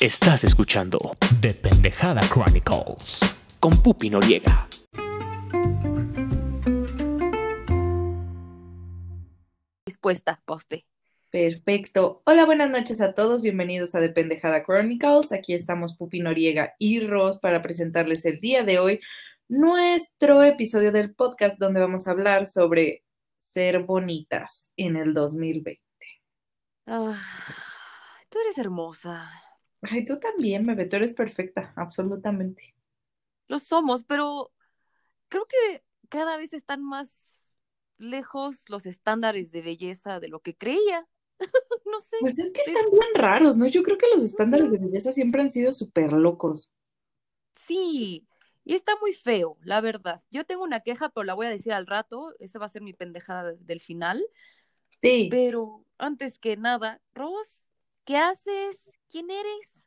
Estás escuchando The Pendejada Chronicles. con Pupi Noriega. dispuesta, poste. Perfecto. Hola, buenas noches a todos. Bienvenidos a Dependejada Chronicles. Aquí estamos Pupi Noriega y Ros para presentarles el día de hoy nuestro episodio del podcast donde vamos a hablar sobre ser bonitas en el 2020. Ah, tú eres hermosa. Ay, tú también, bebé, tú eres perfecta, absolutamente. Lo somos, pero creo que cada vez están más lejos los estándares de belleza de lo que creía. No sé. Pues es que están bien raros, ¿no? Yo creo que los estándares de belleza siempre han sido súper locos. Sí, y está muy feo, la verdad. Yo tengo una queja, pero la voy a decir al rato. Esa va a ser mi pendejada de- del final. Sí. Pero antes que nada, Ros, ¿qué haces? ¿Quién eres?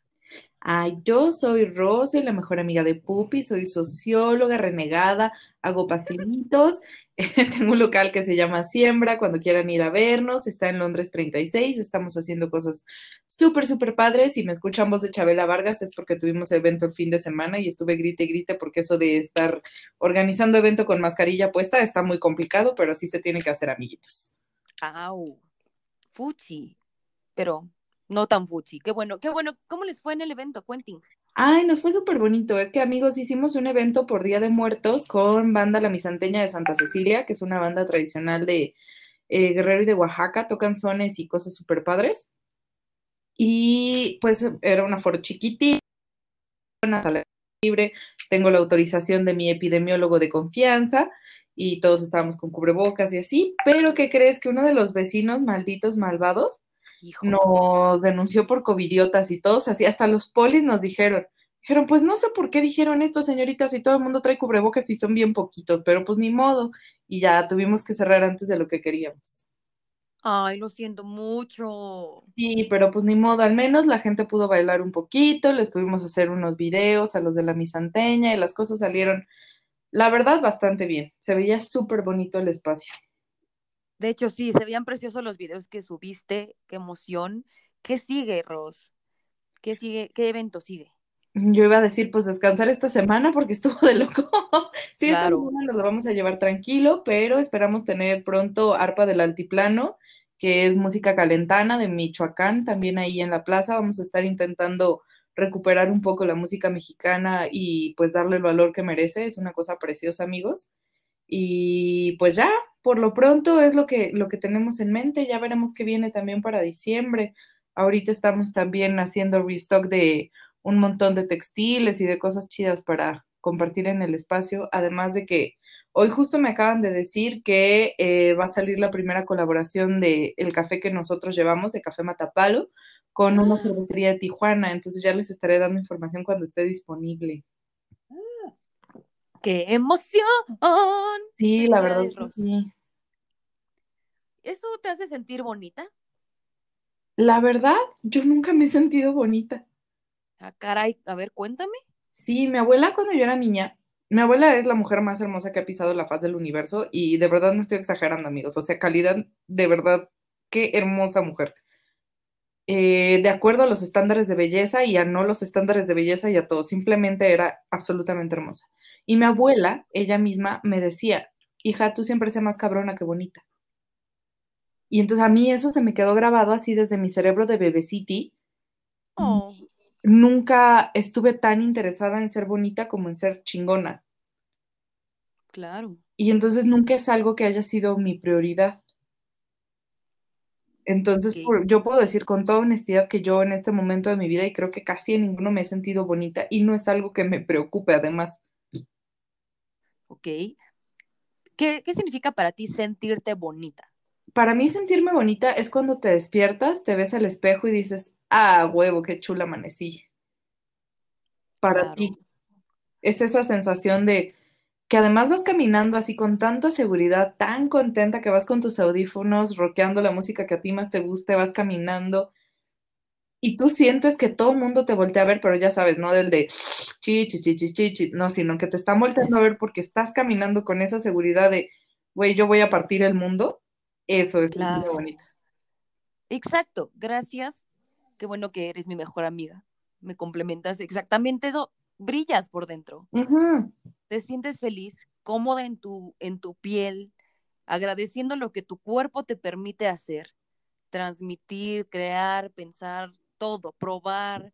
Ay, yo soy Ros, soy la mejor amiga de Pupi, soy socióloga, renegada, hago pastelitos, tengo un local que se llama Siembra, cuando quieran ir a vernos, está en Londres 36, estamos haciendo cosas súper, súper padres, si me escuchan voz de Chabela Vargas es porque tuvimos evento el fin de semana y estuve grite grite porque eso de estar organizando evento con mascarilla puesta está muy complicado, pero sí se tiene que hacer, amiguitos. Au, fuchi, pero no tan fuchi. Qué bueno, qué bueno. ¿Cómo les fue en el evento? Cuenten. Ay, nos fue súper bonito. Es que, amigos, hicimos un evento por Día de Muertos con Banda La Misanteña de Santa Cecilia, que es una banda tradicional de eh, Guerrero y de Oaxaca. Tocan sones y cosas súper padres. Y pues era una foro chiquitita, una sala libre. Tengo la autorización de mi epidemiólogo de confianza y todos estábamos con cubrebocas y así. Pero, ¿qué crees? Que uno de los vecinos malditos malvados Hijo. nos denunció por covidiotas y todos así, hasta los polis nos dijeron, dijeron, pues no sé por qué dijeron esto, señoritas, si todo el mundo trae cubrebocas y son bien poquitos, pero pues ni modo, y ya tuvimos que cerrar antes de lo que queríamos. Ay, lo siento mucho. Sí, pero pues ni modo, al menos la gente pudo bailar un poquito, les pudimos hacer unos videos a los de la misanteña y las cosas salieron, la verdad, bastante bien, se veía súper bonito el espacio. De hecho, sí, se veían preciosos los videos que subiste. Qué emoción. ¿Qué sigue, Ros? ¿Qué sigue? ¿Qué evento sigue? Yo iba a decir, pues descansar esta semana porque estuvo de loco. Sí, esta Claro. semana nos lo vamos a llevar tranquilo, pero esperamos tener pronto Arpa del Altiplano, que es música calentana de Michoacán, también ahí en la plaza. Vamos a estar intentando recuperar un poco la música mexicana y pues darle el valor que merece. Es una cosa preciosa, amigos. Y pues ya, por lo pronto es lo que, lo que tenemos en mente. Ya veremos qué viene también para diciembre. Ahorita estamos también haciendo restock de un montón de textiles y de cosas chidas para compartir en el espacio. Además de que hoy justo me acaban de decir que eh, va a salir la primera colaboración de el café que nosotros llevamos, de Café Matapalo, con una cervecería de Tijuana. Entonces ya les estaré dando información cuando esté disponible. ¡Qué emoción! Sí, la verdad. Sí. ¿Eso te hace sentir bonita? La verdad, yo nunca me he sentido bonita. Ah, caray, a ver, cuéntame. Sí, mi abuela cuando yo era niña, mi abuela es la mujer más hermosa que ha pisado la faz del universo y de verdad no estoy exagerando, amigos. O sea, calidad, de verdad, qué hermosa mujer. Eh, de acuerdo a los estándares de belleza y a no los estándares de belleza y a todo, simplemente era absolutamente hermosa. Y mi abuela, ella misma, me decía, hija, tú siempre sé más cabrona que bonita. Y entonces a mí eso se me quedó grabado así desde mi cerebro de bebeciti. Oh, Nunca estuve tan interesada en ser bonita como en ser chingona. claro. Y entonces nunca es algo que haya sido mi prioridad. Entonces, por- yo puedo decir con toda honestidad que yo en este momento de mi vida, y creo que casi en ninguno me he sentido bonita, y no es algo que me preocupe además. Ok. ¿Qué, qué significa para ti sentirte bonita? Para mí sentirme bonita es cuando te despiertas, te ves al espejo y dices, ah, huevo, qué chula amanecí. Para Claro. ti. Es esa sensación de que además vas caminando así con tanta seguridad, tan contenta que vas con tus audífonos, rockeando la música que a ti más te guste, vas caminando y tú sientes que todo el mundo te voltea a ver, pero ya sabes, no del de chichi, chichi, chichi, no, sino que te están volteando a ver porque estás caminando con esa seguridad de, güey, yo voy a partir el mundo. Eso es Claro. bonito. Exacto, gracias. Qué bueno que eres mi mejor amiga. me complementas exactamente eso, brillas por dentro, Ujú. te sientes feliz, cómoda en tu, en tu piel, agradeciendo lo que tu cuerpo te permite hacer, transmitir, crear, pensar, todo, probar,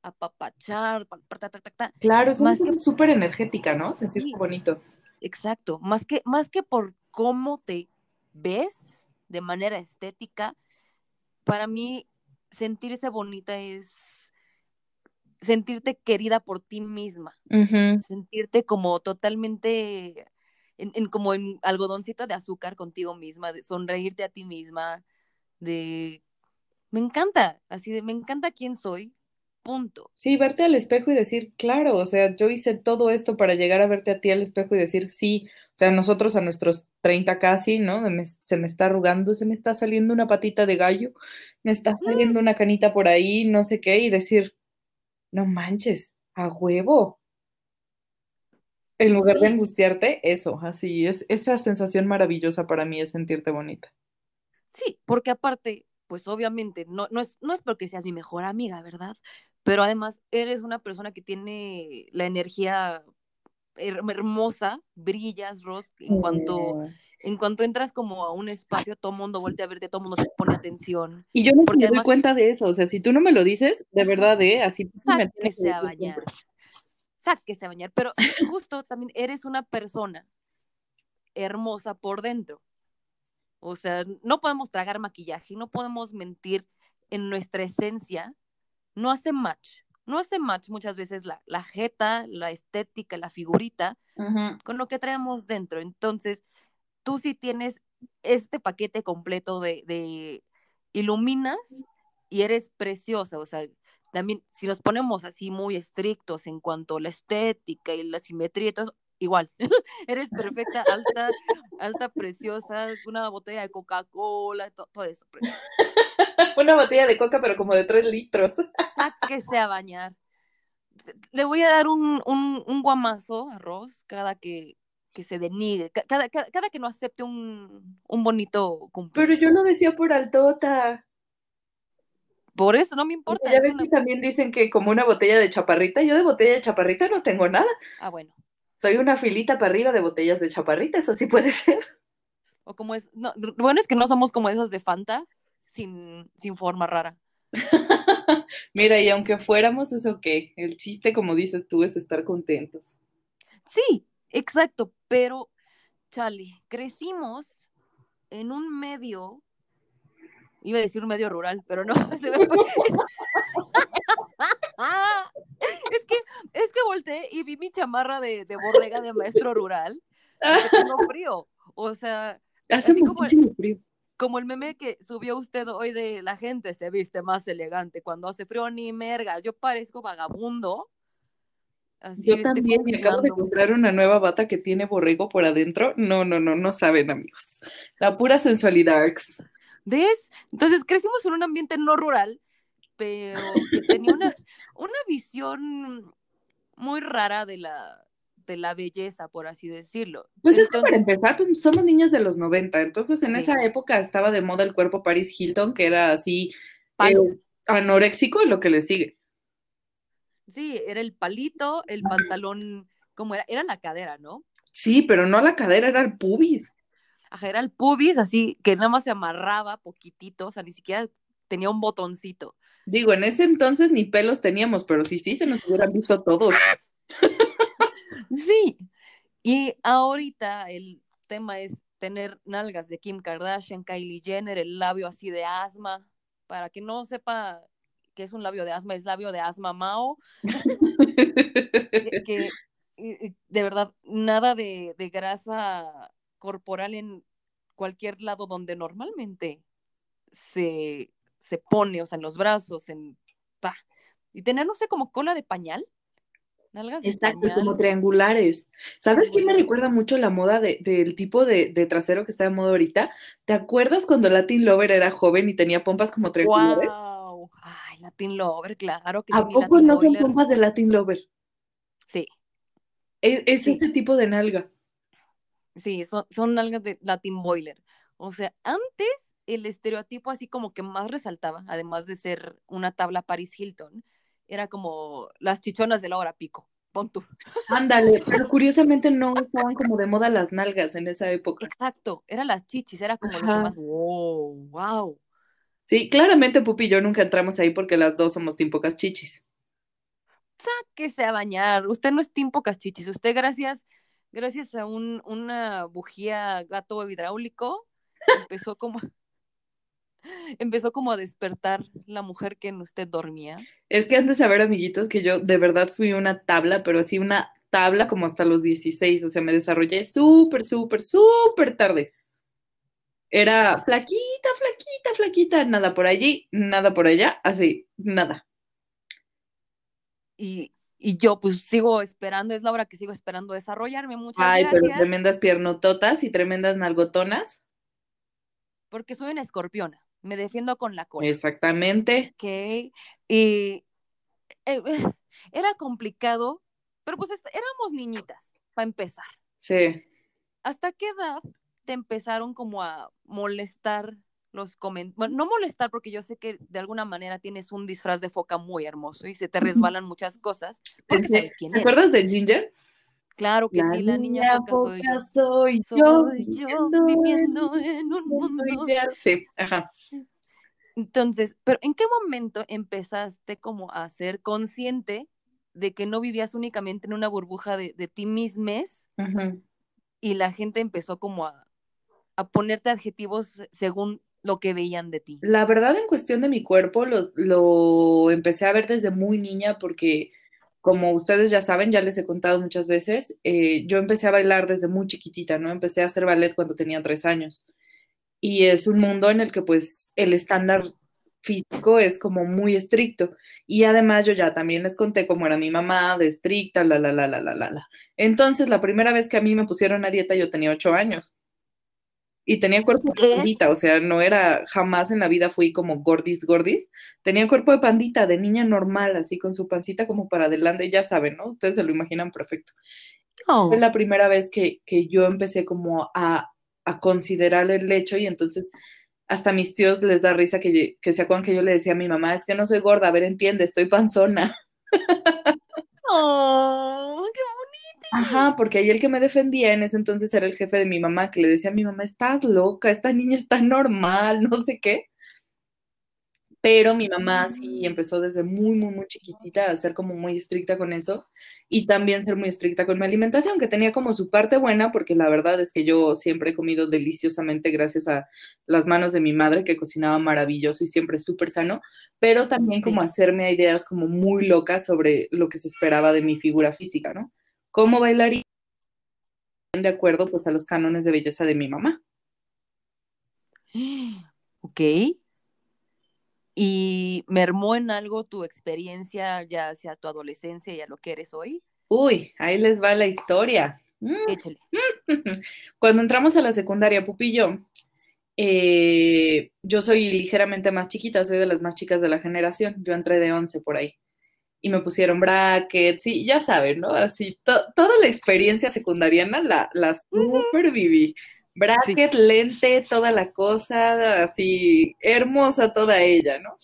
apapachar, ta, ta, ta. Claro, es Más que- súper energética, ¿no? Sentirse Sí. bonito. Exacto, más que, más que por cómo te ves de manera estética, para mí sentirse bonita es sentirte querida por ti misma, sentirte como totalmente en, en- como en algodoncito de azúcar contigo misma, de sonreírte a ti misma, de me encanta, así de me encanta quién soy, punto. Sí, verte al espejo y decir, claro, o sea, yo hice todo esto para llegar a verte a ti al espejo y decir, sí, o sea, nosotros a nuestros 30 casi, ¿no? Me- se me está arrugando, se me está saliendo una patita de gallo, me está saliendo una canita por ahí, no sé qué, y decir, no manches, a huevo. En lugar de angustiarte, eso, así es, esa sensación maravillosa para mí es sentirte bonita. Sí, porque aparte, pues obviamente, no, no es, no es porque seas mi mejor amiga, ¿verdad? Pero además eres una persona que tiene la energía her- hermosa, brillas, Ros, en cuanto, en cuanto entras como a un espacio, todo el mundo voltea a verte, todo el mundo te pone atención. Y yo no Porque me doy cuenta de eso, o sea, si tú no me lo dices, de verdad, ¿eh? Así me Sáquese a decir bañar. siempre. Sáquese a bañar. Pero justo también eres una persona hermosa por dentro. O sea, no podemos tragar maquillaje, no podemos mentir en nuestra esencia. No hace match. No hace match muchas veces la, la jeta, la estética, la figurita con lo que traemos dentro. Entonces, tú sí tienes este paquete completo de, de iluminas y eres preciosa. O sea, también si nos ponemos así muy estrictos en cuanto a la estética y la simetría, y todo eso, igual, eres perfecta, alta, alta, preciosa, una botella de Coca-Cola, to- todo eso. preciosa. Una botella de coca, pero como de tres litros. Sáquese a bañar. Le voy a dar un, un, un guamazo a Ross cada que, que se denigre, ca- cada, cada, cada que no acepte un, un bonito cumple. Pero yo lo decía por altota. Por eso no me importa. ya es ves una- que también dicen que como una botella de chaparrita, yo de botella de chaparrita no tengo nada. Ah, bueno. Soy una filita para arriba de botellas de chaparrita, eso sí puede ser. O como es. No, bueno, es que no somos como esas de Fanta sin, sin forma rara. Mira, y aunque fuéramos, eso qué, el chiste, como dices tú, es estar contentos. Sí, exacto. Pero, chale, crecimos en un medio. Iba a decir un medio rural, pero no. se me fue. Es que, es que volteé y vi mi chamarra de, de borrega de maestro rural. tengo frío. O sea, Hace Así como- muchísimo frío. como el meme que subió usted hoy de la gente se viste más elegante cuando hace frío, ni mergas. Yo parezco vagabundo. Así Yo estoy también me acabo de comprar una nueva bata que tiene borrego por adentro. No, no, no, no saben, amigos. La pura sensualidad. ¿Ves? Entonces crecimos en un ambiente no rural, pero que tenía una, una visión muy rara de la, de la belleza, por así decirlo. Pues es que para Entonces, empezar, pues somos niñas de los 90, entonces en Sí. esa época estaba de moda el cuerpo Paris Hilton, que era así eh, anoréxico y lo que le sigue. Sí, era el palito, el pantalón, ¿cómo era? Era la cadera, ¿no? Sí, pero no la cadera, era el pubis. Ajá, era el pubis, así que nada más se amarraba poquitito, o sea, ni siquiera tenía un botoncito. Digo, en ese entonces ni pelos teníamos, pero sí, sí, se nos hubieran visto todos. Sí, y ahorita el tema es tener nalgas de Kim Kardashian, Kylie Jenner, el labio así de asma. Para que no sepa que es un labio de asma, es labio de asma Mao, que, de verdad nada de grasa corporal en cualquier lado donde normalmente se, se pone, o sea, en los brazos, en y tener, no sé, como cola de pañal, nalgas de Exacto, pañal. como triangulares. ¿Sabes quién me recuerda mucho la moda de- del tipo de, de trasero que está de moda ahorita? ¿Te acuerdas cuando Latin Lover era joven y tenía pompas como triangulares? Wow. Ay, Latin Lover, claro que ¿A sí, mi poco no son pompas de Latin Lover? Sí, Es, es Sí. ese tipo de nalga. sí, son, son nalgas de Latin Boiler. O sea, antes el estereotipo así como que más resaltaba, además de ser una tabla Paris Hilton, era como las chichonas de la hora pico. Pon tú. Ándale, pero curiosamente no estaban como de moda las nalgas en esa época. Exacto, eran las chichis, era como lo que más, wow, wow. Sí, claramente Pupi y yo nunca entramos ahí porque las dos somos team pocas chichis. Sáquese a bañar. Usted no es Team Pocas Chichis. Usted, gracias, gracias a un, una bujía gato hidráulico, empezó como, empezó como a despertar la mujer que en usted dormía. Es que antes de saber, amiguitos, que yo de verdad fui una tabla, pero así una tabla como hasta los 16, o sea, me desarrollé súper, súper, súper tarde. Era flaquita, flaquita, flaquita, nada por allí, nada por allá, así, nada. Y, y yo pues sigo esperando, es la hora que sigo esperando desarrollarme. Muchas Ay, pero tremendas piernototas y tremendas nalgotonas. Porque soy una escorpiona. Me defiendo con la cola. Exactamente. Ok. Y eh, era complicado, pero pues éramos niñitas, para empezar. Sí. ¿Hasta qué edad te empezaron como a molestar los comentarios? Bueno, no molestar porque yo sé que de alguna manera tienes un disfraz de foca muy hermoso y se te resbalan muchas cosas, porque Sí. sabes quién ¿Te acuerdas de Ginger? Claro que sí, la niña foca soy yo. soy yo. Soy yo viviendo en un un mundo ideal. Sí, ajá. Entonces, pero ¿en qué momento empezaste como a ser consciente de que no vivías únicamente en una burbuja de, de ti mismes y la gente empezó como a, a ponerte adjetivos según lo que veían de ti? La verdad, en cuestión de mi cuerpo, lo, lo empecé a ver desde muy niña porque, como ustedes ya saben, ya les he contado muchas veces, eh, yo empecé a bailar desde muy chiquitita, ¿no? Empecé a hacer ballet cuando tenía tres años. Y es un mundo en el que, pues, el estándar físico es como muy estricto. Y además yo ya también les conté cómo era mi mamá, de estricta, la, la, la, la, la, la. Entonces, la primera vez que a mí me pusieron a dieta, yo tenía ocho años. Y tenía cuerpo de pandita, o sea, no era, jamás en la vida fui como gordis, gordis. Tenía cuerpo de pandita, de niña normal, así con su pancita como para adelante, ya saben, ¿no? Ustedes se lo imaginan perfecto. Oh, Fue la primera vez que, que yo empecé como a, a considerar el hecho y entonces hasta a mis tíos les da risa que, que se acuerdan que yo le decía a mi mamá, es que no soy gorda, a ver, entiende, estoy panzona. oh, qué Ajá, porque ahí el que me defendía en ese entonces era el jefe de mi mamá, que le decía a mi mamá, estás loca, esta niña está normal, no sé qué. Pero mi mamá sí empezó desde muy, muy, muy chiquitita a ser como muy estricta con eso y también ser muy estricta con mi alimentación, que tenía como su parte buena, porque la verdad es que yo siempre he comido deliciosamente gracias a las manos de mi madre, que cocinaba maravilloso y siempre súper sano, pero también como hacerme ideas como muy locas sobre lo que se esperaba de mi figura física, ¿no? Como bailarina, de acuerdo pues a los cánones de belleza de mi mamá. Ok. ¿Y mermó en algo tu experiencia ya hacia tu adolescencia y a lo que eres hoy? Uy, ahí les va la historia. Mm. Échale. Cuando entramos a la secundaria, Pupi y yo, eh, yo soy ligeramente más chiquita, soy de las más chicas de la generación. Yo entré de 11 por ahí. Y me pusieron brackets, y ya saben, ¿no? Así, to- toda la experiencia secundariana la, la super viví. Bracket, lente, toda la cosa, así, hermosa toda ella, ¿no?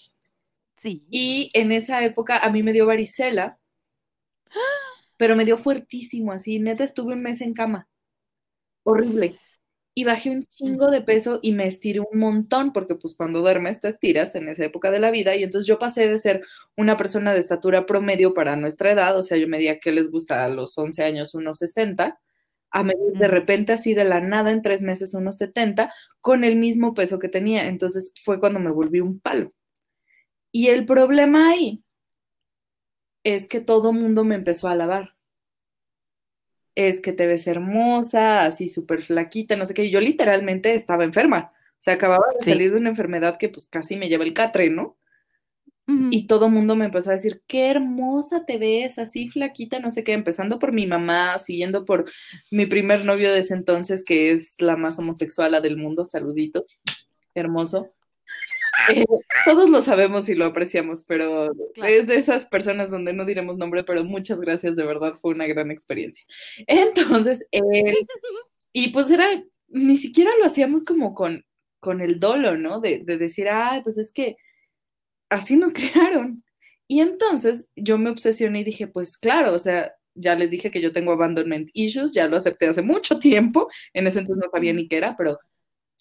Sí. Y en esa época a mí me dio varicela, pero me dio fuertísimo, así, neta estuve un mes en cama. Horrible. Y bajé un chingo de peso y me estiré un montón, porque pues cuando duermes te estiras en esa época de la vida. Y entonces yo pasé de ser una persona de estatura promedio para nuestra edad, o sea, yo medía que les gusta a los 11 años, unos 60, a medir de repente así de la nada en tres meses unos 70, con el mismo peso que tenía. Entonces fue cuando me volví un palo. Y el problema ahí es que todo mundo me empezó a alabar. Es que te ves hermosa, así súper flaquita, no sé qué. Y yo literalmente estaba enferma. O sea, acababa de Sí. salir de una enfermedad que pues casi me lleva el catre, ¿no? Y todo mundo me empezó a decir, qué hermosa te ves, así flaquita, no sé qué, empezando por mi mamá, siguiendo por mi primer novio de ese entonces, que es la más homosexual del mundo, saludito, hermoso. Eh, todos lo sabemos y lo apreciamos, pero Claro. es de esas personas donde no diremos nombre, pero muchas gracias, de verdad, fue una gran experiencia. Entonces, él, y pues era, ni siquiera lo hacíamos como con, con el dolo, ¿no? De, de decir, ay, pues es que así nos crearon. Y entonces yo me obsesioné y dije, pues claro, o sea, ya les dije que yo tengo abandonment issues, ya lo acepté hace mucho tiempo, en ese entonces no sabía ni qué era, pero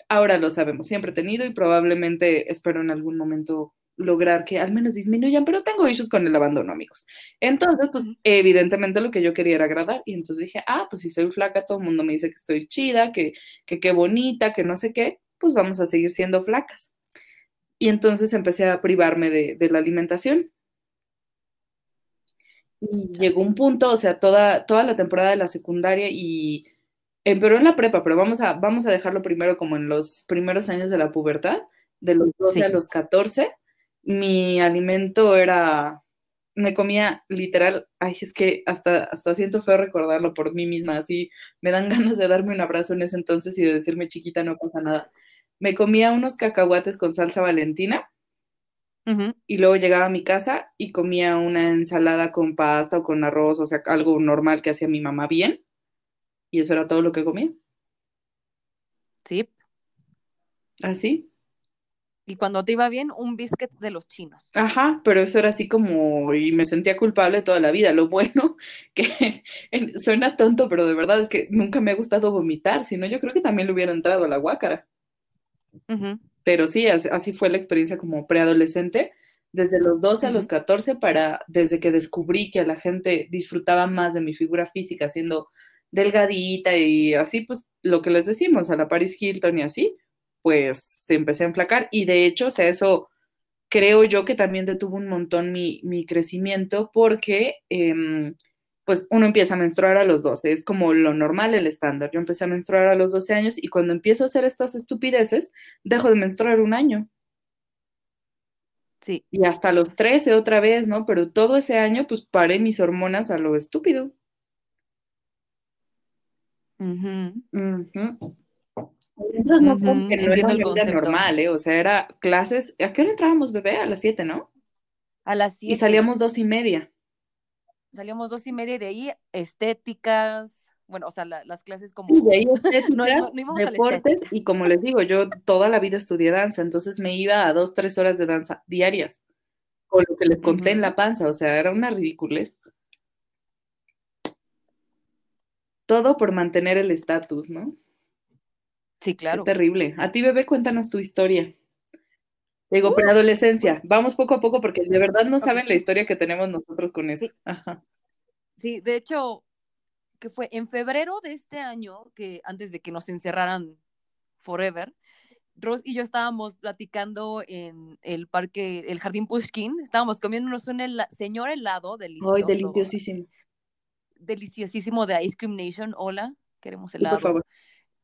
ahora lo sabemos, siempre he tenido y probablemente espero en algún momento lograr que al menos disminuyan, pero tengo issues con el abandono, amigos. Entonces, pues evidentemente lo que yo quería era agradar y entonces dije, ah, pues si soy flaca, todo el mundo me dice que estoy chida, que que qué bonita, que no sé qué, pues vamos a seguir siendo flacas. Y entonces empecé a privarme de, de la alimentación. Y llegó un punto, o sea, toda, toda la temporada de la secundaria y empeoró en la prepa, pero vamos a, vamos a dejarlo primero como en los primeros años de la pubertad, de los 12 Sí. a los 14, mi alimento era, me comía literal, ay, es que hasta, hasta siento feo recordarlo por mí misma, así me dan ganas de darme un abrazo en ese entonces y de decirme chiquita, no pasa nada. Me comía unos cacahuates con salsa valentina y luego llegaba a mi casa y comía una ensalada con pasta o con arroz, o sea, algo normal que hacía mi mamá bien. Y eso era todo lo que comía. Sí. Así. Y cuando te iba bien, un biscuit de los chinos. Ajá, pero eso era así como, y me sentía culpable toda la vida. Lo bueno que en- suena tonto, pero de verdad es que nunca me ha gustado vomitar, si no yo creo que también le hubiera entrado a la guácara. Pero sí, así, fue la experiencia como preadolescente, desde los 12 a los Ujú. 14, para, desde que descubrí que a la gente disfrutaba más de mi figura física, siendo delgadita y así, pues lo que les decimos, a la Paris Hilton y así, pues se empecé a enflacar. Y de hecho, o sea, eso creo yo que también detuvo un montón mi, mi crecimiento porque em, pues uno empieza a menstruar a los 12, es como lo normal, el estándar. Yo empecé a menstruar a los 12 años y cuando empiezo a hacer estas estupideces, dejo de menstruar un año Sí. y hasta los 13 otra vez, ¿no? Pero todo ese año pues paré mis hormonas a lo estúpido. Ujú. Entonces, no, como que no el una vida normal, ¿eh? O sea, era clases, ¿a qué hora entrábamos, bebé? A las 7, ¿no? A las Y siete. salíamos dos y media. Salíamos dos y media y de ahí estéticas, bueno, o sea, la- las clases como... Sí, de ahí No, no- deportes, y como les digo, yo toda la vida estudié danza, entonces me iba a dos, tres horas de danza diarias, con lo que les conté en la panza, o sea, era una ridiculez. Todo por mantener el estatus, ¿no? Sí, Qué claro. terrible. A ti, bebé, cuéntanos tu historia. Digo, Uh, preadolescencia. Vamos poco a poco porque de verdad no saben la historia que tenemos nosotros con eso. Sí. Ajá. Sí, de hecho, que fue en febrero de este año, que antes de que nos encerraran forever, Ross y yo estábamos platicando en el parque, el Jardín Pushkin, estábamos comiéndonos un señor helado delicioso, Ay, deliciosísimo. Deliciosísimo de Ice Cream Nation. Hola, queremos Sí, por helado. favor.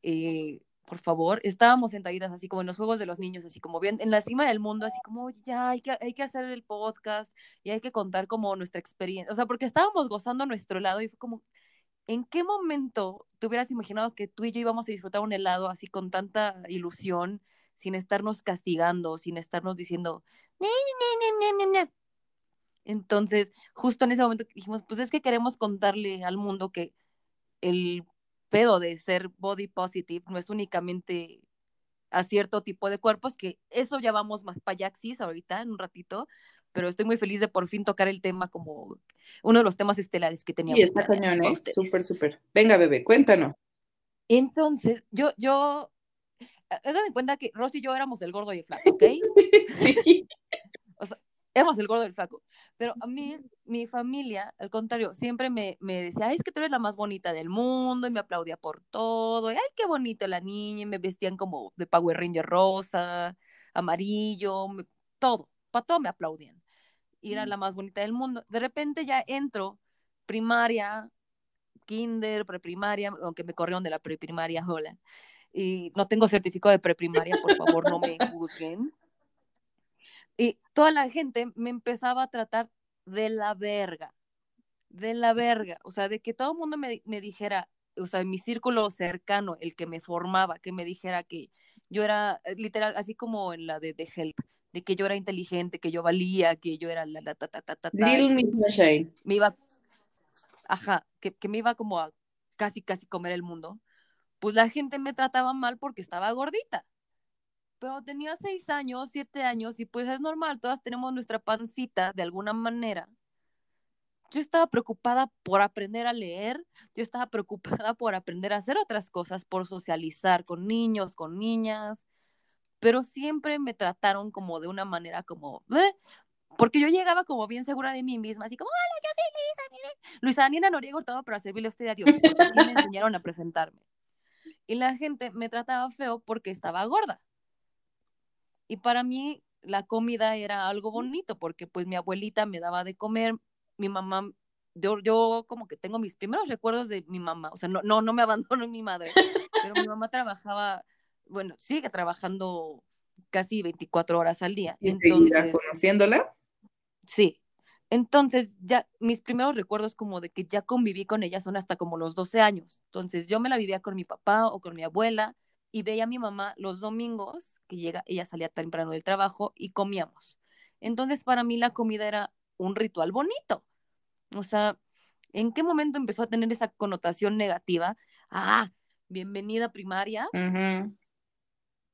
eh, por favor, estábamos sentaditas así como en los juegos de los niños, así como bien en la cima del mundo, así como, "Oye, ya hay que, hay que hacer el podcast y hay que contar como nuestra experiencia, o sea, porque estábamos gozando nuestro helado y fue como, ¿en qué momento te hubieras imaginado que tú y yo íbamos a disfrutar un helado así con tanta ilusión, sin estarnos castigando, sin estarnos diciendo, Entonces, justo en ese momento dijimos, pues es que queremos contarle al mundo que el pedo de ser body positive no es únicamente a cierto tipo de cuerpos, que eso ya vamos más payaxis ahorita en un ratito, pero estoy muy feliz de por fin tocar el tema como uno de los temas estelares que Sí, teníamos está planeados cañón, ¿eh? Súper, súper. Venga, bebé, cuéntanos. Entonces, yo, yo, hagan de cuenta que Rosy y yo éramos el gordo y el flaco, ¿ok? Sí. Éramos el gordo y el flaco. Pero a mí, mi familia, al contrario, siempre me, me decía, ay, es que tú eres la más bonita del mundo, y me aplaudía por todo, y ay, qué bonita la niña, y me vestían como de Power Ranger rosa, amarillo, me- todo, para todo me aplaudían. Y era la más bonita del mundo. De repente ya entro, primaria, kinder, preprimaria, aunque me corrieron de la preprimaria, hola. Y no tengo certificado de preprimaria, por favor, no me juzguen. Y toda la gente me empezaba a tratar de la verga, de la verga, o sea, de que todo el mundo me, me dijera, o sea, en mi círculo cercano, el que me formaba, que me dijera que yo era, eh, literal, así como en la de, de Help, de que yo era inteligente, que yo valía, que yo era la, la ta, ta, ta, ta, ta, Little Shane. me iba, ajá, que, que me iba como a casi, casi comer el mundo, pues la gente me trataba mal porque estaba gordita. Pero tenía seis años, siete años, y pues es normal, todas tenemos nuestra pancita de alguna manera. Yo estaba preocupada por aprender a leer, yo estaba preocupada por aprender a hacer otras cosas, por socializar con niños, con niñas, pero siempre me trataron como de una manera como, porque yo llegaba como bien segura de mí misma, así como, hola, yo soy Luisa, mire". Luisa Daniela Noriega Hurtado para servirle a usted a Dios, así me enseñaron a presentarme. Y la gente me trataba feo porque estaba gorda. Y para mí la comida era algo bonito, porque pues mi abuelita me daba de comer, mi mamá, yo, yo como que tengo mis primeros recuerdos de mi mamá, o sea, no, no, no me abandonó mi madre, pero mi mamá trabajaba, bueno, sigue trabajando casi 24 horas al día. ¿Y Entonces, conociéndola? Sí. Entonces, ya mis primeros recuerdos como de que ya conviví con ella son hasta como los 12 años. Entonces, yo me la vivía con mi papá o con mi abuela y veía a mi mamá los domingos, que llega, ella salía temprano del trabajo y comíamos. Entonces, para mí la comida era un ritual bonito. O sea, ¿en qué momento empezó a tener esa connotación negativa? Ah, bienvenida primaria. Ujú.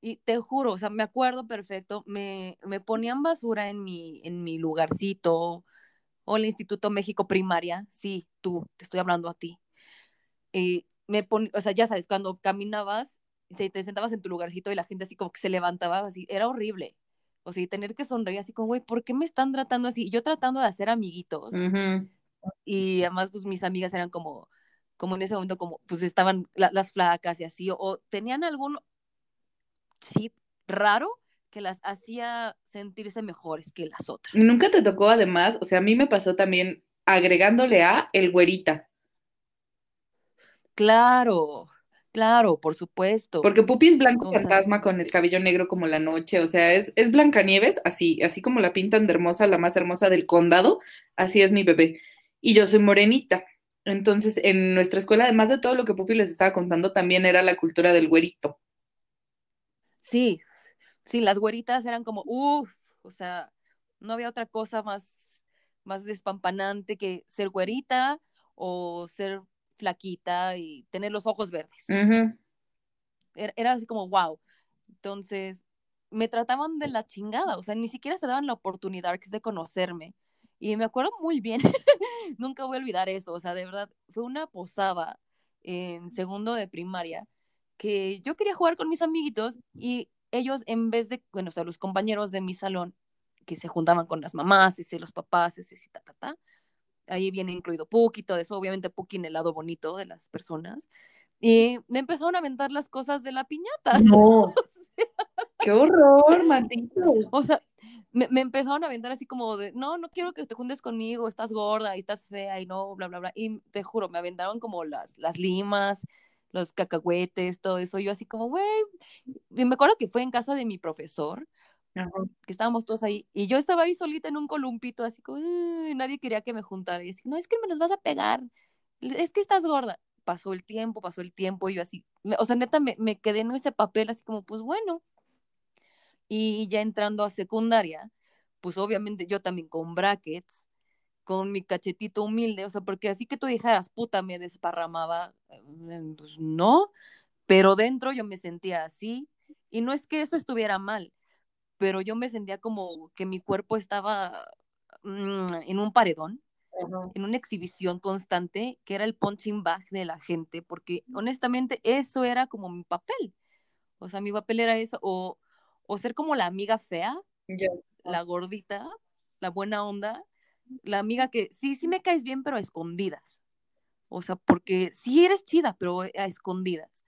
Y te juro, o sea, me acuerdo perfecto, me, me ponían basura en mi, en mi lugarcito, o el Instituto México Primaria, sí, tú, te estoy hablando a ti. Y me pon, o sea, ya sabes, cuando caminabas, se, te sentabas en tu lugarcito y la gente así como que se levantaba, así, era horrible. O sea, y tener que sonreír así como, güey, ¿por qué me están tratando así? Y Yo tratando de hacer amiguitos, Ujú. y además, pues mis amigas eran como, como en ese momento, como, pues estaban la- las flacas y así, o, o tenían algún chip raro que las hacía sentirse mejores que las otras. Nunca te tocó además, o sea, a mí me pasó también agregándole a el güerita, Claro, claro, por supuesto. porque Pupi es blanco O sea- fantasma con el cabello negro como la noche, o sea, es, es Blancanieves, así, así como la pintan de hermosa, la más hermosa del condado, así es mi bebé. Y yo soy morenita. Entonces, en nuestra escuela, además de todo lo que Pupi les estaba contando, también era la cultura del güerito. Sí, sí, las güeritas eran como, uff, o sea, no había otra cosa más, más despampanante que ser güerita o ser flaquita y tener los ojos verdes. Era, era así como, wow. Entonces, me trataban de la chingada, o sea, ni siquiera se daban la oportunidad de conocerme. Y me acuerdo muy bien, nunca voy a olvidar eso, o sea, de verdad, fue una posada en segundo de primaria que yo quería jugar con mis amiguitos y ellos en vez de, bueno, o sea, los compañeros de mi salón que se juntaban con las mamás, y los papás, y ta, ta, ta, ahí viene incluido Puki, todo eso, obviamente Puki en el lado bonito de las personas, y me empezaron a aventar las cosas de la piñata. No, qué horror, maldito. O sea, me, me empezaron a aventar así como de, no, no quiero que te juntes conmigo, estás gorda y estás fea y no, bla, bla, bla. Y te juro, me aventaron como las, las limas, los cacahuetes, todo eso. Yo así como, güey. Y me acuerdo que fue en casa de mi profesor, Que estábamos todos ahí. Y yo estaba ahí solita en un columpito, así como, nadie quería que me juntara. Y así, no, es que me los vas a pegar, es que estás gorda. Pasó el tiempo, pasó el tiempo, y yo así, me- o sea, neta, me, me quedé en ese papel así como, pues bueno. Y ya entrando a secundaria, pues obviamente yo también con brackets, con mi cachetito humilde, o sea, porque así que tú dijeras, puta, me desparramaba, eh, pues no, pero dentro yo me sentía así, y no es que eso estuviera mal, pero yo me sentía como que mi cuerpo estaba mm, en un paredón, en una exhibición constante, que era el punching bag de la gente, porque honestamente eso era como mi papel, o sea, mi papel era eso, o, o ser como la amiga fea, la gordita, la buena onda, la amiga que sí, sí me caes bien, pero a escondidas. O sea, porque sí eres chida, pero a escondidas.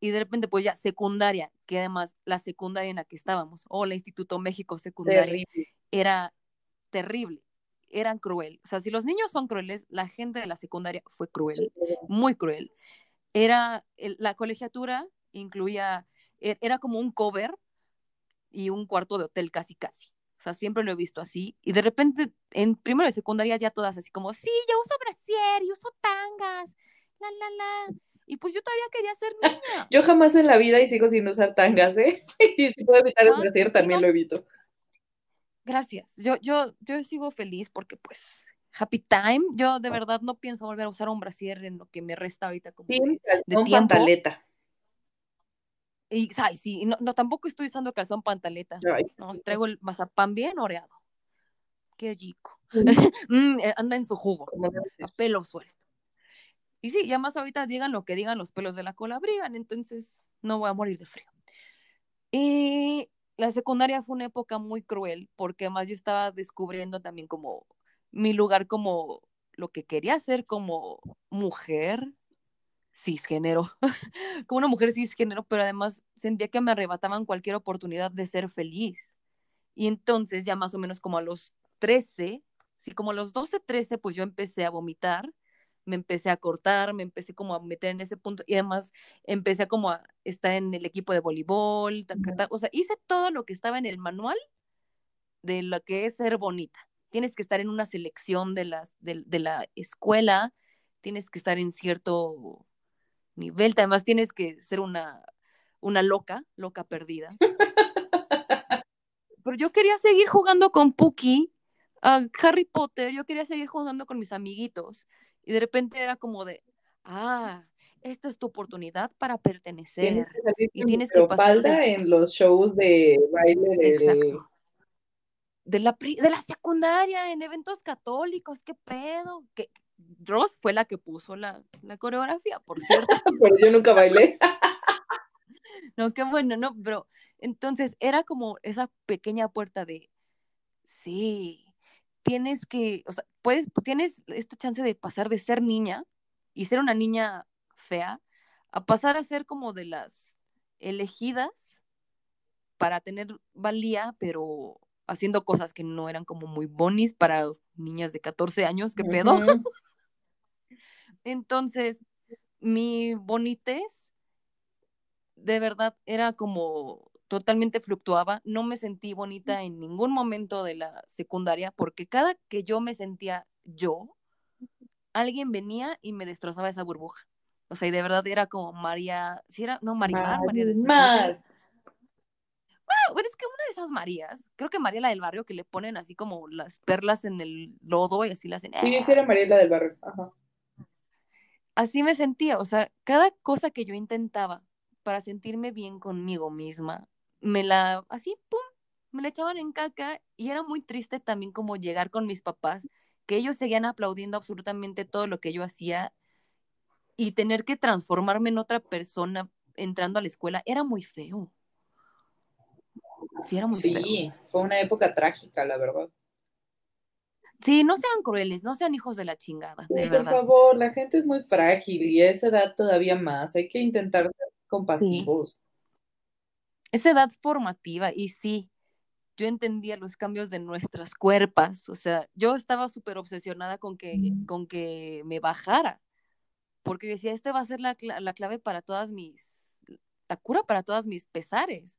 Y de repente, pues ya, secundaria, que además la secundaria en la que estábamos, o la Instituto México Secundaria, Terrible. era terrible, eran cruel. O sea, si los niños son crueles, la gente de la secundaria fue cruel, muy cruel. Era, el- la colegiatura incluía, e- era como un cover y un cuarto de hotel casi casi. O sea, siempre lo he visto así. Y de repente, en primero de secundaria, ya todas así como, sí, yo uso brasier y uso tangas, la, la, la. Y pues yo todavía quería ser niña. Yo jamás en la vida y sigo sin usar tangas, ¿eh? Y si puedo evitar el Ah, brasier, sí, también lo evito. Gracias. Yo, yo, yo sigo feliz porque pues happy time. Yo de verdad no pienso volver a usar un brasier en lo que me resta ahorita como Sí, de, calzón, pantaleta. Y, ay, sí, no, no, tampoco estoy usando calzón pantaleta. Ay, No, traigo el mazapán bien oreado. Qué rico. Mm. Mm, anda en su jugo, a pelo suelto. Y sí, ya más ahorita digan lo que digan, los pelos de la cola brigan, entonces no voy a morir de frío. Y la secundaria fue una época muy cruel, porque además yo estaba descubriendo también como mi lugar como lo que quería hacer como mujer cisgénero, como una mujer cisgénero, pero además sentía que me arrebataban cualquier oportunidad de ser feliz. Y entonces ya más o menos como a los 13, sí, como a los 12, 13, pues yo empecé a vomitar, me empecé a cortar, me empecé como a meter en ese punto y además empecé como a estar en el equipo de voleibol, ta, ta, ta. o sea, hice todo lo que estaba en el manual de lo que es ser bonita. Tienes que estar en una selección de, las, de, de la escuela, tienes que estar en cierto nivel, además tienes que ser una, una loca, loca perdida. Pero yo quería seguir jugando con Puki, a Harry Potter, yo quería seguir jugando con mis amiguitos. Y de repente era como de, ah, esta es tu oportunidad para Tienes pertenecer. que Y tienes que pasar de- en los shows de baile de... Exacto. De la, pri- de la secundaria, en eventos católicos, qué pedo. Que Ross fue la que puso la, la coreografía, por cierto. Pero yo nunca bailé. No, qué bueno, no, pero entonces era como esa pequeña puerta de, sí, tienes que, o sea, puedes, tienes esta chance de pasar de ser niña y ser una niña fea a pasar a ser como de las elegidas para tener valía, pero haciendo cosas que no eran como muy bonis para niñas de 14 años, qué pedo. Entonces, mi bonitez de verdad era como totalmente fluctuaba. No me sentí bonita en ningún momento de la secundaria porque cada que yo me sentía yo, alguien venía y me destrozaba esa burbuja. O sea, y de verdad era como María, si era, no, Marimar, María de Marimar. Ah, bueno, es que una de esas Marías, creo que María la del barrio, que le ponen así como las perlas en el lodo y así la hacen. Sí, ¡ah! sí era Mariela del Barrio. Ajá. así me sentía, o sea, cada cosa que yo intentaba para sentirme bien conmigo misma, me la, así, pum, me la echaban en caca y era muy triste también como llegar con mis papás, que ellos seguían aplaudiendo absolutamente todo lo que yo hacía y tener que transformarme en otra persona entrando a la escuela, era muy feo. Sí, era muy feo. Sí, fue una época trágica, la verdad. Sí, no sean crueles, no sean hijos de la chingada, Sí, de por verdad. favor, la gente es muy frágil y a esa edad todavía más. Hay que intentar ser compasivos. Esa edad formativa, y sí, yo entendía los cambios de nuestras cuerpas, o sea, yo estaba súper obsesionada con que, con que me bajara, porque yo decía, este va a ser la, la clave para todas mis, la cura para todas mis pesares,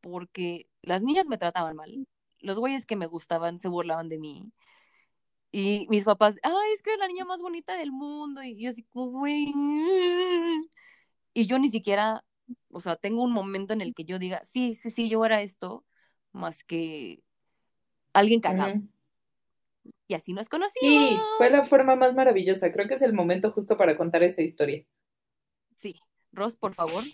porque las niñas me trataban mal, los güeyes que me gustaban se burlaban de mí, y mis papás, ay, es que eres la niña más bonita del mundo, y yo así como, güey, y yo ni siquiera, o sea, tengo un momento en el que yo diga, sí, sí, sí, yo era esto, más que alguien cagado, y así nos Sí, conocimos. fue la forma más maravillosa. Creo que es el momento justo para contar esa historia. Sí, Ross, por favor.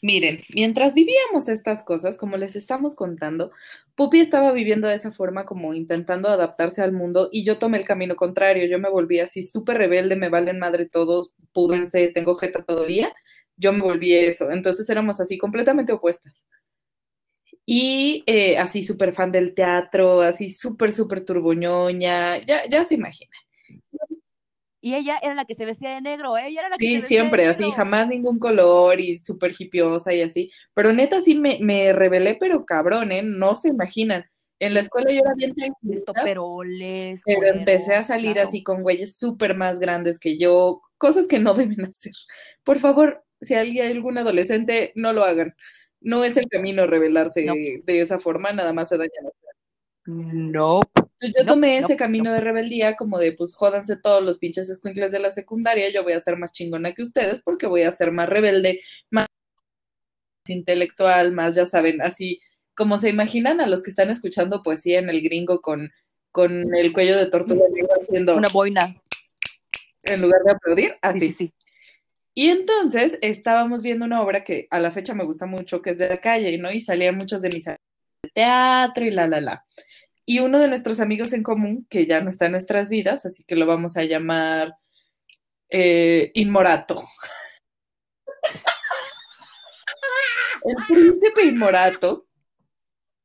Miren, mientras vivíamos estas cosas, como les estamos contando, Pupi estaba viviendo de esa forma como intentando adaptarse al mundo y yo tomé el camino contrario. Yo me volví así súper rebelde, me valen madre todos, púdense, tengo jeta todo el día. Yo me volví eso. Entonces éramos así completamente opuestas. Y eh, así súper fan del teatro, así súper, súper turboñoña, ya, ya se imaginan. Y ella era la que se vestía de negro, ella era la que se Sí, siempre de así, negro. jamás ningún color y súper hipiosa y así. Pero neta sí me, me rebelé, pero cabrón, ¿eh? No se imaginan. En la escuela yo era bien tranquila, pero empecé a salir claro. así con güeyes súper más grandes que yo, cosas que no deben hacer. Por favor, si alguien, algún adolescente, no lo hagan. No es el camino rebelarse No. de esa forma, nada más se daña. No. Yo tomé no, ese camino no. de rebeldía como de, pues jódanse todos los pinches escuincles de la secundaria, yo voy a ser más chingona que ustedes porque voy a ser más rebelde, más intelectual, más, ya saben, así como se imaginan a los que están escuchando poesía en el gringo con, con el cuello de tortuga haciendo, Una boina. en lugar de aplaudir, Sí, así. sí, sí. Y entonces estábamos viendo una obra que a la fecha me gusta mucho, que es de la calle, ¿no? Y salían muchos de mis amigos de teatro y la, la, la. Y uno de nuestros amigos en común, que ya no está en nuestras vidas, así que lo vamos a llamar eh, Inmorato. El príncipe Inmorato.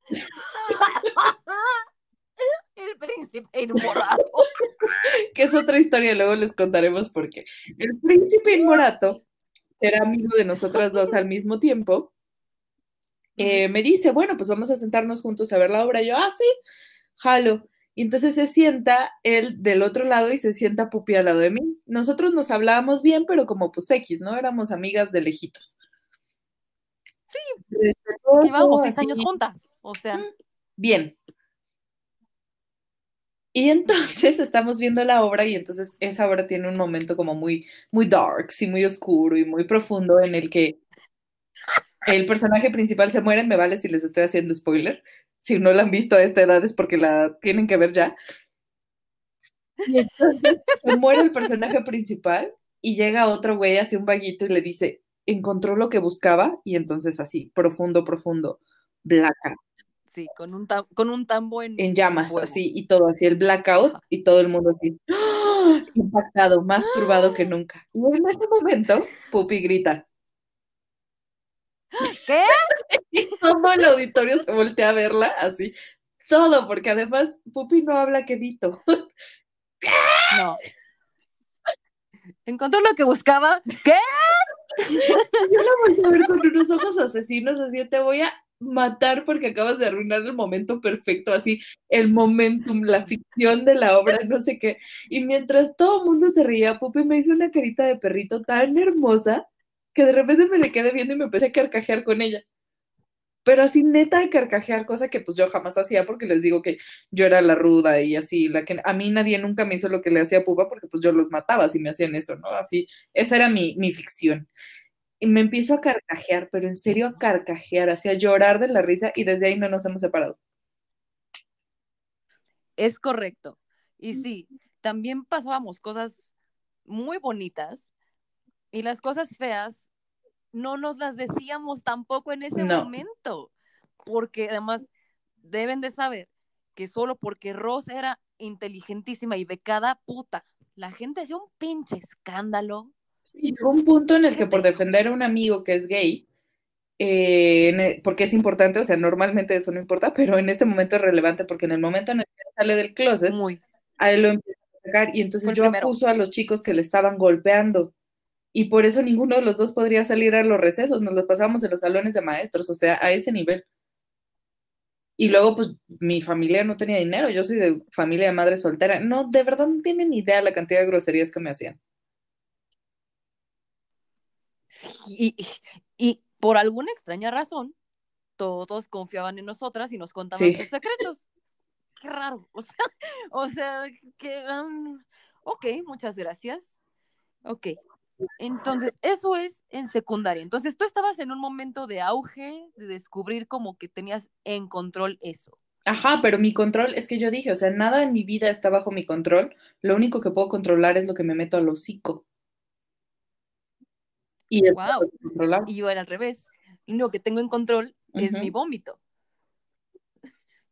El príncipe Inmorato. que es otra historia, luego les contaremos por qué. El príncipe Inmorato era amigo de nosotras dos al mismo tiempo. Eh, me dice, bueno, pues vamos a sentarnos juntos a ver la obra. Y yo, ah, sí, jalo. Y entonces se sienta él del otro lado y se sienta Pupi al lado de mí. Nosotros nos hablábamos bien, pero como pues X, ¿no? Éramos amigas de lejitos. Sí. Llevábamos seis años juntas. O sea, Bien. Y entonces estamos viendo la obra y entonces esa obra tiene un momento como muy, muy dark, y muy oscuro y muy profundo en el que el personaje principal se muere, me vale si les estoy haciendo spoiler. Si no la han visto a esta edad es porque la tienen que ver ya. Y entonces se muere el personaje principal y llega otro güey hacia un vaguito y le dice, encontró lo que buscaba y entonces así, profundo, profundo, blaca, sí, con un, tam- con un tambo en, en llamas, así, y todo así, el blackout, Ajá. y todo el mundo así, ¡ah! impactado, más turbado que nunca. Y en ese momento, Pupi grita, ¿Qué? y todo el auditorio se voltea a verla, así, todo, porque además Pupi no habla quedito. No. Encontró lo que buscaba. ¿Qué? Yo la volteé a ver con unos ojos asesinos, así, te voy a matar porque acabas de arruinar el momento perfecto, así, el momentum, la ficción de la obra, no sé qué. Y mientras todo el mundo se reía, Pupi me hizo una carita de perrito tan hermosa que de repente me le quedé viendo y me empecé a carcajear con ella. Pero así neta de carcajear, cosa que pues yo jamás hacía porque les digo que yo era la ruda y así, la que a mí nadie nunca me hizo lo que le hacía a Pupa porque pues yo los mataba si me hacían eso, ¿no? Así, esa era mi, mi ficción. Y me empiezo a carcajear, pero en serio a carcajear, así a llorar de la risa y desde ahí no nos hemos separado. Es correcto. Y sí, también pasábamos cosas muy bonitas y las cosas feas no nos las decíamos tampoco en ese No. momento, porque además deben de saber que solo porque Ross era inteligentísima y becada puta, la gente hacía un pinche escándalo. Sí, llegó un punto en el que por defender a un amigo que es gay, eh, e- porque es importante, o sea, normalmente eso no importa, pero en este momento es relevante porque en el momento en el que sale del closet, Muy. a él lo empiezan a sacar y entonces yo primero. acuso a los chicos que le estaban golpeando y por eso ninguno de los dos podría salir a los recesos, nos los pasamos en los salones de maestros, o sea, a ese nivel. Y luego, pues, mi familia no tenía dinero, yo soy de familia de madre soltera. No, de verdad no tienen idea la cantidad de groserías que me hacían. Y, y- y por alguna extraña razón, todos confiaban en nosotras y nos contaban Sí. sus secretos. Qué raro. O sea, o sea que. um, ok, muchas gracias. Ok. Entonces, eso es en secundaria. Entonces, tú estabas en un momento de auge, de descubrir como que tenías en control eso. Ajá, pero mi control, es que yo dije, o sea, nada en mi vida está bajo mi control, lo único que puedo controlar es lo que me meto al hocico. Y lo. Y yo era al revés. Lo único que tengo en control es mi vómito.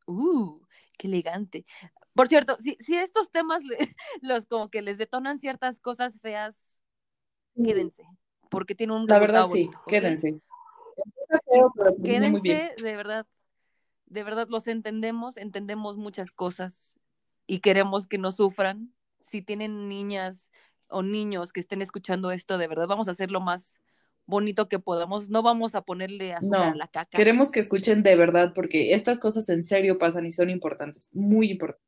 Uh, qué elegante. Por cierto, si, si estos temas le- los como que les detonan ciertas cosas feas, quédense, porque tiene un La verdad, sí, bonito, quédense. Muy bien. Quédense, de verdad, de verdad los entendemos, entendemos muchas cosas y queremos que no sufran. Si tienen niñas o niños que estén escuchando esto, de verdad vamos a hacer lo más bonito que podamos. No vamos a ponerle azúcar No, a la caca. Queremos que escuchen de verdad, porque estas cosas en serio pasan y son importantes, muy importantes.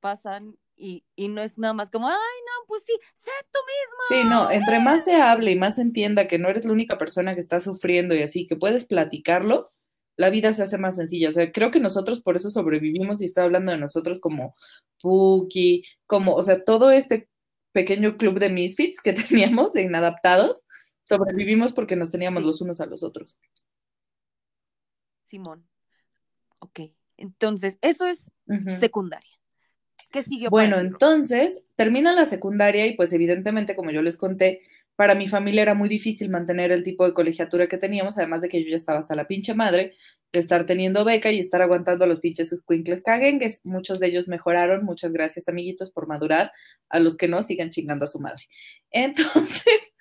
pasan y, y no es nada más como, ay, no, pues sí, sé tú mismo. Sí, no, entre más se hable y más se entienda que no eres la única persona que está sufriendo y así, que puedes platicarlo, la vida se hace más sencilla. O sea, creo que nosotros por eso sobrevivimos y estoy hablando de nosotros como Puki, como, o sea, todo este pequeño club de misfits que teníamos de inadaptados, sobrevivimos porque nos teníamos Sí. los unos a los otros. Simón. Ok. Entonces, eso es secundaria. ¿Qué siguió? Bueno, entonces termina la secundaria y pues evidentemente, como yo les conté, para mi familia era muy difícil mantener el tipo de colegiatura que teníamos, además de que yo ya estaba hasta la pinche madre de estar teniendo beca y estar aguantando a los pinches escuincles caguengues. Muchos de ellos mejoraron, muchas gracias amiguitos por madurar, a los que no sigan chingando a su madre. Entonces,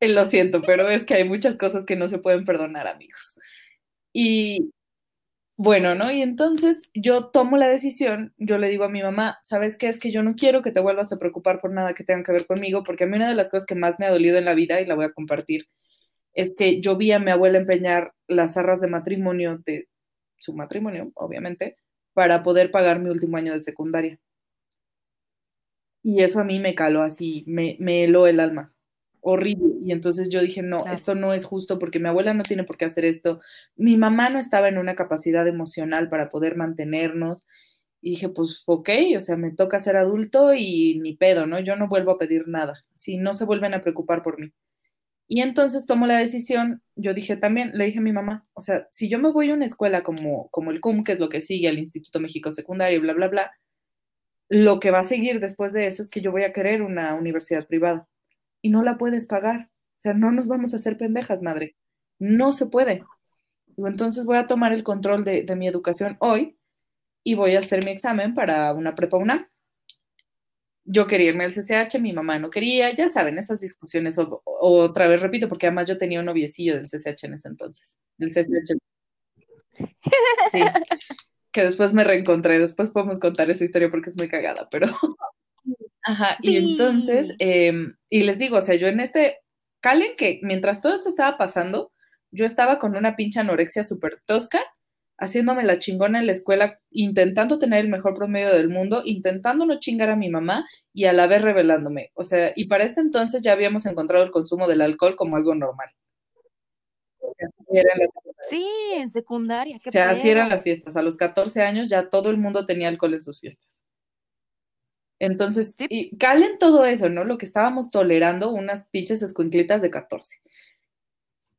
lo siento, pero es que hay muchas cosas que no se pueden perdonar, amigos. Y bueno, ¿no? Y entonces yo tomo la decisión, yo le digo a mi mamá, ¿sabes qué? Es que yo no quiero que te vuelvas a preocupar por nada que tenga que ver conmigo, porque a mí una de las cosas que más me ha dolido en la vida, y la voy a compartir, es que yo vi a mi abuela empeñar las arras de matrimonio, de su matrimonio, obviamente, para poder pagar mi último año de secundaria. Y eso a mí me caló así, me, me heló el alma horrible. Y entonces yo dije, no, esto no es justo porque mi abuela no tiene por qué hacer esto. Mi mamá no estaba en una capacidad emocional para poder mantenernos. Y dije, pues, ok, o sea, me toca ser adulto y ni pedo, ¿no? Yo no vuelvo a pedir nada. Si no se vuelven a preocupar por mí. Y entonces tomo la decisión, yo dije también, le dije a mi mamá, o sea, si yo me voy a una escuela como, como el CUM, que es lo que sigue, al Instituto México Secundario, bla, bla, bla, lo que va a seguir después de eso es que yo voy a querer una universidad privada y no la puedes pagar. O sea, no nos vamos a hacer pendejas, madre. No se puede. Entonces voy a tomar el control de, mi educación hoy y voy a hacer mi examen para una prepa UNAM. Yo quería irme al CCH, mi mamá no quería, ya saben, esas discusiones, otra vez repito, porque además yo tenía un noviecillo del CCH en ese entonces, del CCH. Sí, que después me reencontré, después podemos contar esa historia porque es muy cagada, pero Ajá, y entonces, em, y les digo, o sea, yo en este, calen que mientras todo esto estaba pasando, yo estaba con una pinche anorexia súper tosca, haciéndome la chingona en la escuela, intentando tener el mejor promedio del mundo, intentando no chingar a mi mamá y a la vez revelándome. O sea, y para este entonces ya habíamos encontrado el consumo del alcohol como algo normal. Sí, en secundaria. o sea, así eran las fiestas. A los 14 años ya todo el mundo tenía alcohol en sus fiestas. Entonces, y calen todo eso, ¿no? Lo que estábamos tolerando, unas pinches escuinclitas de 14.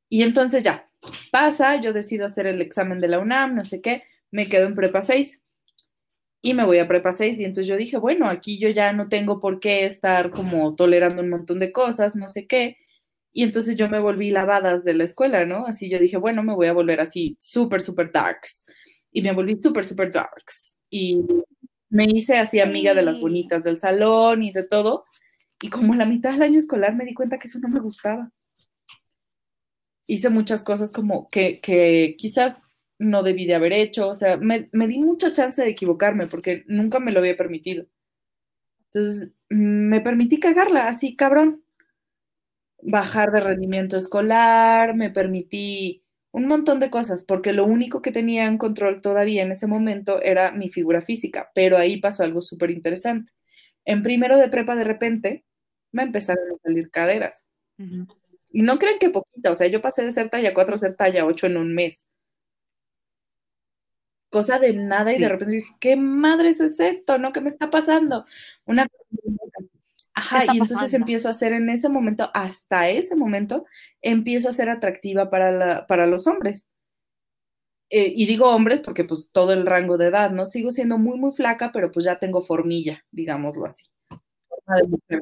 Y entonces ya, pasa, yo decido hacer el examen de la UNAM, no sé qué, me quedo en prepa 6 y me voy a prepa 6 y entonces yo dije, bueno, aquí yo ya no tengo por qué estar como tolerando un montón de cosas, no sé qué. Y entonces yo me volví lavadas de la escuela, ¿no? Así yo dije, bueno, me voy a volver así súper, súper darks. Y me volví súper, súper darks. Y me hice así amiga de las bonitas del salón y de todo. Y como a la mitad del año escolar me di cuenta que eso no me gustaba. Hice muchas cosas como que, que quizás no debí de haber hecho. O sea, me, me di mucha chance de equivocarme porque nunca me lo había permitido. Entonces, me permití cagarla así, cabrón. Bajar de rendimiento escolar, me permití un montón de cosas, porque lo único que tenía en control todavía en ese momento era mi figura física, pero ahí pasó algo súper interesante. En primero de prepa, de repente, me empezaron a salir caderas. Y no creen que poquita, o sea, yo pasé de ser talla 4 a ser talla 8 en un mes. Cosa de nada y de repente dije, ¿qué madres es esto? ¿No? ¿Qué me está pasando? Una Ajá, y entonces empiezo a ser en ese momento, hasta ese momento, empiezo a ser atractiva para, la, para los hombres. Eh, y digo hombres porque pues todo el rango de edad, ¿no? Sigo siendo muy, muy flaca, pero pues ya tengo formilla, digámoslo así.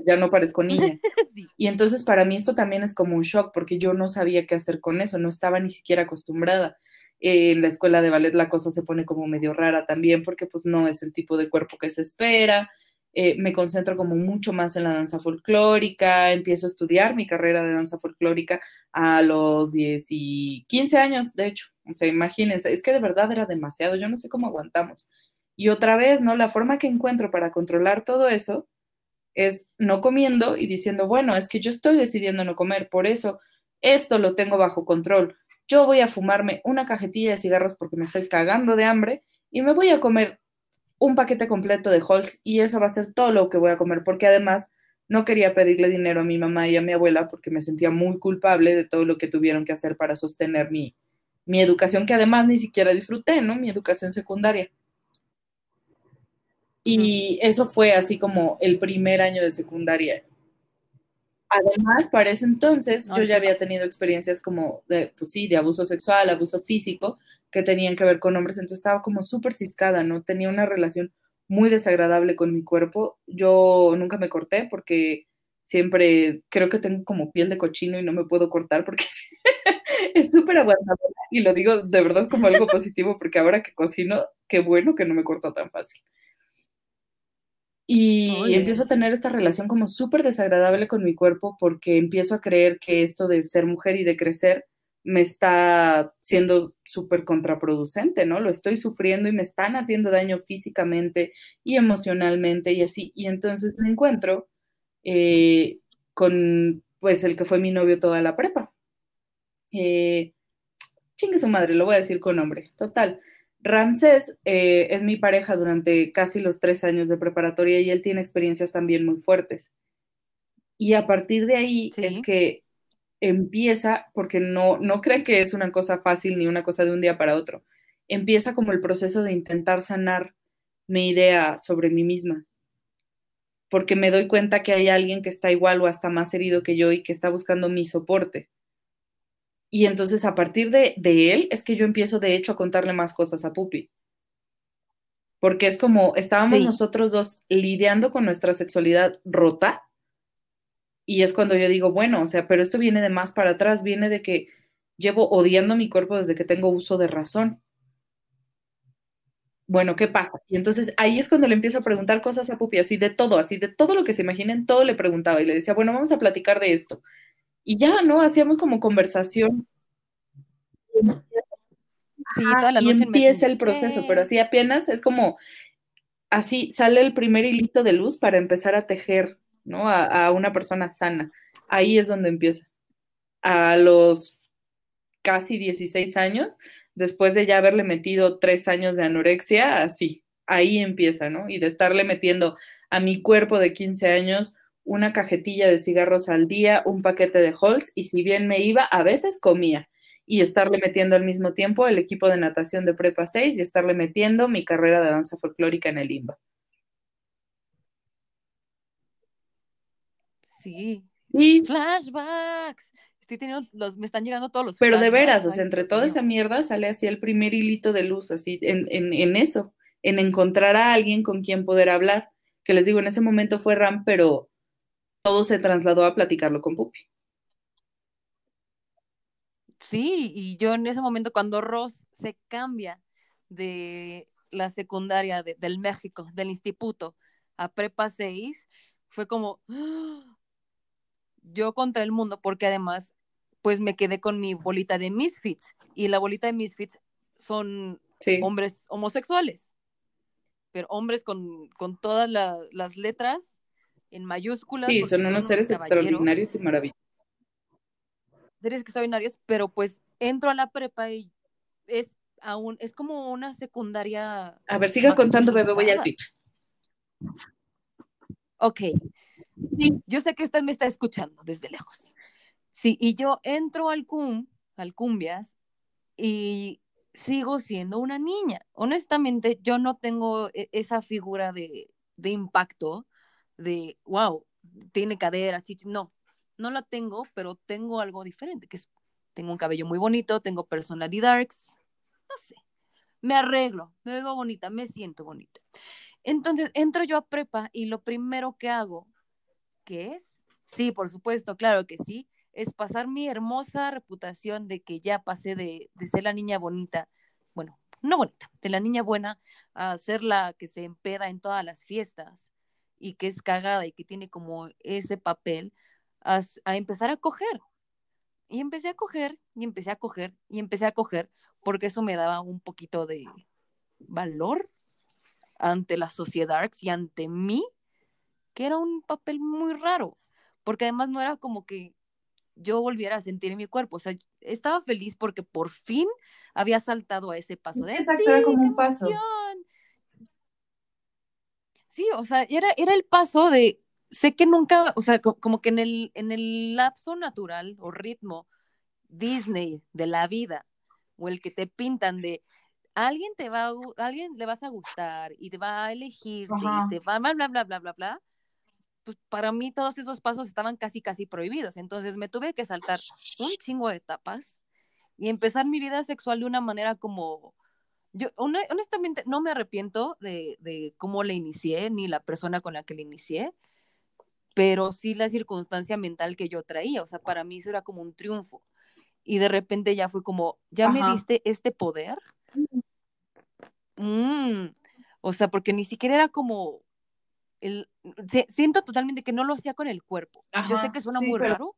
Ya no parezco niña. Y entonces para mí esto también es como un shock porque yo no sabía qué hacer con eso, no estaba ni siquiera acostumbrada. en la escuela de ballet la cosa se pone como medio rara también porque pues no es el tipo de cuerpo que se espera. Eh, me concentro como mucho más en la danza folclórica, empiezo a estudiar mi carrera de danza folclórica a los 10 y 15 años, de hecho. O sea, imagínense, es que de verdad era demasiado, yo no sé cómo aguantamos. Y otra vez, ¿no? La forma que encuentro para controlar todo eso es no comiendo y diciendo, bueno, es que yo estoy decidiendo no comer, por eso esto lo tengo bajo control. Yo voy a fumarme una cajetilla de cigarros porque me estoy cagando de hambre y me voy a comer un paquete completo de Halls y eso va a ser todo lo que voy a comer, porque además no quería pedirle dinero a mi mamá y a mi abuela porque me sentía muy culpable de todo lo que tuvieron que hacer para sostener mi, mi educación, que además ni siquiera disfruté, ¿no? Mi educación secundaria. Y eso fue así como el primer año de secundaria. Además, para ese entonces yo ya había tenido experiencias como de, pues sí, de abuso sexual, abuso físico, que tenían que ver con hombres, entonces estaba como súper ciscada, ¿no? Tenía una relación muy desagradable con mi cuerpo. Yo nunca me corté porque siempre creo que tengo como piel de cochino y no me puedo cortar porque es súper aguantadora. Y lo digo de verdad como algo positivo porque ahora que cocino, qué bueno que no me corto tan fácil. Y Oye. empiezo a tener esta relación como súper desagradable con mi cuerpo porque empiezo a creer que esto de ser mujer y de crecer me está siendo súper contraproducente, ¿no? Lo estoy sufriendo y me están haciendo daño físicamente y emocionalmente y así. Y entonces me encuentro eh, con, pues, el que fue mi novio toda la prepa. Eh, chingue su madre, lo voy a decir con nombre. Total. Ramsés eh, es mi pareja durante casi los tres años de preparatoria y él tiene experiencias también muy fuertes. Y a partir de ahí Sí. es que empieza, porque no, no creen que es una cosa fácil ni una cosa de un día para otro, empieza como el proceso de intentar sanar mi idea sobre mí misma, porque me doy cuenta que hay alguien que está igual o hasta más herido que yo y que está buscando mi soporte. Y entonces a partir de, de él es que yo empiezo de hecho a contarle más cosas a Pupi. Porque es como estábamos Sí. nosotros dos lidiando con nuestra sexualidad rota. Y es cuando yo digo, bueno, o sea, pero esto viene de más para atrás, viene de que llevo odiando mi cuerpo desde que tengo uso de razón. Bueno, ¿qué pasa? Y entonces ahí es cuando le empiezo a preguntar cosas a Pupi, así de todo, así de todo lo que se imaginen, todo le preguntaba y le decía, bueno, vamos a platicar de esto. Y ya, ¿no? Hacíamos como conversación. Sí, toda la y noche empieza el proceso, pero así apenas es como, así sale el primer hilito de luz para empezar a tejer, ¿no? A, una persona sana. Ahí es donde empieza. A los casi 16 años, después de ya haberle metido tres años de anorexia, así, ahí empieza, ¿no? Y de estarle metiendo a mi cuerpo de 15 años una cajetilla de cigarros al día, un paquete de Halls, y si bien me iba, a veces comía. Y estarle metiendo al mismo tiempo el equipo de natación de Prepa 6 y estarle metiendo mi carrera de danza folclórica en el IMBA. Sí, Sí, flashbacks. Estoy teniendo los, me están llegando todos los pero de veras, o sea, entre toda esa mierda sale así el primer hilito de luz, así en, en, en eso, en encontrar a alguien con quien poder hablar. Que les digo, en ese momento fue Ram, pero todo se trasladó a platicarlo con Pupi. Sí, y yo en ese momento cuando Ross se cambia de la secundaria de- del México, del instituto, a prepa 6, fue como ¡ah! Yo contra el mundo, porque además, pues me quedé con mi bolita de Misfits, y la bolita de Misfits son Sí. hombres homosexuales, pero hombres con, con todas la- las letras en mayúsculas. Sí, son unos seres extraordinarios y maravillosos. series extraordinarias, pero pues entro a la prepa y es aún, es como una secundaria. A ver, siga contando, bebé, voy al tip. Ok. Yo sé que usted me está escuchando desde lejos. Sí, y yo entro al CUM, al Cumbias, y sigo siendo una niña. Honestamente, yo no tengo e- esa figura de, de impacto, de, wow, tiene caderas, chichis. No, no la tengo, pero tengo algo diferente, que es, tengo un cabello muy bonito, tengo personalidad, no sé, me arreglo, me veo bonita, me siento bonita. Entonces entro yo a prepa y lo primero que hago, ¿qué es? Sí, por supuesto, claro que sí, es pasar mi hermosa reputación de que ya pasé de, de ser la niña bonita, bueno, no bonita, de la niña buena a ser la que se empeda en todas las fiestas y que es cagada y que tiene como ese papel a, a empezar a coger. Y empecé a coger, y empecé a coger, y empecé a coger, porque eso me daba un poquito de valor ante la sociedad y ante mí, que era un papel muy raro, porque además no era como que yo volviera a sentir mi cuerpo, o sea, estaba feliz porque por fin había saltado a ese paso de Exacto, "Sí, era como un paso". emoción". Sí, o sea, era, era el paso de, sé que nunca, o sea, co- como que en el, en el lapso natural o ritmo Disney de la vida, o el que te pintan de alguien te va a, gu- alguien le vas a gustar y te va a elegirte Ajá. y te va bla bla bla bla bla bla, pues para mí todos esos pasos estaban casi casi prohibidos, entonces me tuve que saltar un chingo de etapas y empezar mi vida sexual de una manera como yo hone- honestamente no me arrepiento de, de cómo la inicié ni la persona con la que la inicié. pero sí la circunstancia mental que yo traía, o sea, para mí eso era como un triunfo. Y de repente ya fue como, ya me diste este poder. Mm, O sea, porque ni siquiera era como el siento totalmente que no lo hacía con el cuerpo. Yo sé Ajá, que suena sí, muy pero- raro,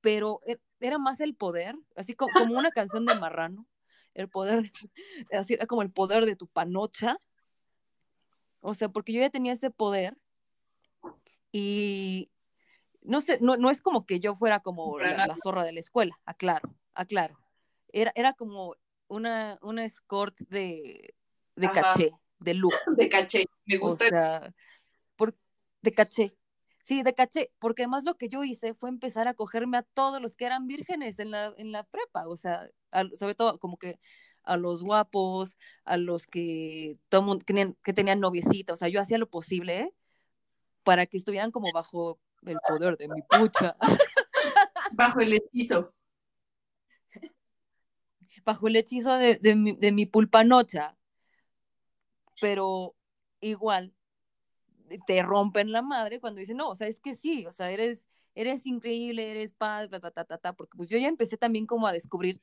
pero e- era más el poder, así co- como, una canción de Marrano, el poder, de- así era como el poder de tu panocha. O sea, porque yo ya tenía ese poder y no sé, no, no es como que yo fuera como la, la zorra de la escuela, aclaro, aclaro. Era, era como una, una escort de, de Ajá. caché, de lujo. De caché. Me O gusta. sea, por, de caché. Sí, de caché, porque además lo que yo hice fue empezar a cogerme a todos los que eran vírgenes en la, en la prepa, o sea, sobre todo como que a los guapos, a los que, todo mundo, que, tenían, que tenían noviecita, o sea, yo hacía lo posible ¿eh? para que estuvieran como bajo el poder de mi pucha, Bajo el hechizo. bajo el hechizo de, de mi, de mi pulpanocha, pero igual te rompen la madre cuando dicen, no, o sea, es que sí, o sea, eres, eres increíble, eres paz, ta, ta, ta, ta, porque pues yo ya empecé también como a descubrir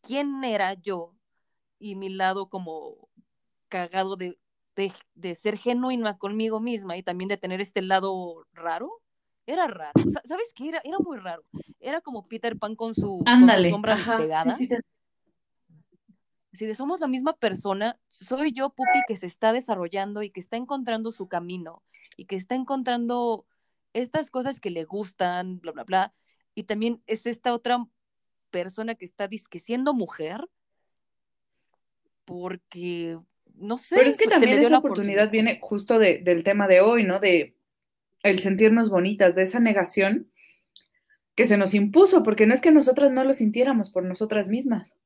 quién era yo y mi lado como cagado de, de, de ser genuina conmigo misma y también de tener este lado raro. Era raro, o sea, ¿sabes qué? Era, era muy raro. Era como Peter Pan con su, con su Ándale. sombra despegada. sí, sí, te- si de somos la misma persona, soy yo, Pupi, que se está desarrollando y que está encontrando su camino y que está encontrando estas cosas que le gustan, bla, bla, bla. Y también es esta otra persona que está disque siendo mujer porque, no sé, Pero es que pues, también esa la oportunidad viene justo de- del tema de hoy, ¿no? De el sentirnos bonitas, de esa negación que se nos impuso, porque no es que nosotras no lo sintiéramos por nosotras mismas.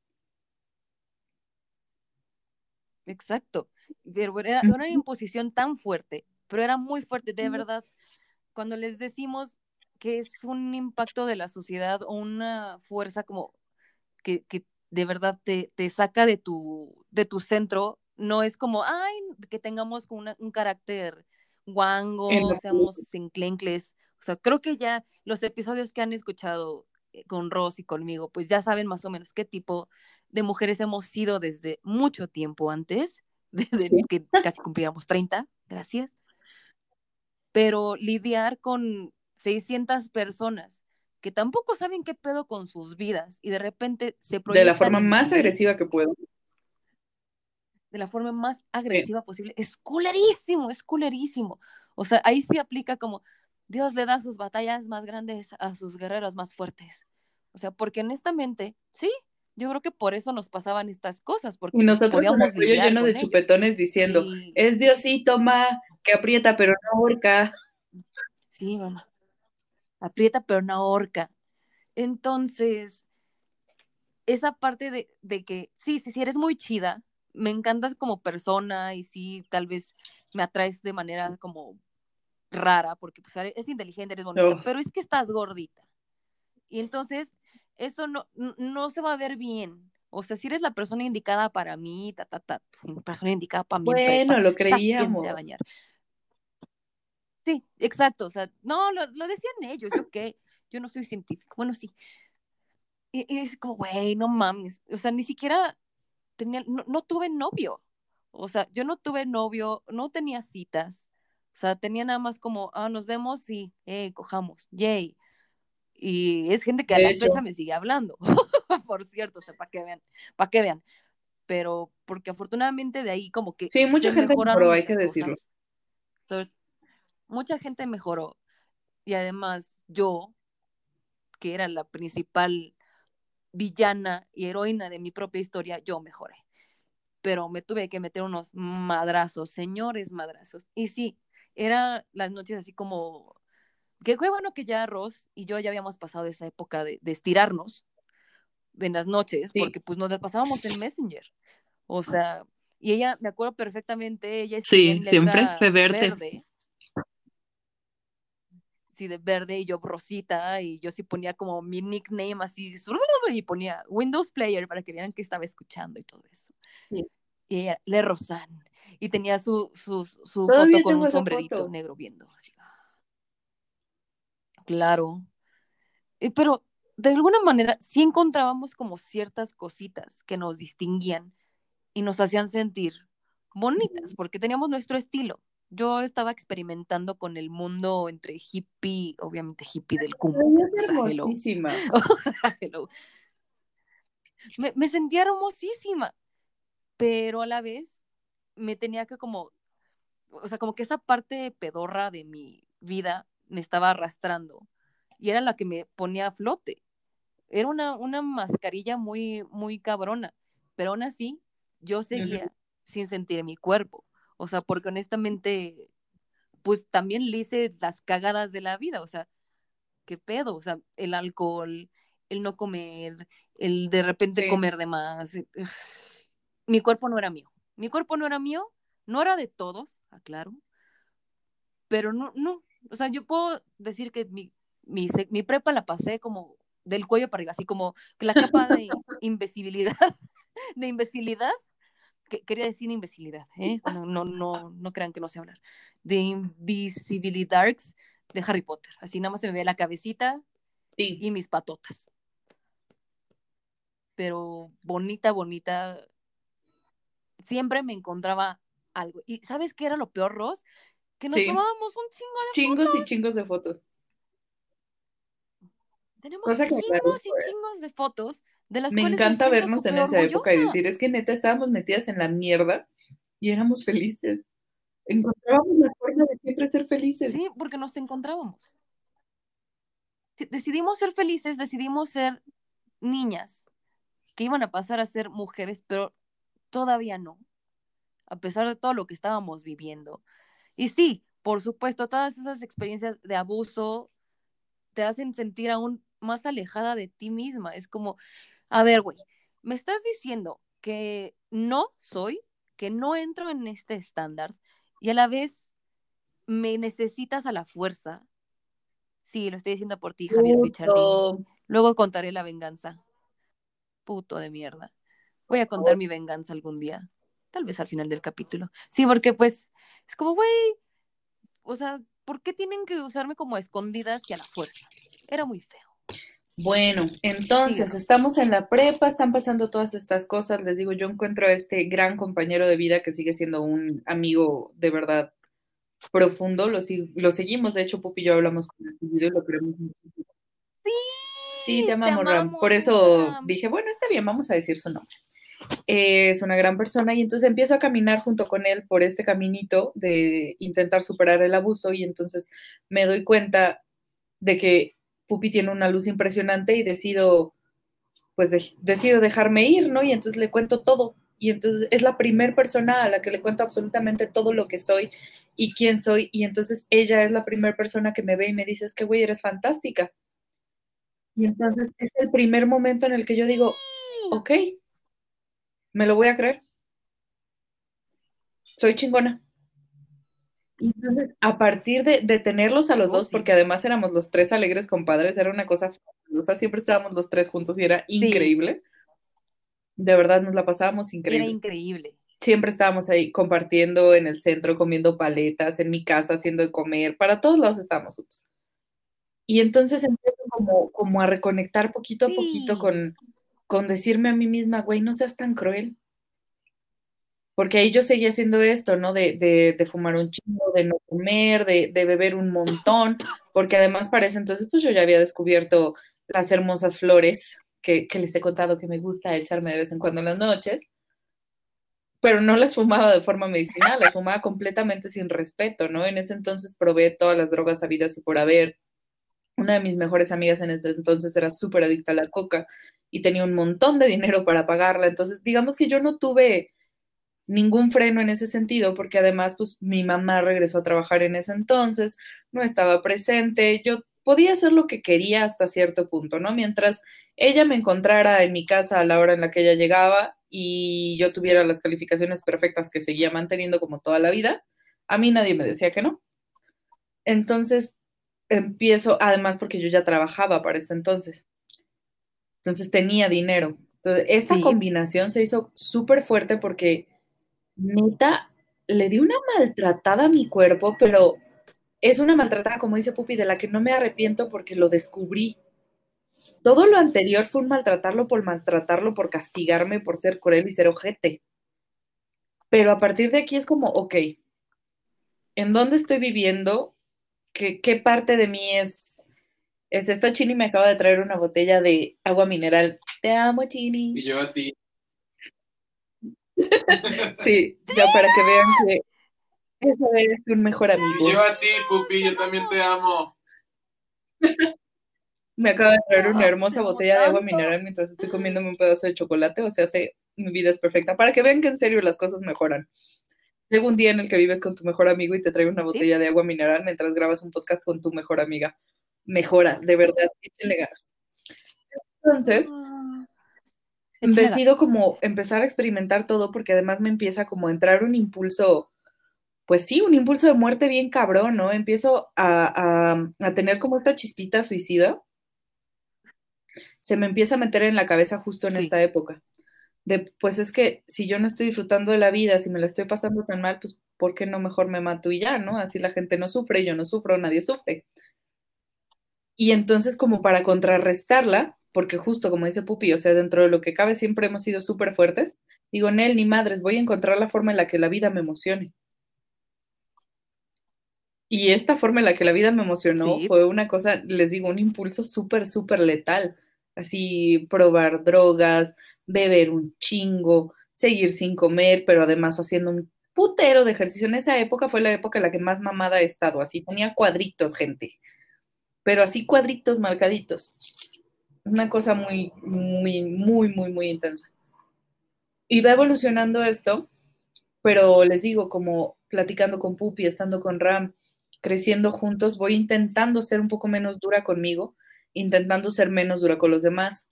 Exacto. Pero era una imposición tan fuerte, pero era muy fuerte, de verdad. Cuando les decimos que es un impacto de la sociedad o una fuerza como que, que de verdad te, te saca de tu, de tu centro, no es como, ay, que tengamos una- un carácter guango, seamos enclencles. O sea, creo que ya los episodios que han escuchado eh, con Ross y conmigo, pues ya saben más o menos qué tipo de mujeres hemos sido desde mucho tiempo antes, desde Sí. que casi cumplíamos 30, gracias. Pero lidiar con 600 personas que tampoco saben qué pedo con sus vidas y de repente se De la proyectan forma más agresiva que puedo. de la forma más agresiva posible, es culerísimo, es culerísimo. O sea, ahí sí aplica como Dios le da sus batallas más grandes a sus guerreros más fuertes. O sea, porque honestamente, sí, yo creo que por eso nos pasaban estas cosas, porque Y nosotros con el podíamos cuello lidiar lleno con de chupetones diciendo, Y- es Diosito, ma, que aprieta pero no ahorca. Sí, mamá. Aprieta pero no ahorca. Entonces, esa parte de, de que, sí, sí, sí, eres muy chida, me encantas como persona y sí, tal vez me atraes de manera como rara, porque pues eres inteligente, eres bonita, pero es que estás gordita. Y entonces, eso no, no se va a ver bien. O sea, si eres la persona indicada para mí, ta, ta, ta, persona indicada para mí en Bueno, prepa, lo creíamos. a bañar. Sí, exacto. O sea, no, lo, lo decían ellos, yo qué, yo no soy científico. Bueno, sí. Y, y es como, güey, no mames. O sea, ni siquiera tenía, no, no tuve novio. O sea, yo no tuve novio, no tenía citas. O sea, tenía nada más como, ah, nos vemos y, eh, cojamos, yay. Y es gente que a la hecho. fecha me sigue hablando, por cierto, o sea, para que vean, para que vean. Pero porque afortunadamente de ahí como que Sí, mucha gente mejoró, hay que decirlo. Sobre- mucha gente mejoró. Y además yo, que era la principal villana y heroína de mi propia historia, yo mejoré. Pero me tuve que meter unos madrazos, señores madrazos. Y sí, eran las noches así como, que fue bueno que ya Ross y yo ya habíamos pasado esa época de, de estirarnos en las noches, Sí. porque pues nos las pasábamos en Messenger. O sea, y ella, me acuerdo perfectamente, ella Sí, en siempre fue verde. verde. Sí, de verde y yo rosita y yo sí ponía como mi nickname así y ponía Windows Player para que vieran que estaba escuchando y todo eso. Sí. Y ella, Le Rosan. Y tenía su, su, su foto con un sombrerito foto. negro viendo. Así. Claro. Pero de alguna manera sí encontrábamos como ciertas cositas que nos distinguían y nos hacían sentir bonitas, porque teníamos nuestro estilo. Yo estaba experimentando con el mundo entre hippie, obviamente hippie del cum. Ay, es o sea, hello. hermosísima. Hello. Me, me sentía hermosísima, pero a la vez me tenía que como, o sea, como que esa parte pedorra de mi vida me estaba arrastrando y era la que me ponía a flote. Era una, una mascarilla muy, muy cabrona, pero aún así yo seguía sin sentir mi cuerpo. O sea, porque honestamente, pues también le hice las cagadas de la vida. O sea, ¿qué pedo? O sea, el alcohol, el no comer, el de repente Sí. comer de más. Mi cuerpo no era mío. Mi cuerpo no era mío, no era de todos, aclaro. Pero no, no. O sea, yo puedo decir que mi, mi, mi prepa la pasé como del cuello para arriba, así como la capa de invisibilidad, de imbecilidad, que, quería decir imbecilidad, ¿eh? No, no, no, no crean que no sé hablar. De invisibilidarks de Harry Potter. Así nada más se me ve la cabecita Sí. y mis patotas. Pero bonita, bonita. Siempre me encontraba algo. ¿Y sabes qué era lo peor, Ross? Que nos Sí. tomábamos un chingo de Chingos y chingos de fotos. Tenemos Cosa que chingos y gusta. chingos de fotos de las Me cuales encanta vernos en esa época y decir, es que neta estábamos metidas en la mierda y éramos felices. Encontrábamos la forma de siempre ser felices. Sí, porque nos encontrábamos. Decidimos ser felices, decidimos ser niñas que iban a pasar a ser mujeres, pero todavía no, a pesar de todo lo que estábamos viviendo. Y sí, por supuesto, todas esas experiencias de abuso te hacen sentir aún más alejada de ti misma. Es como, a ver, güey, me estás diciendo que no soy, que no entro en este estándar y a la vez me necesitas a la fuerza. Sí, lo estoy diciendo por ti, Javier Pichardi. Puto. Luego contaré la venganza. Puto de mierda. Voy a contar mi venganza algún día. Tal vez al final del capítulo. Sí, porque pues es como, güey, o sea, ¿por qué tienen que usarme como a escondidas y a la fuerza? Era muy feo. Bueno, entonces Sí. estamos en la prepa, están pasando todas estas cosas. Les digo, yo encuentro a este gran compañero de vida que sigue siendo un amigo de verdad profundo. Lo, lo seguimos, de hecho, Pupi y yo hablamos con él y lo queremos muchísimo. Sí, Sí, te amamos, Ram. Por eso dije, bueno, está bien, vamos a decir su nombre. Eh, es una gran persona y entonces empiezo a caminar junto con él por este caminito de intentar superar el abuso y entonces me doy cuenta de que Pupi tiene una luz impresionante y decido, pues de- decido dejarme ir, ¿no? Y entonces le cuento todo. Y entonces es la primer persona a la que le cuento absolutamente todo lo que soy y quién soy. Y entonces ella es la primera persona que me ve y me dice, es que, güey, eres fantástica. Y entonces es el primer momento en el que yo digo, ok, me lo voy a creer. Soy chingona. Entonces, a partir de, de tenerlos a los Oh, dos, sí. porque además éramos los tres alegres compadres, era una cosa fabulosa, siempre estábamos los tres juntos y era increíble. De verdad, nos la pasábamos Era increíble. increíble. Siempre estábamos ahí compartiendo en el centro, comiendo paletas, en mi casa, haciendo de comer, para todos lados estábamos juntos. Y entonces empiezo como, como a reconectar poquito a poquito con, con decirme a mí misma, güey, no seas tan cruel. Porque ahí yo seguía haciendo esto, ¿no? De, de, fumar un chingo, de no comer, de, de beber un montón, porque además para ese entonces, pues yo ya había descubierto las hermosas flores que, que les he contado que me gusta echarme de vez en cuando en las noches, pero no las fumaba de forma medicinal, las fumaba completamente sin respeto, ¿no? En ese entonces probé todas las drogas habidas y por haber. Una de mis mejores amigas en ese entonces era súper adicta a la coca y tenía un montón de dinero para pagarla, entonces digamos que yo no tuve ningún freno en ese sentido, porque además, pues mi mamá regresó a trabajar en ese entonces, no estaba presente, yo podía hacer lo que quería hasta cierto punto, ¿no? Mientras ella me encontrara en mi casa a la hora en la que ella llegaba y yo tuviera las calificaciones perfectas que seguía manteniendo como toda la vida, a mí nadie me decía que no. Entonces empiezo, además porque yo ya trabajaba para este entonces, entonces tenía dinero. Entonces, esta Sí. combinación se hizo súper fuerte porque neta le di una maltratada a mi cuerpo, pero es una maltratada, como dice Pupi, de la que no me arrepiento porque lo descubrí. Todo lo anterior fue un maltratarlo por maltratarlo, por castigarme, por ser cruel y ser ojete. Pero a partir de aquí es como, ok, ¿en dónde estoy viviendo? ¿Qué, qué parte de mí es, es esto? Chini me acaba de traer una botella de agua mineral. Te amo, Chini. Y yo a ti. Sí, ya para que vean que eso es un mejor amigo. Y yo a ti, Pupi, yo también te amo. Me acaba de traer una hermosa botella de agua mineral mientras estoy comiéndome un pedazo de chocolate, o sea, se, mi vida es perfecta. Para que vean que en serio las cosas mejoran. Llega un día en el que vives con tu mejor amigo y te trae una botella de agua mineral mientras grabas un podcast con tu mejor amiga. Mejora, de verdad, échenle ganas. Entonces, Ah. Decido como empezar a experimentar todo porque además me empieza como a entrar un impulso, pues sí, un impulso de muerte bien cabrón, ¿no? Empiezo a, a- a tener como esta chispita suicida. Se me empieza a meter en la cabeza justo en Sí. esta época. De, pues es que si yo no estoy disfrutando de la vida, si me la estoy pasando tan mal, pues ¿por qué no mejor me mato y ya, ¿no? Así la gente no sufre, yo no sufro, nadie sufre. Y entonces como para contrarrestarla, porque justo como dice Pupi, o sea, dentro de lo que cabe siempre hemos sido súper fuertes, digo, Nel, ni madres, voy a encontrar la forma en la que la vida me emocione. Y esta forma en la que la vida me emocionó Sí. fue una cosa, les digo, un impulso súper, súper letal. Así, probar drogas, beber un chingo, seguir sin comer, pero además haciendo un putero de ejercicio. En esa época fue la época en la que más mamada he estado, así tenía cuadritos, gente, pero así cuadritos marcaditos. Una cosa muy, muy, muy, muy, muy intensa. Y va evolucionando esto, pero les digo, como platicando con Pupi, estando con Ram, creciendo juntos, voy intentando ser un poco menos dura conmigo, intentando ser menos dura con los demás,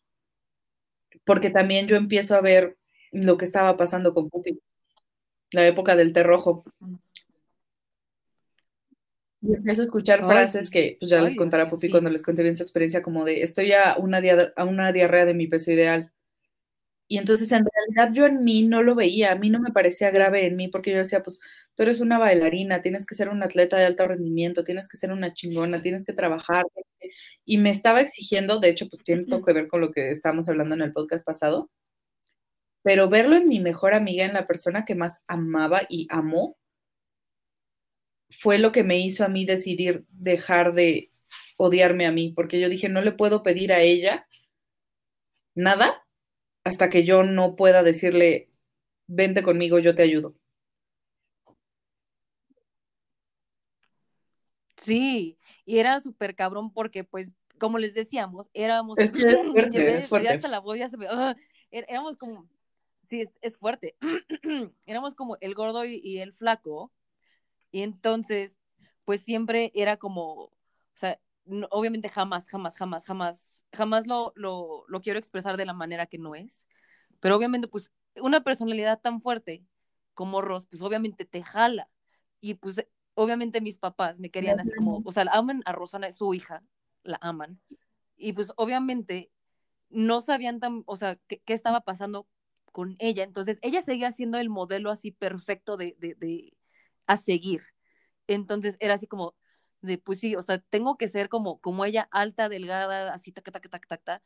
porque también yo empiezo a ver lo que estaba pasando con Pupi, la época del té rojo. Y empiezo a escuchar Ay, frases que pues ya Ay, les contará mío, Pupi sí. cuando les conté bien su experiencia, como de estoy a una, a una diarrea de mi peso ideal. Y entonces en realidad yo en mí no lo veía, a mí no me parecía grave en mí, porque yo decía, pues tú eres una bailarina, tienes que ser una atleta de alto rendimiento, tienes que ser una chingona, tienes que trabajar. Y me estaba exigiendo, de hecho, pues tiene todo que ver con lo que estábamos hablando en el podcast pasado, pero verlo en mi mejor amiga, en la persona que más amaba y amó, fue lo que me hizo a mí decidir dejar de odiarme a mí, porque yo dije, no le puedo pedir a ella nada hasta que yo no pueda decirle, vente conmigo, yo te ayudo. Sí, y era súper cabrón porque, pues, como les decíamos, éramos. Es que es fuerte, llevé- es ya fuerte. hasta la voz ya se me. er- éramos como. Sí, es, es fuerte. éramos como el gordo y, y el flaco. Y entonces, pues siempre era como. O sea, no- obviamente jamás, jamás, jamás, jamás, jamás lo, lo, lo quiero expresar de la manera que no es. Pero obviamente, pues, una personalidad tan fuerte como Ross, pues obviamente te jala. Y pues obviamente mis papás me querían así como, o sea, aman a Rosana, su hija, la aman. Y pues obviamente no sabían tan, o sea, qué, estaba pasando con ella. Entonces ella seguía siendo el modelo así perfecto de, de, de a seguir. Entonces era así como de, pues sí, o sea, tengo que ser como, como ella, alta, delgada, así, tac, tac, tac, tac, tac,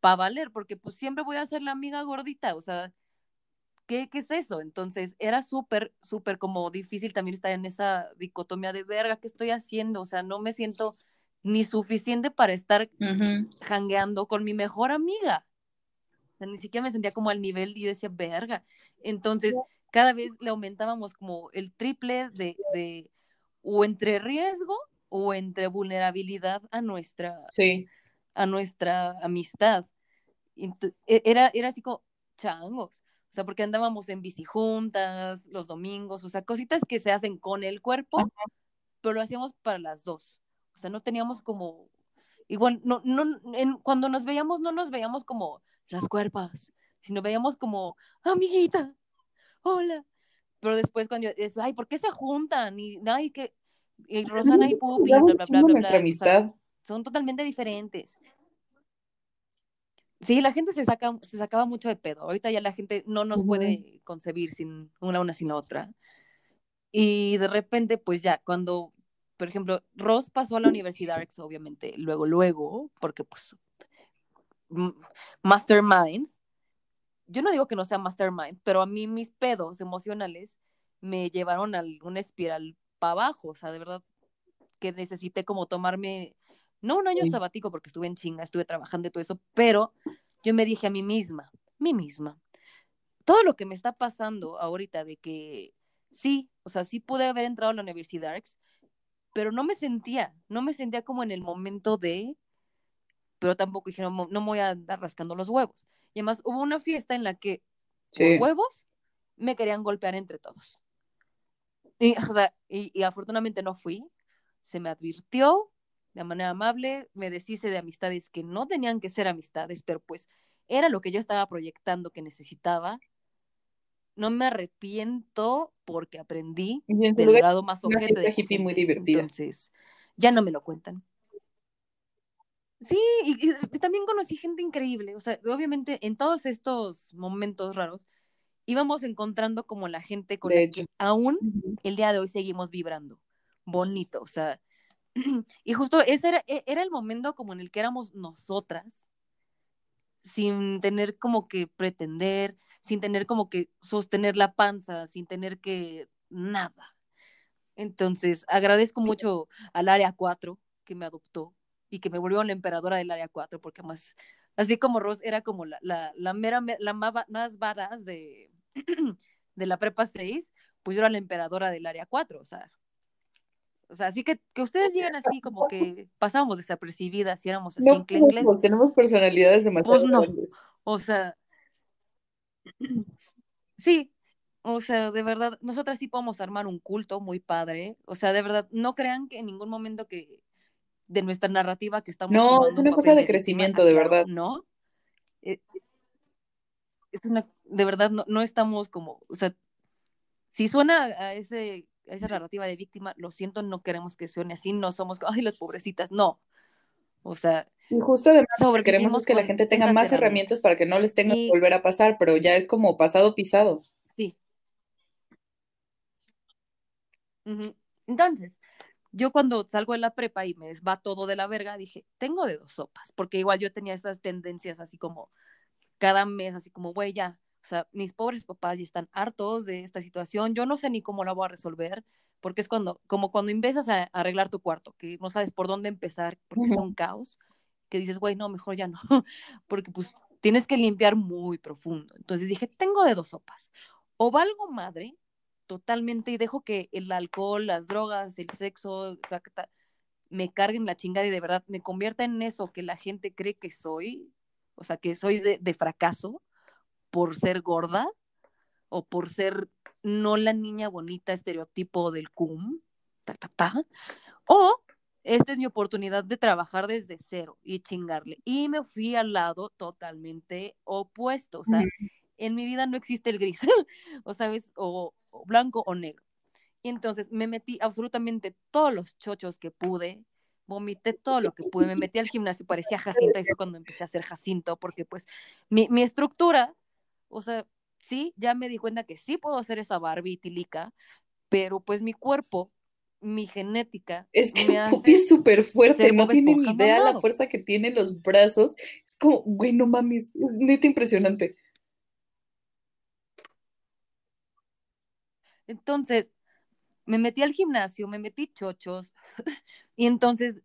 para valer, porque pues siempre voy a ser la amiga gordita, o sea, ¿qué, qué es eso? Entonces era súper, súper como difícil también estar en esa dicotomía de verga, ¿qué estoy haciendo? O sea, no me siento ni suficiente para estar jangueando con mi mejor amiga. O sea, ni siquiera me sentía como al nivel y yo decía, verga. Entonces, cada vez le aumentábamos como el triple de, de o entre riesgo o entre vulnerabilidad a nuestra, Sí, a nuestra amistad. E- Era, era así como changos. O sea, porque andábamos en bici juntas los domingos, o sea, cositas que se hacen con el cuerpo, pero lo hacíamos para las dos. O sea, no teníamos como, igual, no, no, en, cuando nos veíamos, no nos veíamos como las cuerpas, sino veíamos como, amiguita, hola. Pero después cuando es, ay, ¿por qué se juntan? Y, ay, que, y Rosana y Pupi, bla, bla, bla, bla, bla, nuestra o sea, amistad. son totalmente diferentes. Sí, la gente se saca, se sacaba mucho de pedo. Ahorita ya la gente no nos puede concebir sin una, una sin la otra. Y de repente, pues ya, cuando por ejemplo, Ross pasó a la universidad, obviamente, luego, luego, porque pues, masterminds. Yo no digo que no sea mastermind, pero a mí mis pedos emocionales me llevaron a una espiral para abajo, o sea, de verdad que necesité como tomarme, no un año sabático porque estuve en chinga, estuve trabajando y todo eso, pero yo me dije a mí misma, mí misma, todo lo que me está pasando ahorita de que sí, o sea, sí pude haber entrado a la universidad, pero no me sentía, no me sentía como en el momento de, pero tampoco dije, no, no me voy a andar rascando los huevos. Y además hubo una fiesta en la que por huevos me querían golpear entre todos. Y, o sea, y, afortunadamente no fui. Se me advirtió de manera amable, me deshice de amistades que no tenían que ser amistades, pero pues era lo que yo estaba proyectando que necesitaba. No me arrepiento porque aprendí del lado más objeto de hippie muy divertida. Entonces, ya no me lo cuentan. Sí, y, también conocí gente increíble. O sea, obviamente en todos estos momentos raros íbamos encontrando como la gente con la que aún el día de hoy seguimos vibrando. Bonito, o sea. Y justo ese era, e, era el momento como en el que éramos nosotras, sin tener como que pretender, sin tener como que sostener la panza, sin tener que nada. Entonces, agradezco mucho al área 4 que me adoptó y que me volvió la emperadora del área 4, porque más, así como Ross era como la, la, la mera, la más varas de, de la prepa 6, pues yo era la emperadora del área 4, o sea. O sea, así que que ustedes digan así como que pasábamos desapercibidas y éramos así no, en tenemos personalidades demasiado Pues no, o sea, sí, o sea, de verdad, nosotras sí podemos armar un culto muy padre, o sea, de verdad, no crean que en ningún momento que de nuestra narrativa que estamos No, es una cosa de crecimiento, de verdad. No. Eh, es una, de verdad, no, no estamos como, o sea, si suena a, ese, esa narrativa de víctima, lo siento, no queremos que suene así, no somos, ay, las pobrecitas, no. O sea, y justo además que queremos que la gente tenga más herramientas para que no les tenga que volver a pasar, pero ya es como pasado pisado. Sí. Entonces, yo cuando salgo de la prepa y me va todo de la verga, dije, tengo de dos sopas, porque igual yo tenía esas tendencias así como cada mes, así como, güey, ya, o sea, mis pobres papás ya están hartos de esta situación, yo no sé ni cómo la voy a resolver, porque es cuando, como cuando empiezas a, arreglar tu cuarto, que no sabes por dónde empezar, porque es un caos, que dices, güey, no, mejor ya no, porque pues tienes que limpiar muy profundo. Entonces dije, tengo de dos sopas, o valgo madre totalmente y dejo que el alcohol, las drogas, el sexo, me carguen la chingada y de verdad me convierta en eso que la gente cree que soy, o sea, que soy de, fracaso por ser gorda o por ser no la niña bonita estereotipo del cum, ta, ta, ta, o esta es mi oportunidad de trabajar desde cero y chingarle. Y me fui al lado totalmente opuesto, o sea, en mi vida no existe el gris, o sabes, o, blanco o negro. Y entonces me metí absolutamente todos los chochos que pude, vomité todo lo que pude, me metí al gimnasio, parecía Jacinto, y fue cuando empecé a hacer Jacinto, porque pues mi, mi estructura, o sea, sí, ya me di cuenta que sí puedo hacer esa Barbie tilica, pero pues mi cuerpo, mi genética. Es que me es súper fuerte, no tiene ni idea la fuerza que tiene los brazos. Es como, güey, no mames, neta impresionante. Entonces, me metí al gimnasio, me metí chochos, y entonces,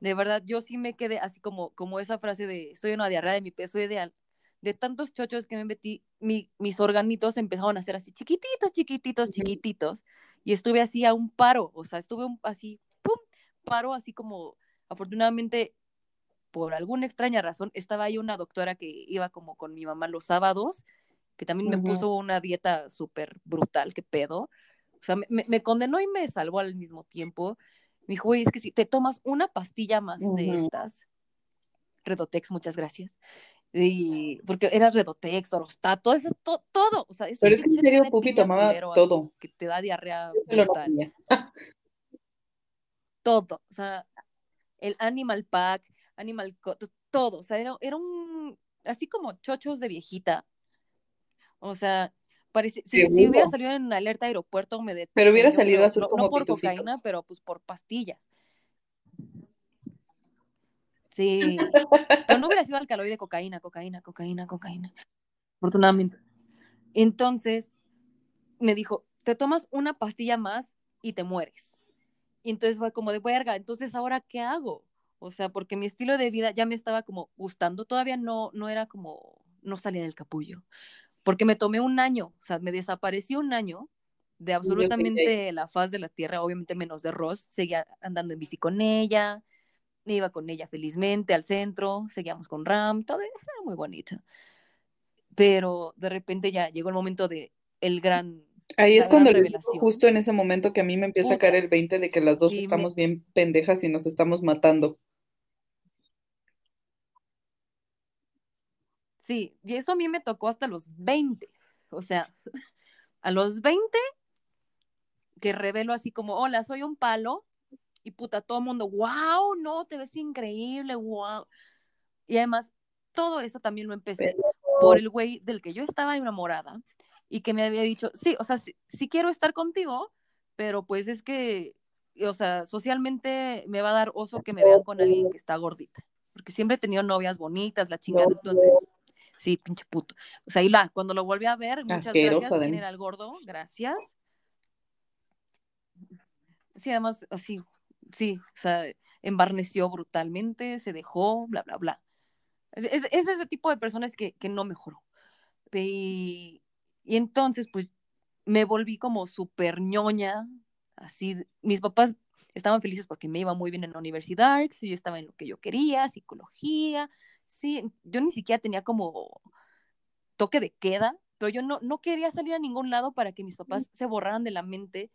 de verdad, yo sí me quedé así como, como esa frase de estoy en una diarrea de mi peso ideal. De tantos chochos que me metí, mis organitos empezaron a ser así chiquititos, chiquititos, chiquititos, y estuve así a un paro, o sea, estuve así, pum, paro, así como, afortunadamente, por alguna extraña razón, estaba ahí una doctora que iba como con mi mamá los sábados, que también me puso una dieta súper brutal, que pedo. O sea, me, condenó y me salvó al mismo tiempo. Me dijo, es que si te tomas una pastilla más de estas, Redotex, muchas gracias. Y, porque era Redotex, Orostato, eso, todo. O sea, Pero es que en serio, Pupi tomaba todo. Que te da diarrea brutal. todo. O sea, el Animal Pack, Animal, todo. O sea, era, era un, así como chochos de viejita, o sea, Parece, si, si hubiera salido en alerta aeropuerto, me detienen, Pero hubiera yo salido creo, azul no, como no por pitufito. cocaína, pero pues por pastillas. Sí, pero no hubiera sido alcaloide, cocaína, cocaína, cocaína, cocaína. Afortunadamente. Entonces, me dijo, te tomas una pastilla más y te mueres. Y entonces fue como de verga, entonces ahora qué hago? O sea, porque mi estilo de vida ya me estaba como gustando, todavía no, no era como, no salía del capullo, porque me tomé un año, o sea, me desaparecí un año de absolutamente la faz de la tierra, obviamente menos de Ross, seguía andando en bici con ella, me iba con ella felizmente al centro, seguíamos con Ram, todo era muy bonito. Pero de repente ya llegó el momento de el gran Ahí es cuando revelación. justo en ese momento que a mí me empieza a caer el 20 de que las dos Y me- estamos bien pendejas y nos estamos matando. Sí, y eso a mí me tocó hasta los 20. O sea, a los 20 que revelo así como, hola, soy un palo. Y puta, todo el mundo, wow, no, te ves increíble, wow. Y además, todo eso también lo empecé por el güey del que yo estaba enamorada y que me había dicho, sí, o sea, sí, sí quiero estar contigo, pero pues es que, o sea, socialmente me va a dar oso que me vean con alguien que está gordita. Porque siempre he tenido novias bonitas, la chingada, entonces, sí, pinche puto. O sea, y la, cuando lo volví a ver, muchas Asqueroso, gracias, ¿quién además. era el gordo? Gracias. Sí, además, así, sí, o sea, embarneció brutalmente, se dejó, bla, bla, bla. Es, es- es ese tipo de personas que, que no mejoró. Y, y entonces, pues, me volví como súper ñoña, así, mis papás estaban felices porque me iba muy bien en la universidad, yo estaba en lo que yo quería, psicología, sí, yo ni siquiera tenía como toque de queda, pero yo no, no quería salir a ningún lado para que mis papás se borraran de la mente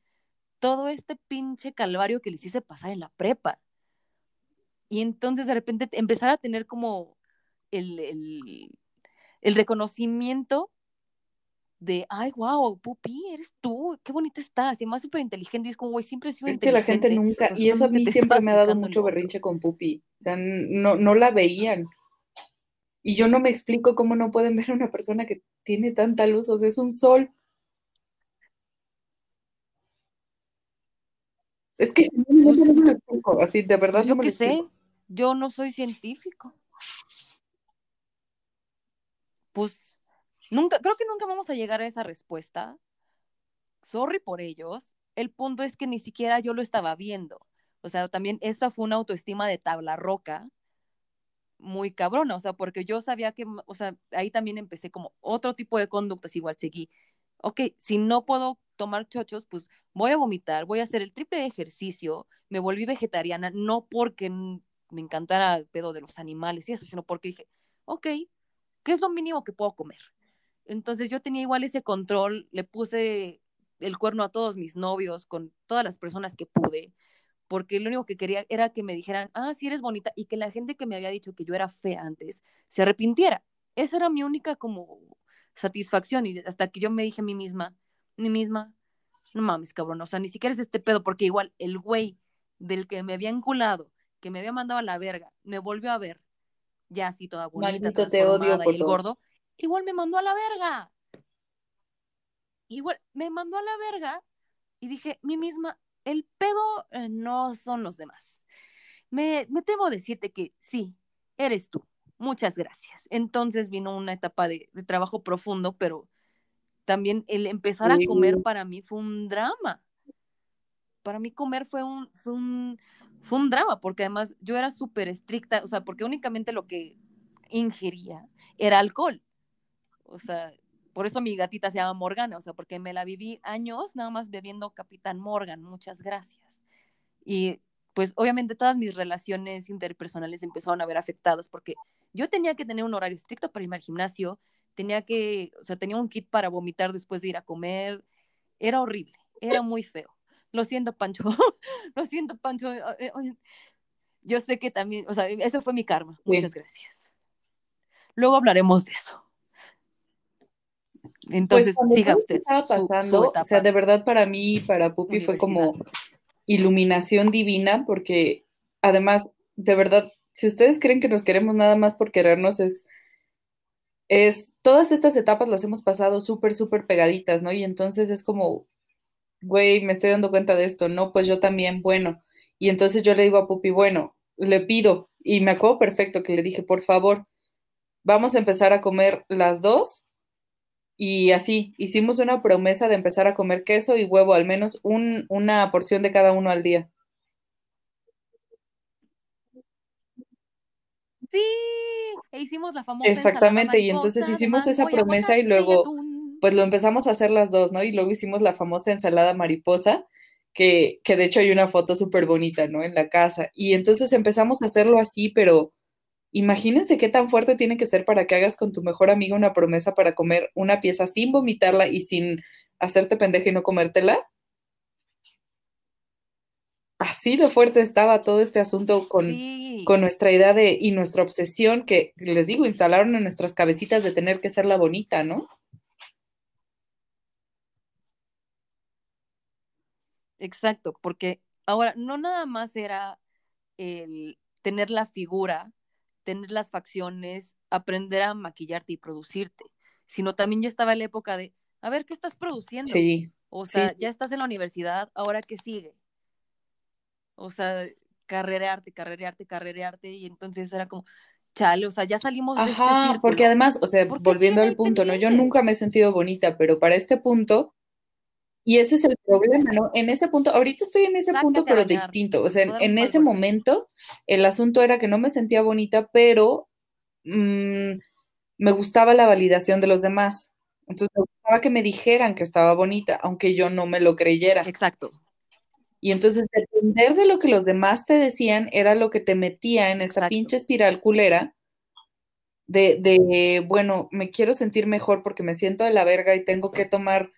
todo este pinche calvario que les hice pasar en la prepa. Y entonces de repente empezar a tener como el, el, el reconocimiento de, ay, wow, Pupi, eres tú, qué bonita estás, y además súper inteligente, y es como, güey, siempre he sido Es que la gente nunca, y eso a mí siempre me ha dado mucho berrinche con Pupi. O sea, no, no la veían. Y yo no me explico cómo no pueden ver a una persona que tiene tanta luz, o sea, es un sol. Es que no, no, no me lo explico, así, de verdad Pues no yo qué lo sé, yo no soy científico. Pues nunca, creo que nunca vamos a llegar a esa respuesta. Sorry por ellos. El punto es que ni siquiera yo lo estaba viendo. O sea, también esa fue una autoestima de tabla roca muy cabrona, o sea, porque yo sabía que, o sea, ahí también empecé como otro tipo de conductas, igual seguí, ok, si no puedo tomar chochos, pues voy a vomitar, voy a hacer el triple de ejercicio, me volví vegetariana, no porque me encantara el pedo de los animales y eso, sino porque dije, ok, ¿qué es lo mínimo que puedo comer? Entonces yo tenía igual ese control, le puse el cuerno a todos mis novios, con todas las personas que pude, porque lo único que quería era que me dijeran, ah, sí eres bonita, y que la gente que me había dicho que yo era fea antes se arrepintiera. Esa era mi única como satisfacción, y hasta que yo me dije a mí misma, mí misma, no mames, cabrón, o sea, ni siquiera es este pedo, porque igual el güey del que me había enculado, que me había mandado a la verga, me volvió a ver, ya así toda bonita, te odio transformada, por y el dos. gordo, igual me mandó a la verga. Igual me mandó a la verga y dije, mí misma, el pedo eh, no son los demás. Me, me temo decirte que sí, eres tú. Muchas gracias. Entonces vino una etapa de, de trabajo profundo, pero también el empezar a comer para mí fue un drama. Para mí comer fue un, fue un, fue un drama, porque además yo era súper estricta, o sea, porque únicamente lo que ingería era alcohol. O sea, por eso mi gatita se llama Morgana, o sea, porque me la viví años nada más bebiendo Capitán Morgan, muchas gracias. Y pues obviamente todas mis relaciones interpersonales empezaron a ver afectadas porque yo tenía que tener un horario estricto para irme al gimnasio, tenía que, o sea, tenía un kit para vomitar después de ir a comer, era horrible, era muy feo. Lo siento, Pancho, lo siento, Pancho. eh, eh, Yo sé que también, o sea, ese fue mi karma, muchas gracias. Luego hablaremos de eso. Entonces, Pues siga usted. estaba su- su pasando, o sea, de verdad para mí y para Pupi fue como iluminación divina, porque además, de verdad, si ustedes creen que nos queremos nada más por querernos, es, es todas estas etapas las hemos pasado súper, súper pegaditas, ¿no? Y entonces es como, güey, me estoy dando cuenta de esto, no, pues yo también, bueno. Y entonces yo le digo a Pupi, bueno, le pido, y me acuerdo perfecto que le dije, por favor, vamos a empezar a comer las dos. Y así, hicimos una promesa de empezar a comer queso y huevo, al menos un, una porción de cada uno al día. Sí, e hicimos la famosa Exactamente, y entonces hicimos esa promesa y luego, pues lo empezamos a hacer las dos, ¿no? Y luego hicimos la famosa ensalada mariposa, que, que de hecho hay una foto súper bonita, ¿no? En la casa. Y entonces empezamos a hacerlo así, pero imagínense qué tan fuerte tiene que ser para que hagas con tu mejor amiga una promesa para comer una pieza sin vomitarla y sin hacerte pendeja y no comértela. Así de fuerte estaba todo este asunto con, Sí, con nuestra idea de y nuestra obsesión que les digo, instalaron en nuestras cabecitas de tener que ser la bonita, ¿no? exacto, porque ahora no nada más era el tener la figura, tener las facciones, aprender a maquillarte y producirte, sino también ya estaba la época de, a ver, ¿qué estás produciendo? Sí, O sí, sea, ya estás en la universidad, ¿ahora qué sigue? O sea, carrerearte, carrerearte, carrerearte, y entonces era como, chale, o sea, ya salimos de este Ajá, porque además, o sea, ¿Por qué volviendo al punto, ¿no? Yo nunca me he sentido bonita, pero para este punto, y ese es el problema, ¿no? En ese punto, ahorita estoy en ese punto, Sácate pero bañar, distinto. O sea, en, ese momento, el asunto era que no me sentía bonita, pero mm, me gustaba la validación de los demás. Entonces, me gustaba que me dijeran que estaba bonita, aunque yo no me lo creyera. Exacto. Y entonces, depender de lo que los demás te decían era lo que te metía en esta Exacto. pinche espiral culera de, de, bueno, me quiero sentir mejor porque me siento de la verga y tengo que tomar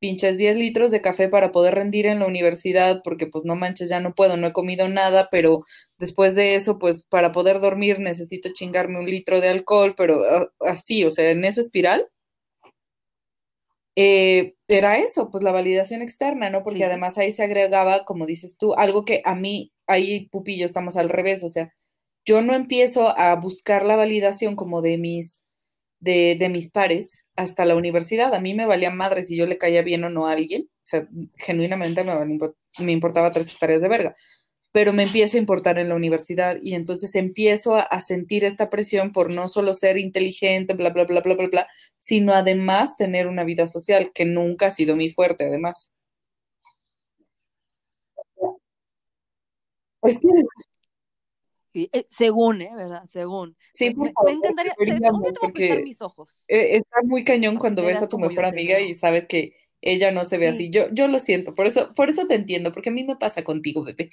pinches 10 litros de café para poder rendir en la universidad, porque pues no manches, ya no puedo, no he comido nada, pero después de eso, pues para poder dormir necesito chingarme un litro de alcohol, pero ah, así, o sea, en esa espiral, eh, era eso, pues la validación externa, ¿no? Porque Sí. además ahí se agregaba, como dices tú, algo que a mí, ahí Pupi y yo estamos al revés, o sea, yo no empiezo a buscar la validación como de mis, de, de mis pares hasta la universidad. A mí me valía madre si yo le caía bien o no a alguien, o sea, genuinamente me, me importaba tres hectáreas de verga, pero me empieza a importar en la universidad y entonces empiezo a, a sentir esta presión por no solo ser inteligente, bla, bla, bla, bla, bla, bla, sino además tener una vida social, que nunca ha sido mi fuerte, además. Es que, eh, según, ¿eh? ¿Verdad? Según. sí, Me, por me favor, encantaría, te- a porque mis ojos eh, está muy cañón cuando me ves a tu mejor amiga y sabes que ella no se ve así. Sí, Yo, yo lo siento, por eso, por eso te entiendo, porque a mí me pasa contigo, bebé.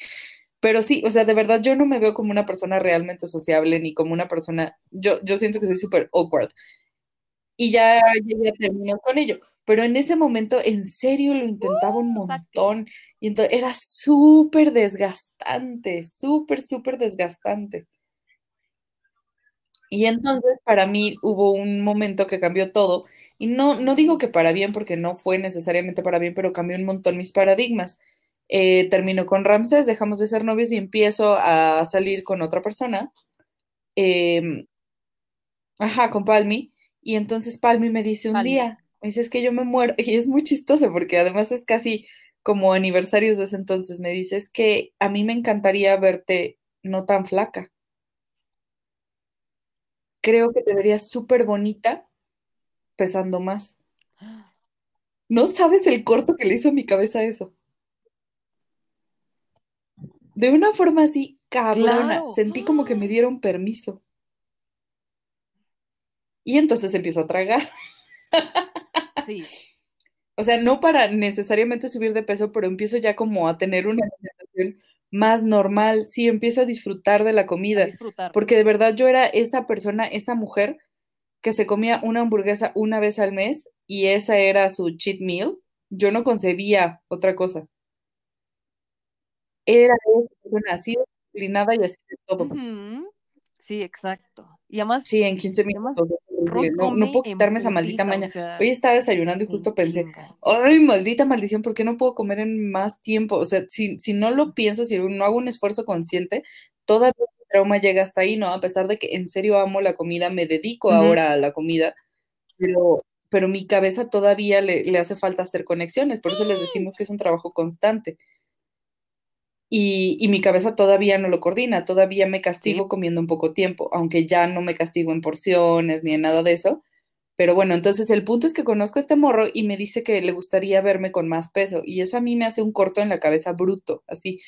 Pero sí, o sea, de verdad yo no me veo como una persona realmente sociable ni como una persona, yo, yo siento que soy súper awkward y ya, ya, terminó con ello. Pero en ese momento, en serio, lo intentaba un exacto. montón y entonces era súper desgastante, súper, súper desgastante. Y entonces para mí hubo un momento que cambió todo y no, no digo que para bien porque no fue necesariamente para bien, pero cambió un montón mis paradigmas. Eh, termino con Ramses, dejamos de ser novios y empiezo a salir con otra persona. em, Ajá, con Palmi. Y entonces Palmi me dice un Palmi. día, me dice, es que yo me muero. Y es muy chistoso porque además es casi como aniversarios de ese entonces. Me dice, es que a mí me encantaría verte no tan flaca. Creo que te verías súper bonita pesando más. No sabes el corto que le hizo a mi cabeza eso. De una forma así, cabrona. Claro. Sentí como que me dieron permiso. Y entonces empiezo a tragar. Sí, O sea, no para necesariamente subir de peso, pero empiezo ya como a tener una alimentación más normal. Sí, empiezo a disfrutar de la comida. disfrutar. Porque de verdad yo era esa persona, esa mujer que se comía una hamburguesa una vez al mes y esa era su cheat meal. Yo no concebía otra cosa. Era así disciplinada y así de todo. Sí, exacto. Y además, Sí, en 15 y además, minutos. No, no puedo quitarme esa maldita putiza, o maña. sea, Hoy estaba desayunando y justo pensé, ay, maldita maldición, ¿por qué no puedo comer en más tiempo? O sea, si, si no lo pienso, si no hago un esfuerzo consciente, todavía el trauma llega hasta ahí, ¿no? A pesar de que en serio amo la comida, me dedico ahora a la comida, pero, pero mi cabeza todavía le, le hace falta hacer conexiones, por eso les decimos que es un trabajo constante. Y, y, mi cabeza todavía no lo coordina, todavía me castigo Sí. comiendo en poco tiempo, aunque ya no me castigo en porciones ni en nada de eso. Pero bueno, entonces el punto es que conozco a este morro y me dice que le gustaría verme con más peso y eso a mí me hace un corto en la cabeza bruto, así,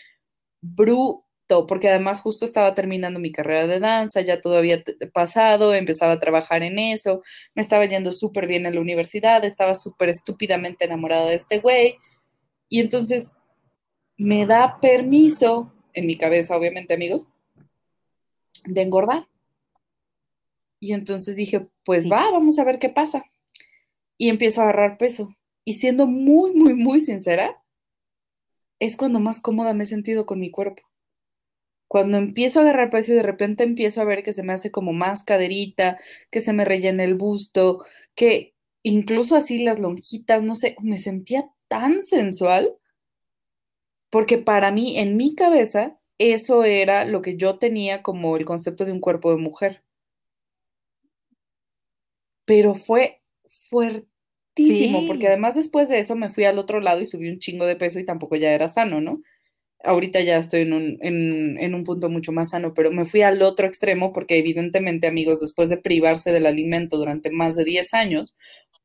bruto, porque además justo estaba terminando mi carrera de danza, ya todo había pasado, empezaba a trabajar en eso, me estaba yendo súper bien en la universidad, estaba súper estúpidamente enamorada de este güey y entonces me da permiso, en mi cabeza obviamente amigos, de engordar. Y entonces dije, pues Sí. va, vamos a ver qué pasa. Y empiezo a agarrar peso. Y siendo muy, muy, muy sincera, es cuando más cómoda me he sentido con mi cuerpo. Cuando empiezo a agarrar peso y de repente empiezo a ver que se me hace como más caderita, que se me rellena el busto, que incluso así las lonjitas, no sé, me sentía tan sensual, porque para mí, en mi cabeza, eso era lo que yo tenía como el concepto de un cuerpo de mujer. Pero fue fuertísimo, porque además después de eso me fui al otro lado y subí un chingo de peso y tampoco ya era sano, ¿no? Ahorita ya estoy en un, en, en un punto mucho más sano, pero me fui al otro extremo porque evidentemente, amigos, después de privarse del alimento durante más de 10 años,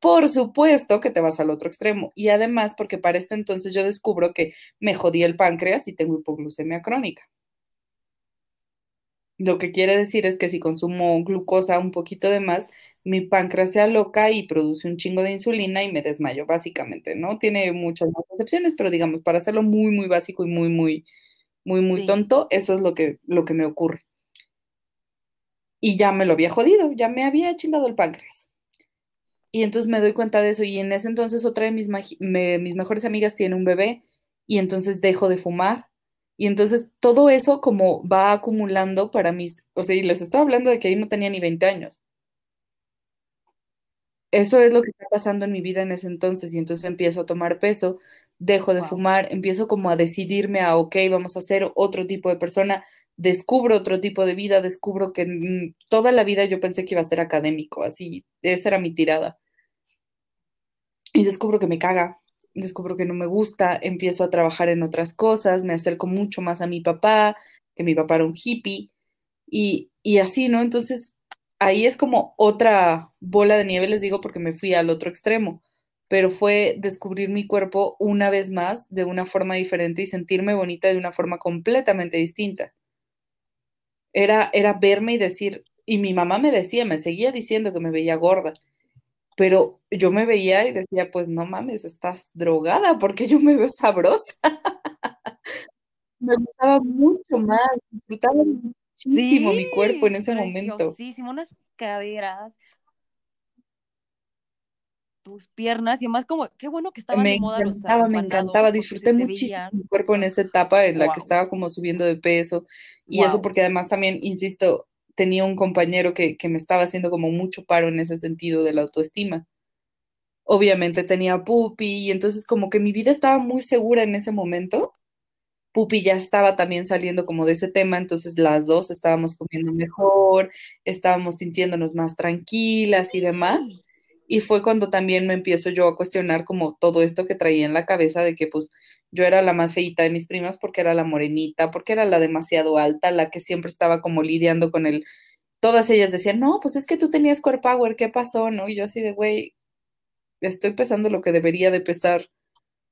por supuesto que te vas al otro extremo. Y además porque para este entonces yo descubro que me jodí el páncreas y tengo hipoglucemia crónica. Lo que quiere decir es que si consumo glucosa un poquito de más, mi páncreas se aloca y produce un chingo de insulina y me desmayo, básicamente, ¿no? Tiene muchas más excepciones, pero digamos, para hacerlo muy, muy básico y muy, muy, muy, muy Sí. tonto, eso es lo que, lo que me ocurre. Y ya me lo había jodido, ya me había chingado el páncreas. Y entonces me doy cuenta de eso. Y en ese entonces otra de mis, me- mis mejores amigas tiene un bebé y entonces dejo de fumar. Y entonces todo eso como va acumulando para mis, o sea, y les estoy hablando de que ahí no tenía ni 20 años. Eso es lo que está pasando en mi vida en ese entonces y entonces empiezo a tomar peso, dejo de Wow. fumar, empiezo como a decidirme a, ok, vamos a ser otro tipo de persona, descubro otro tipo de vida, descubro que mm, toda la vida yo pensé que iba a ser académico, así, esa era mi tirada. Y descubro que me caga, descubro que no me gusta, empiezo a trabajar en otras cosas, me acerco mucho más a mi papá, que mi papá era un hippie, y, y así, ¿no? Entonces, ahí es como otra bola de nieve, les digo, porque me fui al otro extremo, pero fue descubrir mi cuerpo una vez más de una forma diferente y sentirme bonita de una forma completamente distinta. Era, era verme y decir, y mi mamá me decía, me seguía diciendo que me veía gorda, pero yo me veía y decía, pues no mames, estás drogada porque yo me veo sabrosa. Me gustaba mucho más, disfrutaba muchísimo mi cuerpo en Sí, ese momento. preciosísimo, unas caderas, tus piernas y además como, qué bueno que estaban Me de moda los encantaba, me arrebanados, encantaba, disfruté muchísimo veían, mi cuerpo en esa etapa en la que estaba como subiendo de peso y eso porque además también, insisto, tenía un compañero que, que me estaba haciendo como mucho paro en ese sentido de la autoestima. Obviamente tenía pupi y entonces como que mi vida estaba muy segura en ese momento. Pupi ya estaba también saliendo como de ese tema, entonces las dos estábamos comiendo mejor, estábamos sintiéndonos más tranquilas y demás. Y fue cuando también me empiezo yo a cuestionar como todo esto que traía en la cabeza de que pues yo era la más feita de mis primas porque era la morenita, porque era la demasiado alta, la que siempre estaba como lidiando con el... Todas ellas decían, no, pues es que tú tenías core power, ¿qué pasó? ¿No? Y yo así de, güey, estoy pesando lo que debería de pesar.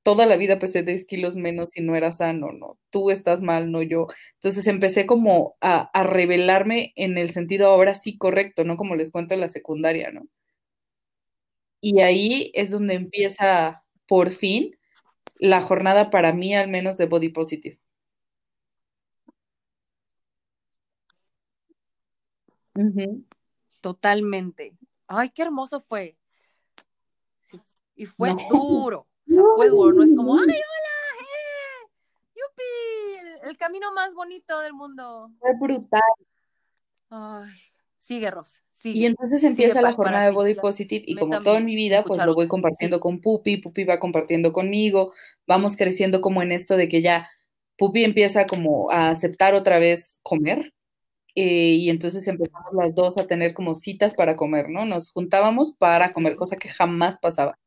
Toda la vida pesé 10 kilos menos y no era sano, ¿no? Tú estás mal, no yo. Entonces empecé como a, a revelarme en el sentido ahora sí correcto, ¿no? Como les cuento en la secundaria, ¿no? Y ahí es donde empieza por fin la jornada para mí, al menos de body positive. Ujú. totalmente. Ay, qué hermoso fue. Sí, y fue No. duro, o sea, fue duro, no es como, ay, hola, eh, yupi, el, el camino más bonito del mundo. Fue brutal. Ay, sigue, Ros, Y entonces empieza la jornada de Body Positive y como todo en mi vida, pues lo voy compartiendo Sí, con Pupi, Pupi va compartiendo conmigo, vamos creciendo como en esto de que ya Pupi empieza como a aceptar otra vez comer, eh, y entonces empezamos las dos a tener como citas para comer, ¿no? Nos juntábamos para comer, cosa que jamás pasaba.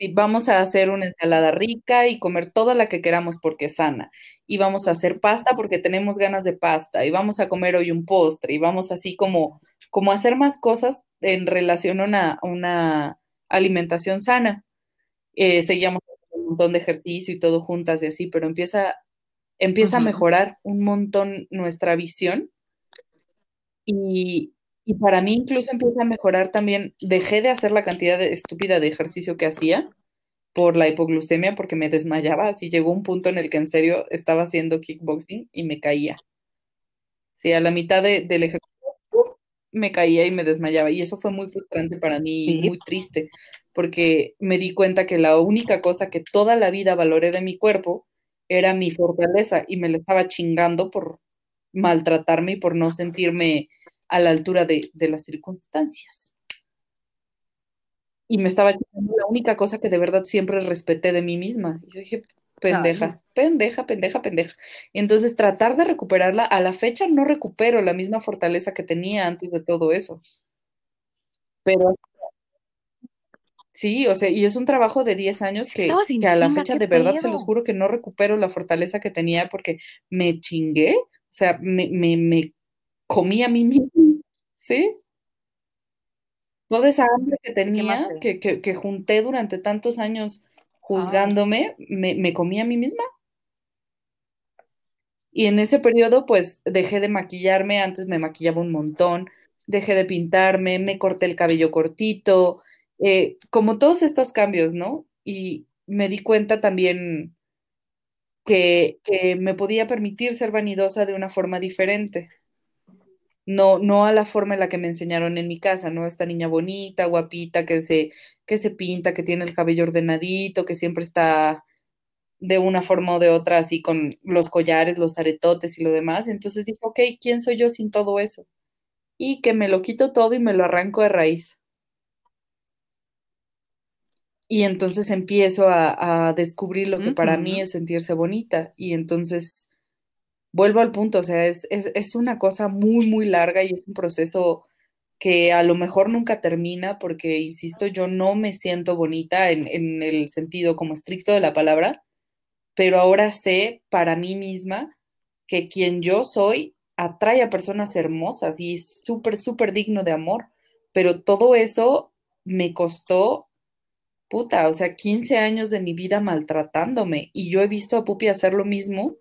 Sí, vamos a hacer una ensalada rica y comer toda la que queramos porque es sana. Y vamos a hacer pasta porque tenemos ganas de pasta. Y vamos a comer hoy un postre. Y vamos así como, como hacer más cosas en relación a una, una alimentación sana. Eh, seguíamos un montón de ejercicio y todo juntas y así, pero empieza, empieza a mejorar un montón nuestra visión y, y para mí incluso empieza a mejorar también, dejé de hacer la cantidad de, estúpida de ejercicio que hacía por la hipoglucemia porque me desmayaba, así llegó un punto en el que en serio estaba haciendo kickboxing y me caía. Sí, a la mitad de- del ejercicio me caía y me desmayaba y eso fue muy frustrante para mí y Sí. muy triste porque me di cuenta que la única cosa que toda la vida valoré de mi cuerpo era mi fortaleza y me la estaba chingando por maltratarme y por no sentirme a la altura de, de las circunstancias. Y me estaba la única cosa que de verdad siempre respeté de mí misma. Y yo dije, pendeja, pendeja, pendeja, pendeja. Entonces tratar de recuperarla, a la fecha no recupero la misma fortaleza que tenía antes de todo eso. Pero sí, o sea, y es un trabajo de 10 años que, a la fecha ¿qué de verdad se los juro que no recupero la fortaleza que tenía porque me chingué, o sea, me, me, me comí a mí misma, ¿sí? Toda esa hambre que Te tenía, que, que, que junté durante tantos años juzgándome, me, me comí a mí misma. Y en ese periodo, pues dejé de maquillarme, antes me maquillaba un montón, dejé de pintarme, me corté el cabello cortito, eh, como todos estos cambios, ¿no? Y me di cuenta también que, que me podía permitir ser vanidosa de una forma diferente. No, no a la forma en la que me enseñaron en mi casa, ¿no? Esta niña bonita, guapita, que se, que se pinta, que tiene el cabello ordenadito, que siempre está de una forma o de otra, así con los collares, los aretotes y lo demás. Entonces dije, ok, ¿quién soy yo sin todo eso? Y que me lo quito todo y me lo arranco de raíz. Y entonces empiezo a, a descubrir lo que para mí es sentirse bonita. Y entonces vuelvo al punto, o sea, es, es, es una cosa muy, muy larga y es un proceso que a lo mejor nunca termina porque, insisto, yo no me siento bonita en, en el sentido como estricto de la palabra, pero ahora sé para mí misma que quien yo soy atrae a personas hermosas y es súper, súper digno de amor, pero todo eso me costó, puta, o sea, 15 años de mi vida maltratándome y yo he visto a Pupi hacer lo mismo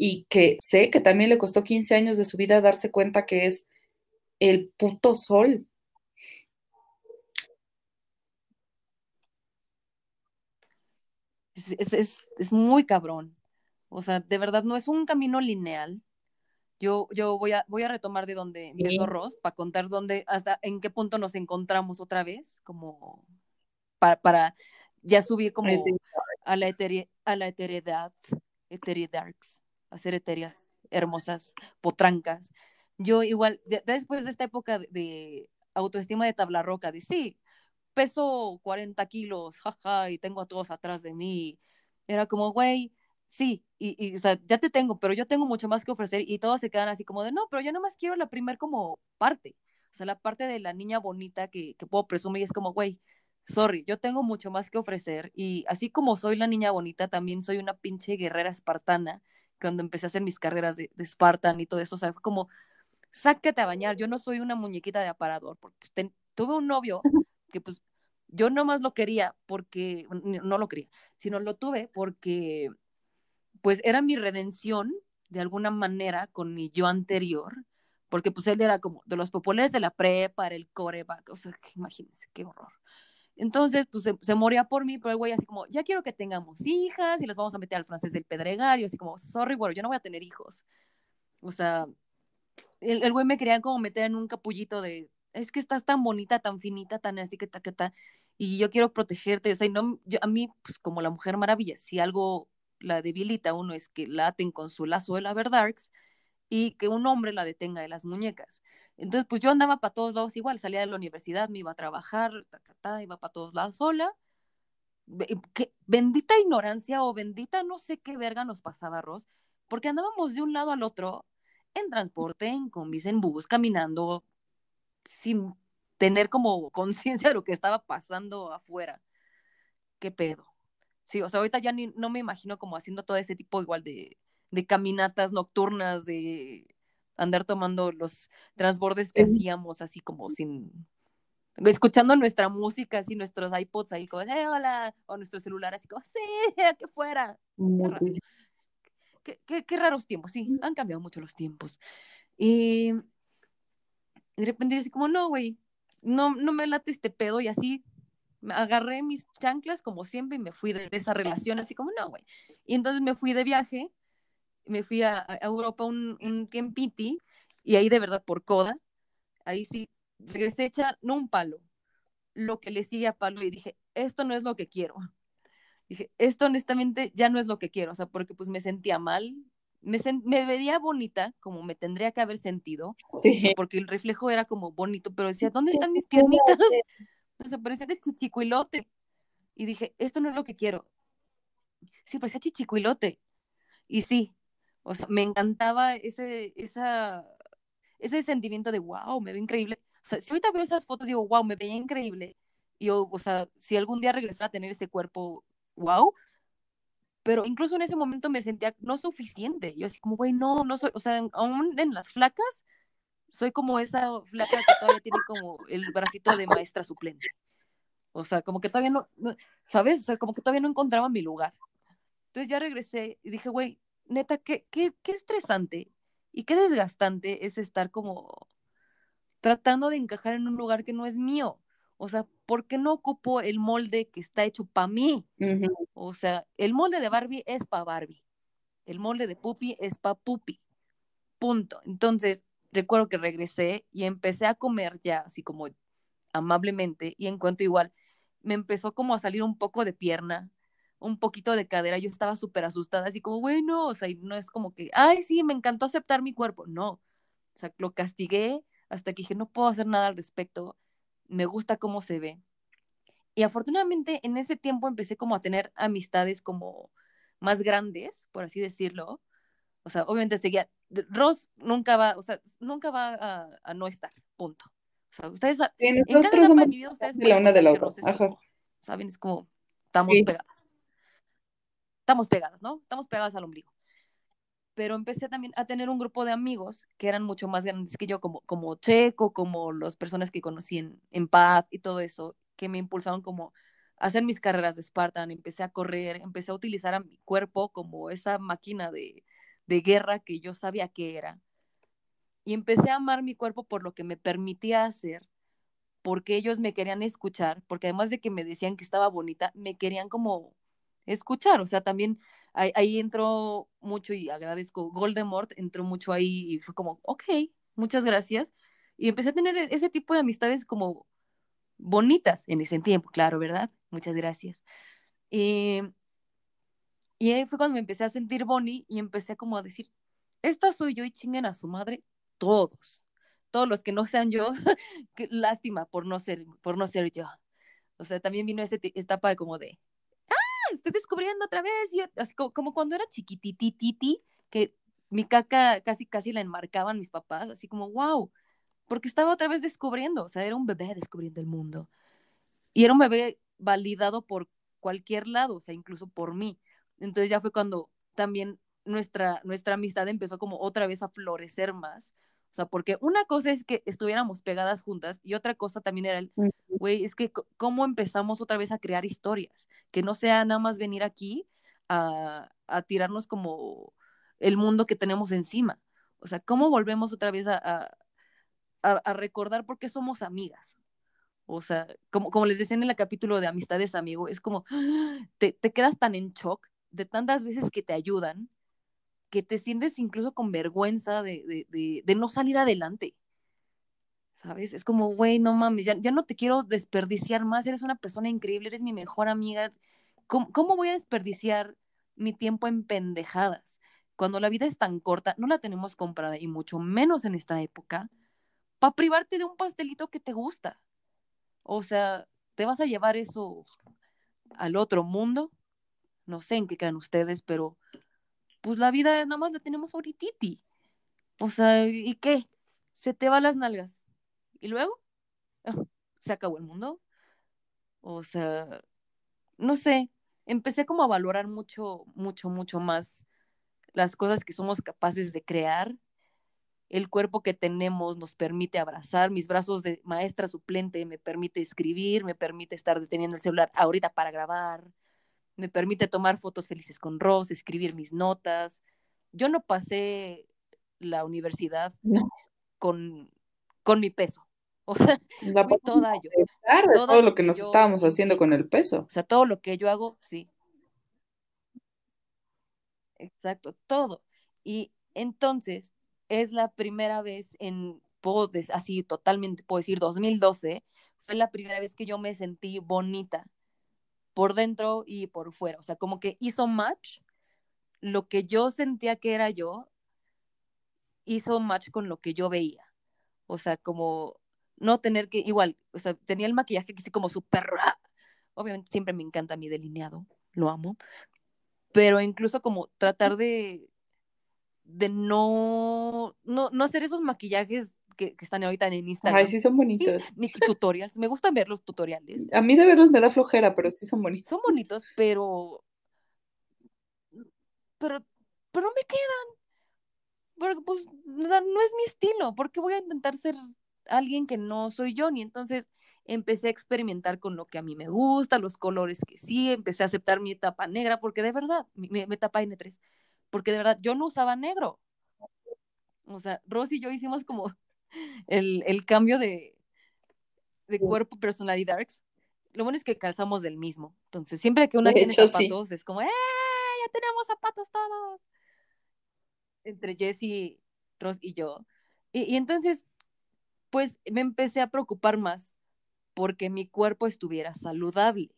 y que sé que también le costó 15 años de su vida darse cuenta que es el puto sol. Es, es, es, es muy cabrón. O sea, de verdad no es un camino lineal. Yo, yo voy, a, voy a retomar de donde Sí. empezó Ross para contar dónde, hasta en qué punto nos encontramos otra vez, como para, para ya subir como a la, eteri, a la a ser etéreas, hermosas, potrancas. Yo igual, de, después de esta época de, autoestima de tabla roca, de sí, peso 40 kilos, jaja, y tengo a todos atrás de mí. Era como, güey, sí, y, ya te tengo, pero yo tengo mucho más que ofrecer y todos se quedan así como de, no, pero yo nomás quiero la primer como parte, o sea, la parte de la niña bonita que, puedo presumir es como, güey, sorry, yo tengo mucho más que ofrecer y así como soy la niña bonita, también soy una pinche guerrera espartana cuando empecé a hacer mis carreras de, de Spartan y todo eso, o sea, fue como, sácate a bañar, yo no soy una muñequita de aparador, porque pues, ten, tuve un novio que pues yo nomás lo quería porque, no lo quería, sino lo tuve porque pues era mi redención de alguna manera con mi yo anterior, porque pues él era como de los populares de la prepa, era el coreback, o sea, imagínense, qué horror. Entonces, pues se, moría por mí, pero el güey así como, ya quiero que tengamos hijas y las vamos a meter al francés del Pedregal, y así como, sorry, bueno, yo no voy a tener hijos. O sea, el, el güey me quería como meter en un capullito de, es que estás tan bonita, tan finita, tan así que ta, que ta, y yo quiero protegerte, o sea, no, a mí, pues como la mujer maravilla, si algo la debilita uno es que la aten con su lazo de la Verdarks y que un hombre la detenga de las muñecas. Entonces, pues yo andaba para todos lados igual, salía de la universidad, me iba a trabajar, ta, ta, ta, iba para todos lados sola. ¿Qué, bendita ignorancia o bendita no sé qué verga nos pasaba, Ross, porque andábamos de un lado al otro en transporte, en combis, en bus, caminando, sin tener como conciencia de lo que estaba pasando afuera. ¿Qué pedo? Sí, o sea, ahorita ya no me imagino como haciendo todo ese tipo igual de, de caminatas nocturnas, de andar tomando los transbordes que Sí. hacíamos así como sin escuchando nuestra música, así nuestros iPods ahí como, eh, hola, o nuestro celular así como, sí, que fuera. Muy raro. Qué, qué- qué raros tiempos, sí, han cambiado mucho los tiempos. Y de repente yo así como, no, güey, no, no me late este pedo y así me agarré mis chanclas como siempre y me fui de, de esa relación así como, no, güey. Y entonces me fui de viaje, me fui a, a Europa un, un tiempiti y ahí de verdad por coda, ahí sí, regresé hecha, no un palo, lo que le sigue a palo y dije, esto no es lo que quiero. Dije, esto honestamente ya no es lo que quiero, o sea, porque pues me sentía mal, me, me veía bonita como me tendría que haber sentido, Sí. porque el reflejo era como bonito, pero decía, ¿dónde están mis piernitas? O sea, parecía de chichicuilote. Y dije, esto no es lo que quiero. Sí, parecía chichicuilote. Y sí, o sea, me encantaba ese, esa, ese sentimiento de, wow, me veo increíble. O sea, si ahorita veo esas fotos, digo, wow, me veía increíble. Y yo, o sea, si algún día regresara a tener ese cuerpo, wow. Pero incluso en ese momento me sentía no suficiente. Yo así como, güey, no, no soy, o sea, aún en las flacas, soy como esa flaca que todavía tiene como el bracito de maestra suplente. O sea, como que todavía no, no- ¿sabes? O sea, como que todavía no encontraba mi lugar. Entonces ya regresé y dije, güey, neta, qué, qué, qué estresante y qué desgastante es estar como tratando de encajar en un lugar que no es mío. O sea, ¿por qué no ocupo el molde que está hecho para mí? O sea, el molde de Barbie es para Barbie. El molde de Puppy es para Puppy. Punto. Entonces, recuerdo que regresé y empecé a comer ya así como amablemente y en cuanto igual me empezó como a salir un poco de pierna, un poquito de cadera, yo estaba súper asustada, así como, bueno, o sea, y no es como que, ay, sí, me encantó aceptar mi cuerpo, no, o sea, lo castigué hasta que dije, no puedo hacer nada al respecto, me gusta cómo se ve. Y afortunadamente en ese tiempo empecé como a tener amistades como más grandes, por así decirlo. O sea, obviamente seguía, Ross nunca va, o sea, nunca va a, a no estar, punto. O sea, ustedes, Sí, en cada etapa de mi vida ustedes de la una de la otra. Ajá. como, ¿saben? Es como, estamos Sí. pegadas. Estamos pegadas, ¿no? Estamos pegadas al ombligo. Pero empecé también a tener un grupo de amigos que eran mucho más grandes que yo, como, como Checo, como las personas que conocí en, en Paz y todo eso, que me impulsaron como a hacer mis carreras de Spartan, empecé a correr, empecé a utilizar a mi cuerpo como esa máquina de, de guerra que yo sabía que era. Y empecé a amar mi cuerpo por lo que me permitía hacer, porque ellos me querían escuchar, porque además de que me decían que estaba bonita, me querían como escuchar, o sea, también ahí, ahí entró mucho y agradezco, Voldemort entró mucho ahí y fue como, ok, muchas gracias. Y empecé a tener e- ese tipo de amistades como bonitas en ese tiempo, claro, ¿verdad? Muchas gracias. Y, y ahí fue cuando me empecé a sentir Bonnie y empecé como a decir, esta soy yo y chinguen a su madre todos, todos los que no sean yo, lástima por no ser, por no ser yo. O sea, también vino esa etapa de como de, estoy descubriendo otra vez, yo, así como, como cuando era chiquititititi, que mi caca casi casi la enmarcaban mis papás, así como, wow, porque estaba otra vez descubriendo, o sea, era un bebé descubriendo el mundo. Y era un bebé validado por cualquier lado, o sea, incluso por mí. Entonces ya fue cuando también nuestra, nuestra amistad empezó como otra vez a florecer más. Sea, porque una cosa es que estuviéramos pegadas juntas y otra cosa también era el, güey, es que cómo empezamos otra vez a crear historias, que no sea nada más venir aquí a, a tirarnos como el mundo que tenemos encima. O sea, cómo volvemos otra vez a, a, a, a recordar por qué somos amigas. O sea, como, como les decía en el capítulo de Amistades Amigo, es como te, te quedas tan en shock de tantas veces que te ayudan que te sientes incluso con vergüenza de, de, de, de no salir adelante. ¿Sabes? Es como, güey, no mames, ya, ya no te quiero desperdiciar más, eres una persona increíble, eres mi mejor amiga. ¿Cómo, cómo voy a desperdiciar mi tiempo en pendejadas? Cuando la vida es tan corta, no la tenemos comprada y mucho menos en esta época, para privarte de un pastelito que te gusta. O sea, ¿te vas a llevar eso al otro mundo? No sé en qué crean ustedes, pero pues la vida nada más la tenemos ahorititi. O sea, ¿y qué? Se te van las nalgas. ¿Y luego? Ah, ¿Se acabó el mundo? O sea, no sé, empecé como a valorar mucho, mucho, mucho más las cosas que somos capaces de crear. El cuerpo que tenemos nos permite abrazar, mis brazos de maestra suplente me permite escribir, me permite estar deteniendo el celular ahorita para grabar, me permite tomar fotos felices con Ross, escribir mis notas. Yo no pasé la universidad No. con, con mi peso. O sea, La fui toda yo. Todo lo que que nos yo- estábamos haciendo con el peso. O sea, todo lo que yo hago, sí. Exacto, todo. Y entonces es la primera vez en, puedo así totalmente, puedo decir, 2012, fue la primera vez que yo me sentí bonita por dentro y por fuera. O sea, como que hizo match lo que yo sentía que era yo, hizo match con lo que yo veía. O sea, como no tener que, igual, o sea, tenía el maquillaje que sí como súper, obviamente siempre me encanta mi delineado, lo amo, pero incluso como tratar de, de no, no, no hacer esos maquillajes que, que están ahorita en Instagram, Ay, sí son bonitos. ni tutorials, me gustan ver los tutoriales, A mí de verlos me da flojera, pero sí son bonitos. son bonitos, pero, pero, pero no me quedan, porque pues no no es mi estilo, porque voy a intentar ser alguien que no soy yo, ni entonces empecé a experimentar con lo que a mí me gusta, los colores que sí, empecé a aceptar mi etapa negra, porque de verdad, mi- mi etapa N3, porque de verdad yo no usaba negro. O sea, Rosy y yo hicimos como el, el cambio de, de Sí. cuerpo personalidad. Lo bueno es que calzamos del mismo. Entonces, siempre que una De tiene hecho, sí. zapatos, es como, ¡eh! Ya tenemos zapatos todos. Entre Jessie, Ros y yo. Y, y entonces, pues me empecé a preocupar más porque mi cuerpo estuviera saludable.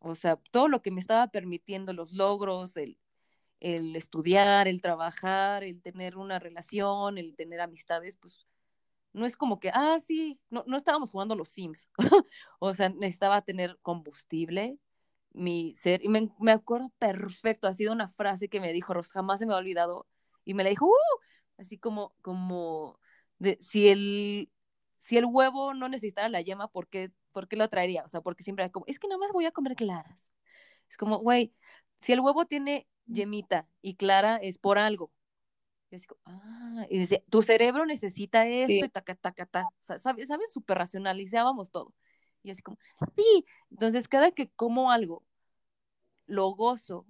O sea, todo lo que me estaba permitiendo, los logros, el, el estudiar, el trabajar, el tener una relación, el tener amistades, pues no es como que, ah, sí, no, no estábamos jugando los Sims. o sea, necesitaba tener combustible, mi ser, y me, me acuerdo perfecto, ha sido una frase que me dijo Ros, jamás se me ha olvidado, y me la dijo, ¡uh! así como, como, de, si el, si el huevo no necesitara la yema, ¿por qué, por qué lo traería? O sea, porque siempre era como, es que nada más voy a comer claras. Es como, güey, si el huevo tiene yemita y clara es por algo. Y así ah, y dice, tu cerebro necesita esto Sí. y taca, taca, ta. O sea, ¿sabes? ¿Sabes? Súper racionalizábamos todo. Y así como, sí. Entonces, cada que como algo, lo gozo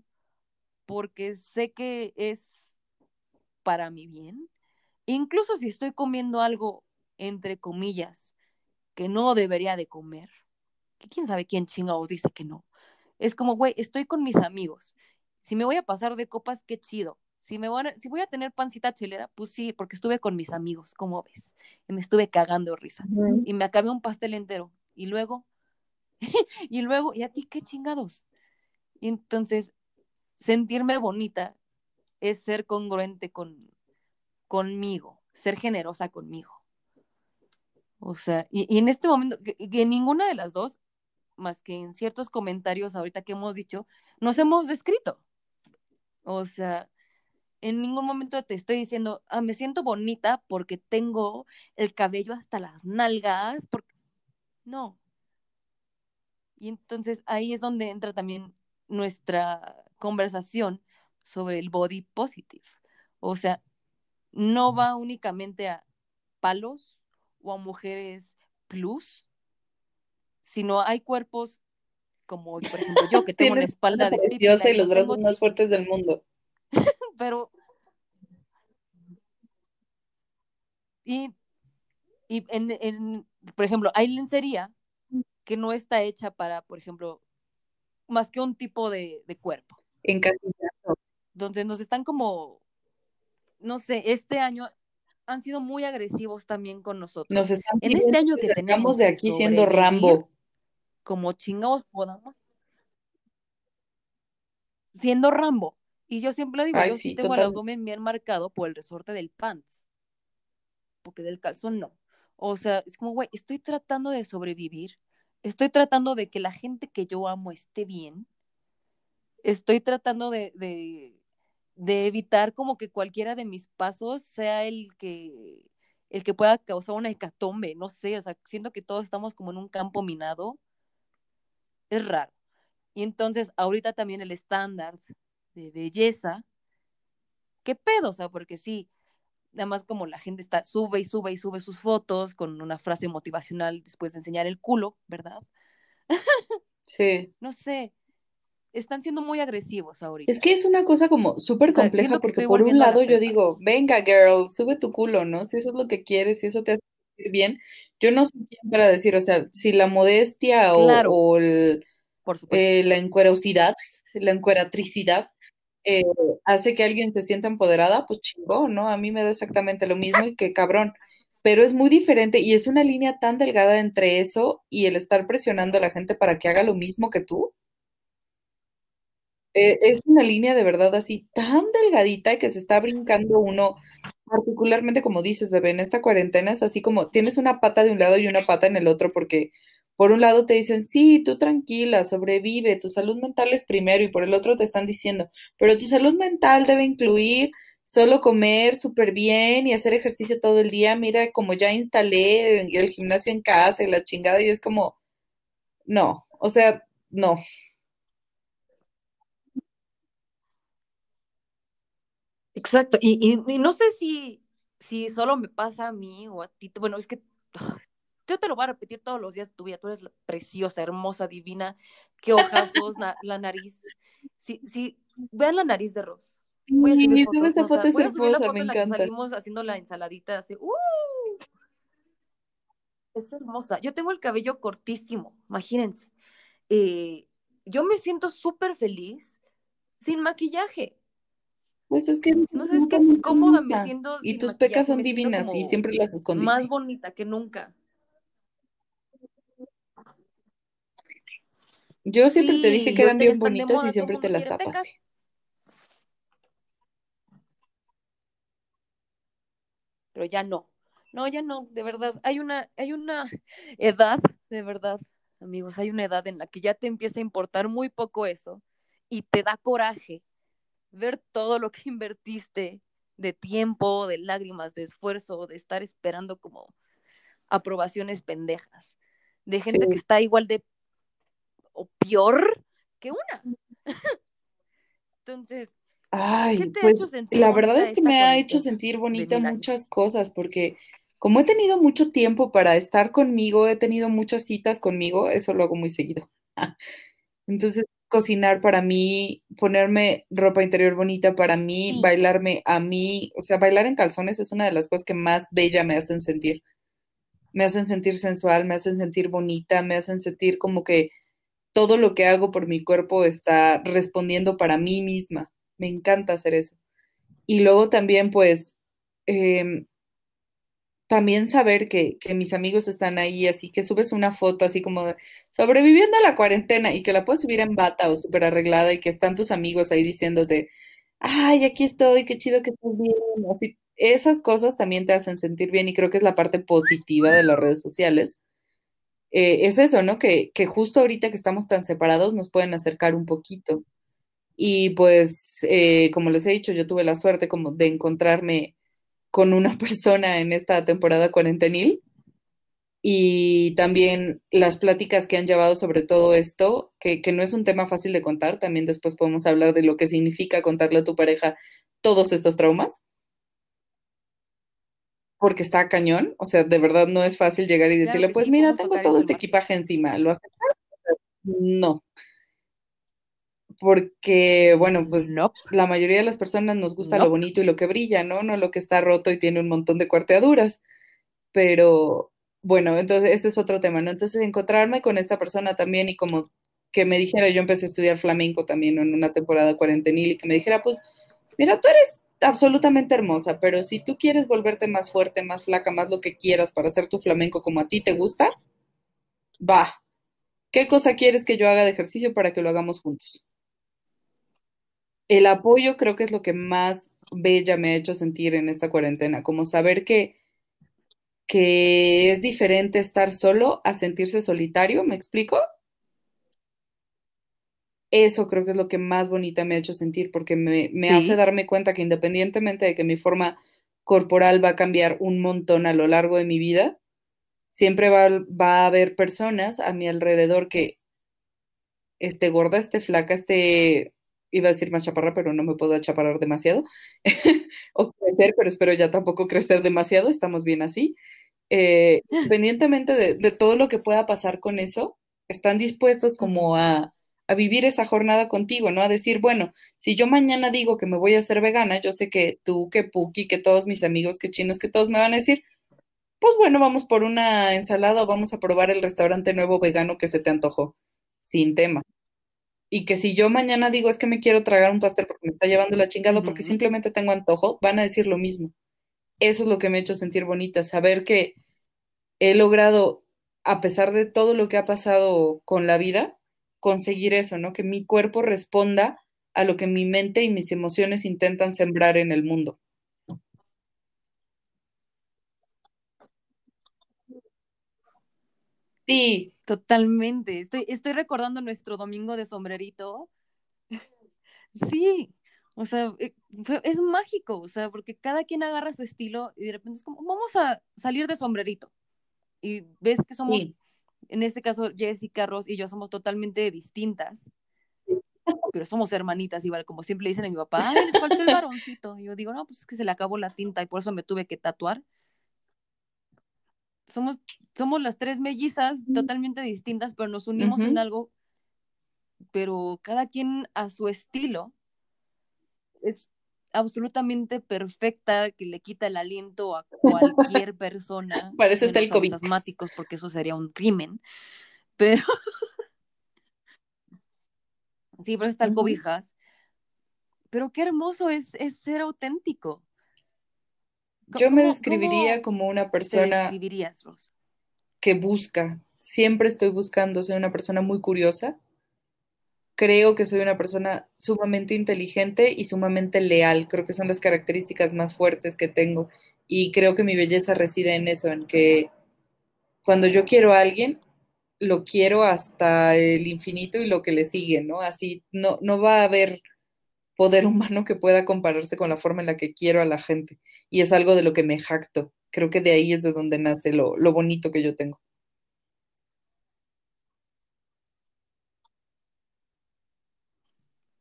porque sé que es para mi bien. Incluso si estoy comiendo algo, entre comillas, que no debería de comer, que quién sabe quién chingados dice que no. Es como, güey, estoy con mis amigos. Si me voy a pasar de copas, qué chido. Si, me voy a, si voy a tener pancita chelera, pues sí, porque estuve con mis amigos, como ves. Y me estuve cagando risa. Y me acabé un pastel entero. Y luego, y luego, ¿y a ti qué chingados? Y entonces, sentirme bonita es ser congruente con, conmigo, ser generosa conmigo. O sea, y, y en este momento, que, que ninguna de las dos, más que en ciertos comentarios ahorita que hemos dicho, nos hemos descrito. O sea, en ningún momento te estoy diciendo, ah, me siento bonita porque tengo el cabello hasta las nalgas, porque no. Y entonces ahí es donde entra también nuestra conversación sobre el body positive. O sea, no va únicamente a palos o a mujeres plus, sino hay cuerpos como, por ejemplo, yo que tengo una espalda de preciosa y los brazos más fuertes del mundo. pero y, y en, en, por ejemplo, hay lencería que no está hecha para, por ejemplo, más que un tipo de, de cuerpo. Encasillado. Entonces nos están como, no sé, este año han sido muy agresivos también con nosotros. Nos están En este año que tenemos de aquí siendo Rambo. Como chingados podamos, siendo Rambo. Y yo siempre lo digo, Ay, yo sí tengo el abdomen bien marcado por el resorte del pants, porque del calzón no. O sea, es como, güey, estoy tratando de sobrevivir, estoy tratando de que la gente que yo amo esté bien, estoy tratando de, de, de evitar como que cualquiera de mis pasos sea el que el que pueda causar una hecatombe, no sé, o sea, siento que todos estamos como en un campo minado, es raro. Y entonces, ahorita también el estándar de belleza, ¿qué pedo? O sea, porque sí, nada más como la gente está, sube y sube y sube sus fotos con una frase motivacional después de enseñar el culo, ¿verdad? Sí. no sé, están siendo muy agresivos ahorita. Es que es una cosa como súper O sea, compleja porque por un lado yo digo, venga girl, sube tu culo, ¿no? Si eso es lo que quieres, si eso te bien. Yo no soy quien para decir, o sea, si la modestia o, Claro. o el- Por eh, la encuerosidad, la encueratricidad, eh, hace que alguien se sienta empoderada, pues chingón, ¿no? A mí me da exactamente lo mismo y que cabrón. Pero es muy diferente y es una línea tan delgada entre eso y el estar presionando a la gente para que haga lo mismo que tú. Eh, es una línea de verdad así tan delgadita que se está brincando uno, particularmente como dices, bebé, en esta cuarentena es así como tienes una pata de un lado y una pata en el otro porque por un lado te dicen, sí, tú tranquila, sobrevive, tu salud mental es primero y por el otro te están diciendo, pero tu salud mental debe incluir solo comer súper bien y hacer ejercicio todo el día. Mira, como ya instalé el gimnasio en casa y la chingada y es como, no, o sea, no. Exacto. Y, y- y no sé si, si solo me pasa a mí o a ti. Bueno, es que yo te lo voy a repetir todos los días de tu vida. Tú eres preciosa, hermosa, divina. Qué ojazos, na- la nariz. Sí, sí, vean la nariz de Ross. Voy a subir fotos, esa foto es hermosa, foto me en la que encanta. salimos haciendo la ensaladita así. ¡uh! Es hermosa. Yo tengo el cabello cortísimo, imagínense. Eh, yo me siento súper feliz sin maquillaje. Pues es que No sé, es que cómoda me siento Y tus pecas son divinas y siempre las más escondiste. bonita que nunca. Yo siempre te dije que eran bien bonitas y siempre te las pecas. tapaste. Pero ya no. No, ya no, de verdad. Hay una, hay una edad, de verdad, amigos, hay una edad en la que ya te empieza a importar muy poco eso y te da coraje ver todo lo que invertiste de tiempo, de lágrimas, de esfuerzo, de estar esperando como aprobaciones pendejas, de gente que está igual de o peor que una. Entonces, ¿qué Ay, te ha pues hecho sentir la verdad es que me ha hecho sentir bonita muchas cosas, porque como he tenido mucho tiempo para estar conmigo, he tenido muchas citas conmigo, eso lo hago muy seguido. Entonces, cocinar para mí, ponerme ropa interior bonita para mí, Sí, bailarme a mí, o sea, bailar en calzones es una de las cosas que más bella me hacen sentir. Me hacen sentir sensual, me hacen sentir bonita, me hacen sentir como que todo lo que hago por mi cuerpo está respondiendo para mí misma. Me encanta hacer eso. Y luego también, pues, em, también saber que, que mis amigos están ahí, así que subes una foto así como sobreviviendo a la cuarentena y que la puedes subir en bata o súper arreglada y que están tus amigos ahí diciéndote, ay, aquí estoy, qué chido que estás bien. Así, esas cosas también te hacen sentir bien y creo que es la parte positiva de las redes sociales. Eh, es eso, ¿no? Que, que justo ahorita que estamos tan separados nos pueden acercar un poquito. Y pues, eh, como les he dicho, yo tuve la suerte como de encontrarme con una persona en esta temporada cuarentenil. Y también las pláticas que han llevado sobre todo esto, que, que no es un tema fácil de contar, también después podemos hablar de lo que significa contarle a tu pareja todos estos traumas, porque está cañón, o sea, de verdad no es fácil llegar y decirle, pues sí, mira, tengo todo este equipaje encima, ¿lo aceptas? No, porque, bueno, pues la mayoría de las personas nos gusta lo bonito y lo que brilla, ¿no? No lo que está roto y tiene un montón de cuarteaduras. Pero bueno, entonces ese es otro tema, ¿no? Entonces encontrarme con esta persona también y como que me dijera, yo empecé a estudiar flamenco también en una temporada cuarentenil y que me dijera, pues, mira, tú eres absolutamente hermosa, pero si tú quieres volverte más fuerte, más flaca, más lo que quieras para hacer tu flamenco como a ti te gusta, va. ¿Qué cosa quieres que yo haga de ejercicio para que lo hagamos juntos? El apoyo creo que es lo que más bella me ha hecho sentir en esta cuarentena, como saber que, que es diferente estar solo a sentirse solitario, ¿me explico? eso creo que es lo que más bonita me ha hecho sentir, porque me, me Sí. hace darme cuenta que independientemente de que mi forma corporal va a cambiar un montón a lo largo de mi vida, siempre va, va a haber personas a mi alrededor que esté gorda, esté flaca, esté, iba a decir más chaparra, pero no me puedo achaparrar demasiado, o crecer, pero espero ya tampoco crecer demasiado, estamos bien así. Eh, independientemente de, de todo lo que pueda pasar con eso, están dispuestos como a, a vivir esa jornada contigo, ¿no? A decir, bueno, si yo mañana digo que me voy a hacer vegana, yo sé que tú, que Puki, que todos mis amigos, que chinos, que todos me van a decir, pues bueno, vamos por una ensalada o vamos a probar el restaurante nuevo vegano que se te antojó, sin tema. Y que si yo mañana digo es que me quiero tragar un pastel porque me está llevando la chingada porque simplemente tengo antojo, van a decir lo mismo. Eso es lo que me ha hecho sentir bonita, saber que he logrado, a pesar de todo lo que ha pasado con la vida, conseguir eso, ¿no? Que mi cuerpo responda a lo que mi mente y mis emociones intentan sembrar en el mundo. Sí, Totalmente. Estoy, estoy recordando nuestro domingo de sombrerito. Sí, o sea, eh, fue- es mágico, o sea, porque cada quien agarra su estilo y de repente es como, vamos a salir de sombrerito. Y ves que somos, sí. en este caso, Jessica, Ross y yo somos totalmente distintas, pero somos hermanitas igual, como siempre dicen a mi papá, ay, les faltó el varoncito. Y yo digo, no, pues es que se le acabó la tinta y por eso me tuve que tatuar. Somos, somos las tres mellizas totalmente distintas, pero nos unimos en Ujú. algo, pero cada quien a su estilo es absolutamente perfecta, que le quita el aliento a cualquier persona, Para eso está el a los COVID. asmáticos, porque eso sería un crimen. Pero sí, por eso está el cobijas. Pero qué hermoso es, es ser auténtico. Yo me ¿cómo- describiría como una persona describirías, Ros? que busca. Siempre estoy buscando, soy una persona muy curiosa. Creo que soy una persona sumamente inteligente y sumamente leal. Creo que son las características más fuertes que tengo. Y creo que mi belleza reside en eso, en que cuando yo quiero a alguien, lo quiero hasta el infinito y lo que le sigue, ¿no? Así no, no va a haber poder humano que pueda compararse con la forma en la que quiero a la gente. Y es algo de lo que me jacto. Creo que de ahí es de donde nace lo, lo bonito que yo tengo.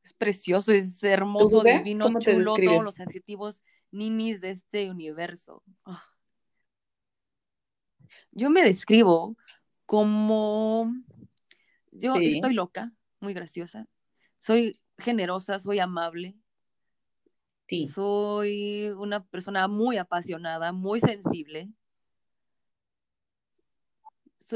Es precioso, es ¿Tú, hermoso, divino, ¿Cómo te chulo, todos los adjetivos ninis de este universo. Ah. Yo me describo como yo Sí. estoy loca, muy graciosa. Soy generosa, soy amable, Sí. soy una persona muy apasionada, muy sensible.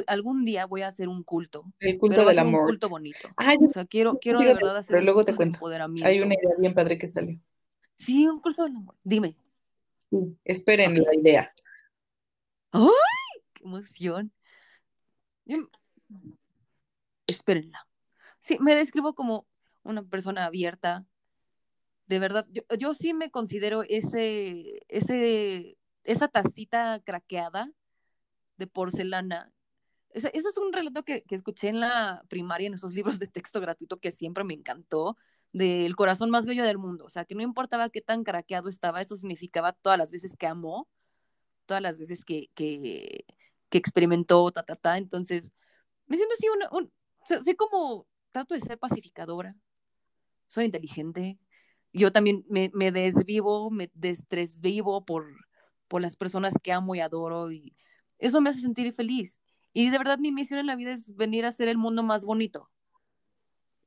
Algún día voy a hacer un culto, El culto pero del ser un amor. culto bonito. O sea, quiero, quiero de verdad hacer pero un luego te culto de cuento. Hay empoderamiento. una idea bien padre que salió. Sí, un culto del amor. Dime. Esperen la idea. ¡Ay! ¡Qué emoción! Yo- Espérenla. Sí, me describo como una persona abierta. De verdad, yo, yo sí me considero ese, ese, esa tacita craqueada de porcelana. Ese, ese es un relato que, que escuché en la primaria, en esos libros de texto gratuito que siempre me encantó, del corazón más bello del mundo. O sea, que no importaba qué tan craqueado estaba, eso significaba todas las veces que amó, todas las veces que, que, que experimentó, ta, ta, ta. Entonces, me siento así, una, un, soy, como, trato de ser pacificadora, soy inteligente. Yo también me, me desvivo, me destresvivo por, por las personas que amo y adoro y eso me hace sentir feliz. Y de verdad mi misión en la vida es venir a hacer el mundo más bonito.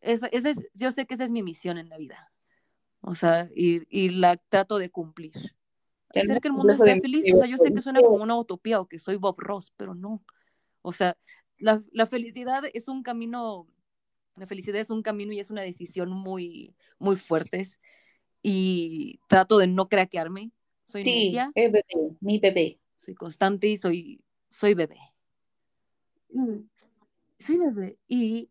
Esa, esa es, yo sé que esa es mi misión en la vida. O sea, y, y la trato de cumplir. Hacer que el mundo esté feliz. O sea, yo sé que suena como una utopía o que soy Bob Ross, pero no. O sea, la, la felicidad es un camino, la felicidad es un camino y es una decisión muy, muy fuertes. Y trato de no craquearme. Soy Sí, necia, eh, bebé, mi bebé. soy constante y soy, soy bebé. Mm, Soy bebé. Y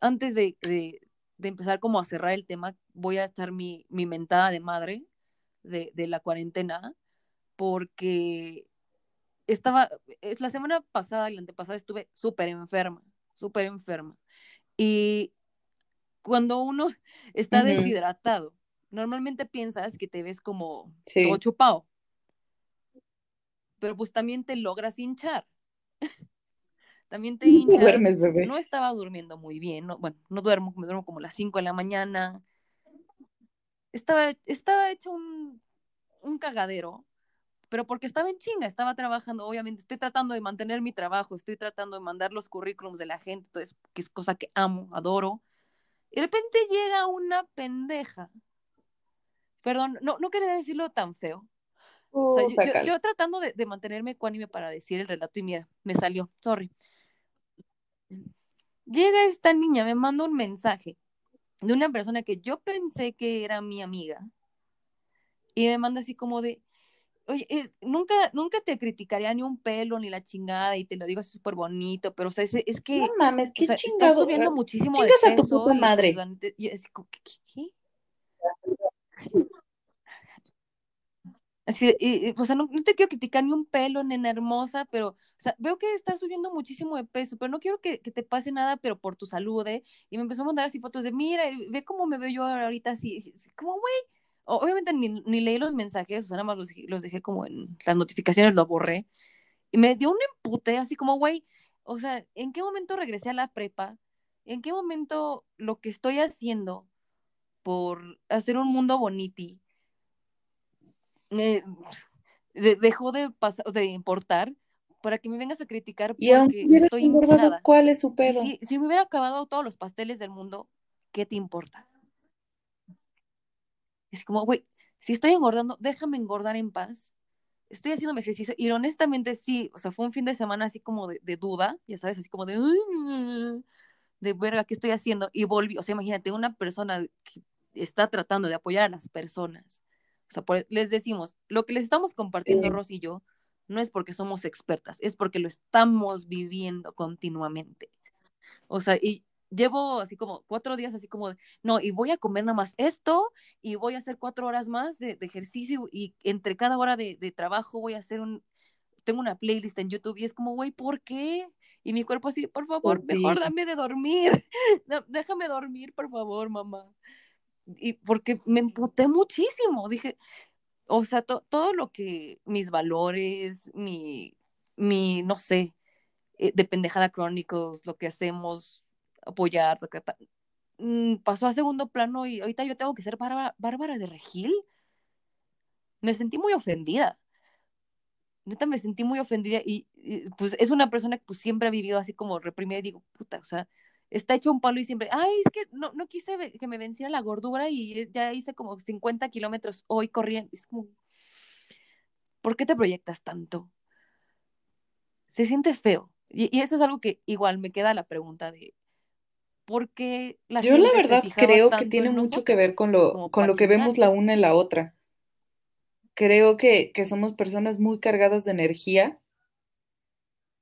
antes de, de, de empezar como a cerrar el tema, voy a echar mi, mi mentada de madre de, de la cuarentena, porque estaba, es la semana pasada y la antepasada estuve súper enferma, súper enferma. Y cuando uno está deshidratado, normalmente piensas que te ves como Sí. chupado, pero pues también te logras hinchar. También te hinchas. duermes, bebé. No estaba durmiendo muy bien, no, bueno, no duermo, me duermo como a las 5 de la mañana. Estaba, estaba hecho un, un cagadero, pero porque estaba en chinga, estaba trabajando, obviamente, estoy tratando de mantener mi trabajo, estoy tratando de mandar los currículums de la gente, entonces, que es cosa que amo, adoro. Y de repente llega una pendeja. Perdón, no, no quería decirlo tan feo. O sea, yo, Puta, yo- Cal. yo tratando de, de mantenerme ecuánime para decir el relato y mira, me salió, sorry. Llega esta niña, me manda un mensaje de una persona que yo pensé que era mi amiga y me manda así como de, oye, es- nunca, nunca te criticaría ni un pelo ni la chingada y te lo digo así súper bonito, pero o sea, es, es que No mames, o qué estás chingado. subiendo muchísimo de Chingas a tu peso puta y, madre. así como, ¿qué? Así, y, y, o sea, no, no te quiero criticar ni un pelo, nena hermosa, pero, o sea, veo que estás subiendo muchísimo de peso, pero no quiero que, que te pase nada, pero por tu salud, ¿eh? Y me empezó a mandar así fotos de, mira, ve cómo me veo yo ahorita así, así, como, güey. Obviamente ni, ni leí los mensajes, o sea, nada más los, dejé- los dejé como en las notificaciones, lo borré. Y me dio un empute, así como, güey, o sea, ¿en qué momento regresé a la prepa? ¿En qué momento lo que estoy haciendo por hacer un mundo boniti eh, de- dejó de pasar, de importar para que me vengas a criticar Y porque hubieras estoy? ¿cuál es su Y pedo? si, si me hubiera acabado todos los pasteles del mundo, ¿qué te importa? Es como, güey, si estoy engordando, déjame engordar en paz. Estoy haciendo mi ejercicio y honestamente sí, o sea, fue un fin de semana así como de, de duda, ya sabes, así como de, "Ay, de verga, ¿qué estoy haciendo? Y volví, o sea, imagínate, una persona que está tratando de apoyar a las personas. O sea, por- les decimos, lo que les estamos compartiendo, Sí. Rosy y yo, no es porque somos expertas, es porque lo estamos viviendo continuamente. O sea, y llevo así como cuatro días así como, no, y voy a comer nada más esto, y voy a hacer cuatro horas más de, de ejercicio, y entre cada hora de, de trabajo voy a hacer un, tengo una playlist en YouTube, y es como, güey, ¿por qué? Y mi cuerpo así, por favor, mejor sí. dame de dormir, déjame dormir, por favor, mamá. Y porque me emputé muchísimo, dije, o sea, to- todo lo que mis valores, mi, mi, no sé, eh, de Pendejada Chronicles, lo que hacemos, apoyar, mm, pasó a segundo plano y ahorita yo tengo que ser Bárbara, de Regil. Me sentí muy ofendida. Neta, me sentí muy ofendida y, y, pues es una persona que pues siempre ha vivido así como reprimida y digo, puta, o sea, está hecho un palo y siempre, ay, es que no, no quise que me venciera la gordura y ya hice como 50 kilómetros hoy corriendo. Es como, ¿por qué te proyectas tanto? Se siente feo. Y, y eso es algo que igual me queda la pregunta de, ¿por qué la Yo la gente verdad creo que tiene en mucho que ver con lo, con lo que vemos la una en la otra. Creo que, que somos personas muy cargadas de energía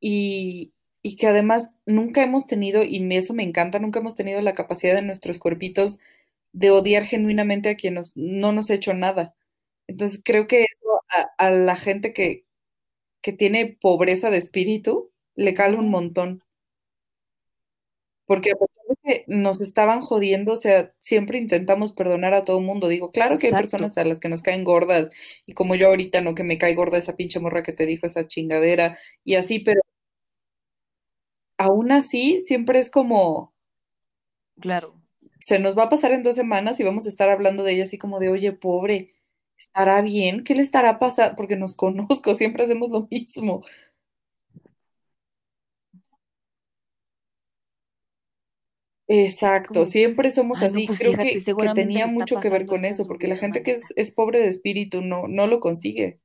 y, y que además nunca hemos tenido, y eso me encanta, nunca hemos tenido la capacidad de nuestros cuerpitos de odiar genuinamente a quien nos, no nos ha hecho nada. Entonces creo que eso a, a la gente que, que tiene pobreza de espíritu le cala un montón. Porque a que nos estaban jodiendo, o sea, siempre intentamos perdonar a todo el mundo. Digo, claro que hay personas a las que nos caen gordas, y como yo ahorita, no que me cae gorda esa pinche morra que te dijo esa chingadera, y así, pero aún así, siempre es como, Claro. se nos va a pasar en dos semanas y vamos a estar hablando de ella así como de, oye, pobre, ¿estará bien? ¿Qué le estará pasando? Porque nos conozco, siempre hacemos lo mismo. Exacto, siempre somos ay, no, así. pues Creo fíjate, que, que tenía mucho que ver con eso, porque la gente que es, pobre de espíritu no, no lo consigue.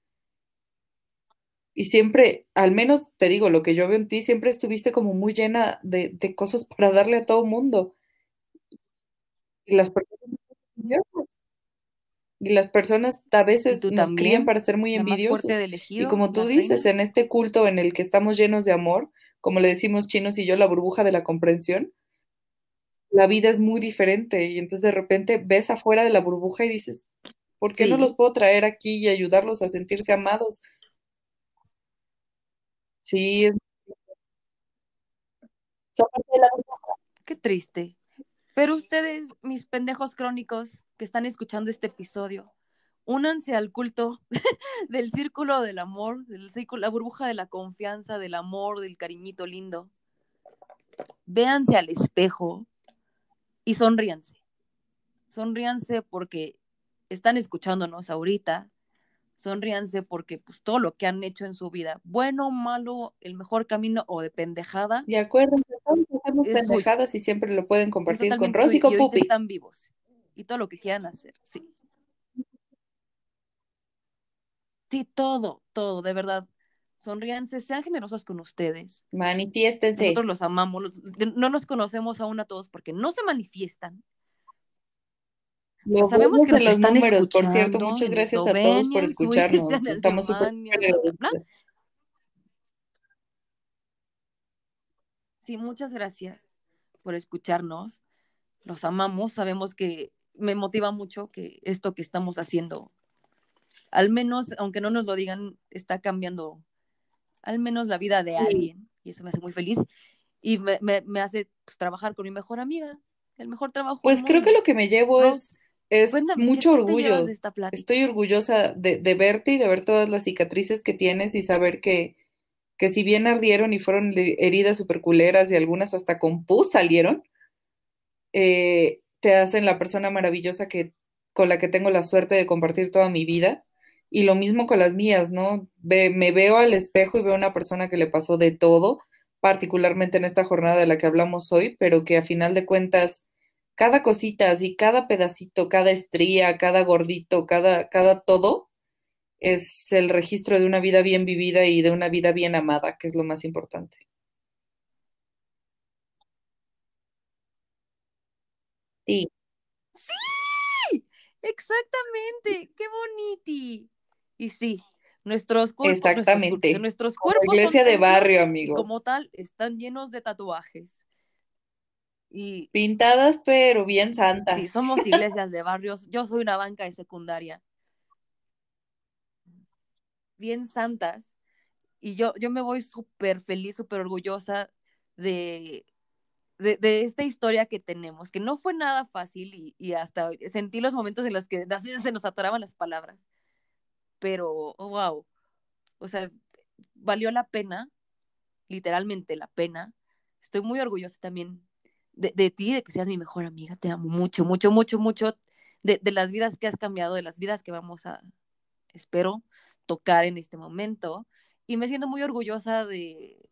Y siempre, al menos te digo, lo que yo veo en ti, siempre estuviste como muy llena de, de cosas para darle a todo mundo. Y las personas son envidiosas. Y las personas a veces nos crían para ser muy envidiosos. Y como tú dices, reina. en este culto en el que estamos llenos de amor, como le decimos chinos y yo, la burbuja de la comprensión, la vida es muy diferente. Y entonces de repente ves afuera de la burbuja y dices, ¿por qué no los puedo traer aquí y ayudarlos a sentirse amados? Sí, es, qué triste. Pero ustedes, mis pendejos crónicos que están escuchando este episodio, únanse al culto del círculo del amor, del círculo, la burbuja de la confianza, del amor, del cariñito lindo. Véanse al espejo y sonríanse. Sonríanse porque están escuchándonos ahorita. Sonríanse porque pues, todo lo que han hecho en su vida, bueno, malo, el mejor camino o de pendejada, Y acuérdense, hacemos suyo. pendejadas y siempre lo pueden compartir con Rosy y con Pupi. están vivos. Y todo lo que quieran hacer, sí. Sí, todo, todo, de verdad. Sonríanse, sean generosos con ustedes. Manifiéstense. Nosotros los amamos, los- no nos conocemos aún a todos porque no se manifiestan. Lo sabemos que nos los están números, por cierto, escuchando muchas gracias a todos por escucharnos. Suiza, Estamos súper. Sí, muchas gracias por escucharnos. Los amamos. Sabemos que me motiva mucho que esto que estamos haciendo, al menos, aunque no nos lo digan, está cambiando al menos la vida de alguien. Y eso me hace muy feliz. Y me, me- me hace pues, trabajar con mi mejor amiga. El mejor trabajo. Pues creo que lo que me llevo No, es, es Cuéntame, ¿qué- mucho orgullo. esta? Estoy orgullosa de, de verte y de ver todas las cicatrices que tienes y saber que, que si bien ardieron y fueron heridas super culeras y algunas hasta con pus salieron, eh, te hacen la persona maravillosa que, con la que tengo la suerte de compartir toda mi vida. Y lo mismo con las mías, ¿no? Me veo al espejo y veo una persona que le pasó de todo, particularmente en esta jornada de la que hablamos hoy, pero que a final de cuentas, cada cosita, así, cada pedacito, cada estría, cada gordito, cada, cada todo, es el registro de una vida bien vivida y de una vida bien amada, que es lo más importante. Sí, Exactamente, qué boniti. Y sí, nuestros cuerpos, nuestros, Exactamente. cuerpos- nuestros cuerpos iglesia de barrio, amigos. como tal están llenos de tatuajes. Y Pintadas, pero bien sí, santas. somos iglesias de barrios. Yo soy una banca de secundaria, bien santas. Y yo, yo me voy súper feliz, súper orgullosa de, de, de esta historia que tenemos, que no fue nada fácil y, y hasta sentí los momentos en los que se nos atoraban las palabras. Pero, oh, wow, o sea, valió la pena, literalmente la pena. Estoy muy orgullosa también de, de ti, de que seas mi mejor amiga. Te amo mucho, mucho, mucho, mucho. De, de las vidas que has cambiado, de las vidas que vamos a, espero, tocar en este momento. Y me siento muy orgullosa de,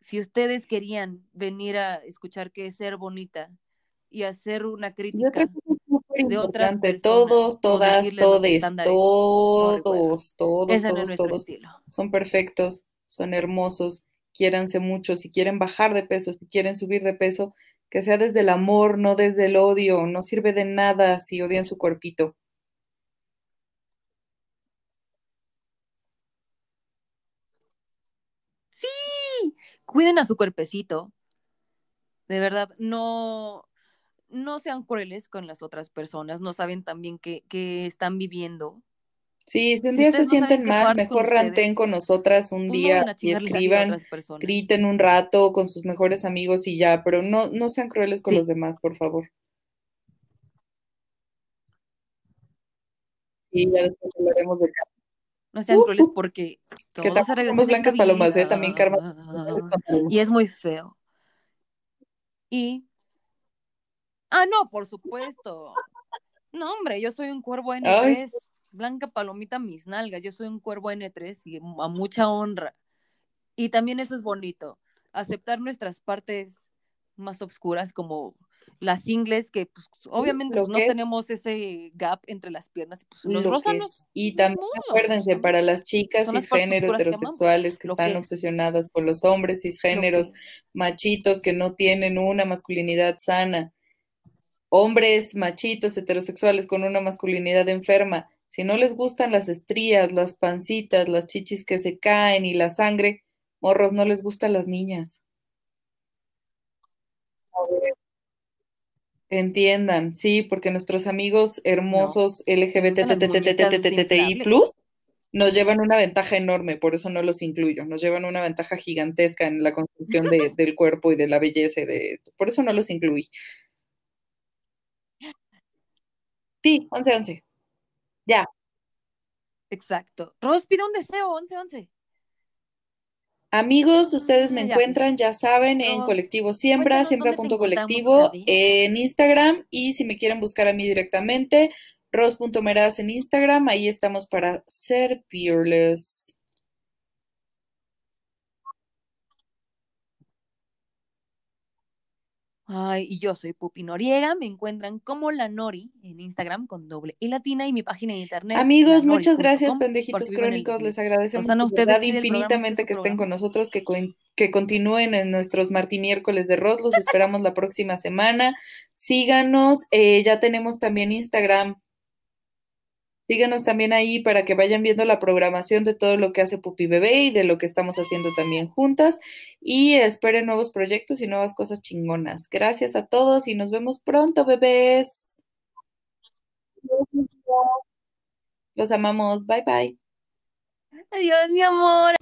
si ustedes querían venir a escuchar qué es ser bonita y hacer una crítica de otras personas todos, todas, todes, todos, todos, todos, todos estilo. son perfectos, son hermosos, quiéranse mucho, si quieren bajar de peso, si quieren subir de peso, que sea desde el amor, no desde el odio, no sirve de nada si odian su cuerpito. Sí, cuiden a su cuerpecito. De verdad, no, no sean crueles con las otras personas, no saben también que, que están viviendo. Sí, si un Si día se no sienten mal, mejor ranten ustedes, con nosotras un pues día y escriban, griten un rato con sus mejores amigos y ya, pero no, no sean crueles con Sí, los demás, por favor. Sí, ya después hablaremos de Karma. no sean Uh, crueles uh, porque que todo se tampoco regresa somos en esta blancas palomas, ¿eh? También Karma. y es muy feo. Y, ah, no, por supuesto. No, hombre, yo soy un cuervo Ay, N3, blanca palomita mis nalgas, yo soy un cuervo N3 y a mucha honra. Y también eso es bonito, aceptar nuestras partes más oscuras como las ingles, que pues, obviamente pues, no es. tenemos ese gap entre las piernas, y, pues los es. Y también acuérdense, para las chicas cisgénero que heterosexuales que están que es, obsesionadas con los hombres cisgéneros machitos que no tienen una masculinidad sana, hombres machitos heterosexuales con una masculinidad enferma. Si no les gustan las estrías, las pancitas, las chichis que se caen y la sangre, morros, no les gustan las niñas. Entiendan, sí, porque nuestros amigos hermosos LGBTTTTTI+, inflables. nos llevan una ventaja enorme, por eso no los incluyo, nos llevan una ventaja gigantesca en la construcción de- del cuerpo y de la belleza, por eso no los incluí. Sí, 11-11. Ya. Exacto. Ros, pide un deseo, 11-11. Amigos, ustedes me Ah, ya, encuentran, ya saben, en Colectivo Siembra, siembra.colectivo, en Instagram y si me quieren buscar a mí directamente, ros.meraz en Instagram, ahí estamos para servirles. Ay, y yo soy Pupi Noriega, me encuentran como la Nori en Instagram con doble y latina y mi página de internet. Amigos, muchas gracias, pendejitos crónicos. Les 2000. agradecemos de ustedes infinitamente que estén con nosotros, que continúen en nuestros Martí miércoles de Rod. Los esperamos la próxima semana. Síganos, eh, ya tenemos también Instagram. Síganos también ahí para que vayan viendo la programación de todo lo que hace Pupi Bebé y de lo que estamos haciendo también juntas. Y esperen nuevos proyectos y nuevas cosas chingonas. Gracias a todos y nos vemos pronto, bebés. Los amamos. Bye bye. Adiós, mi amor.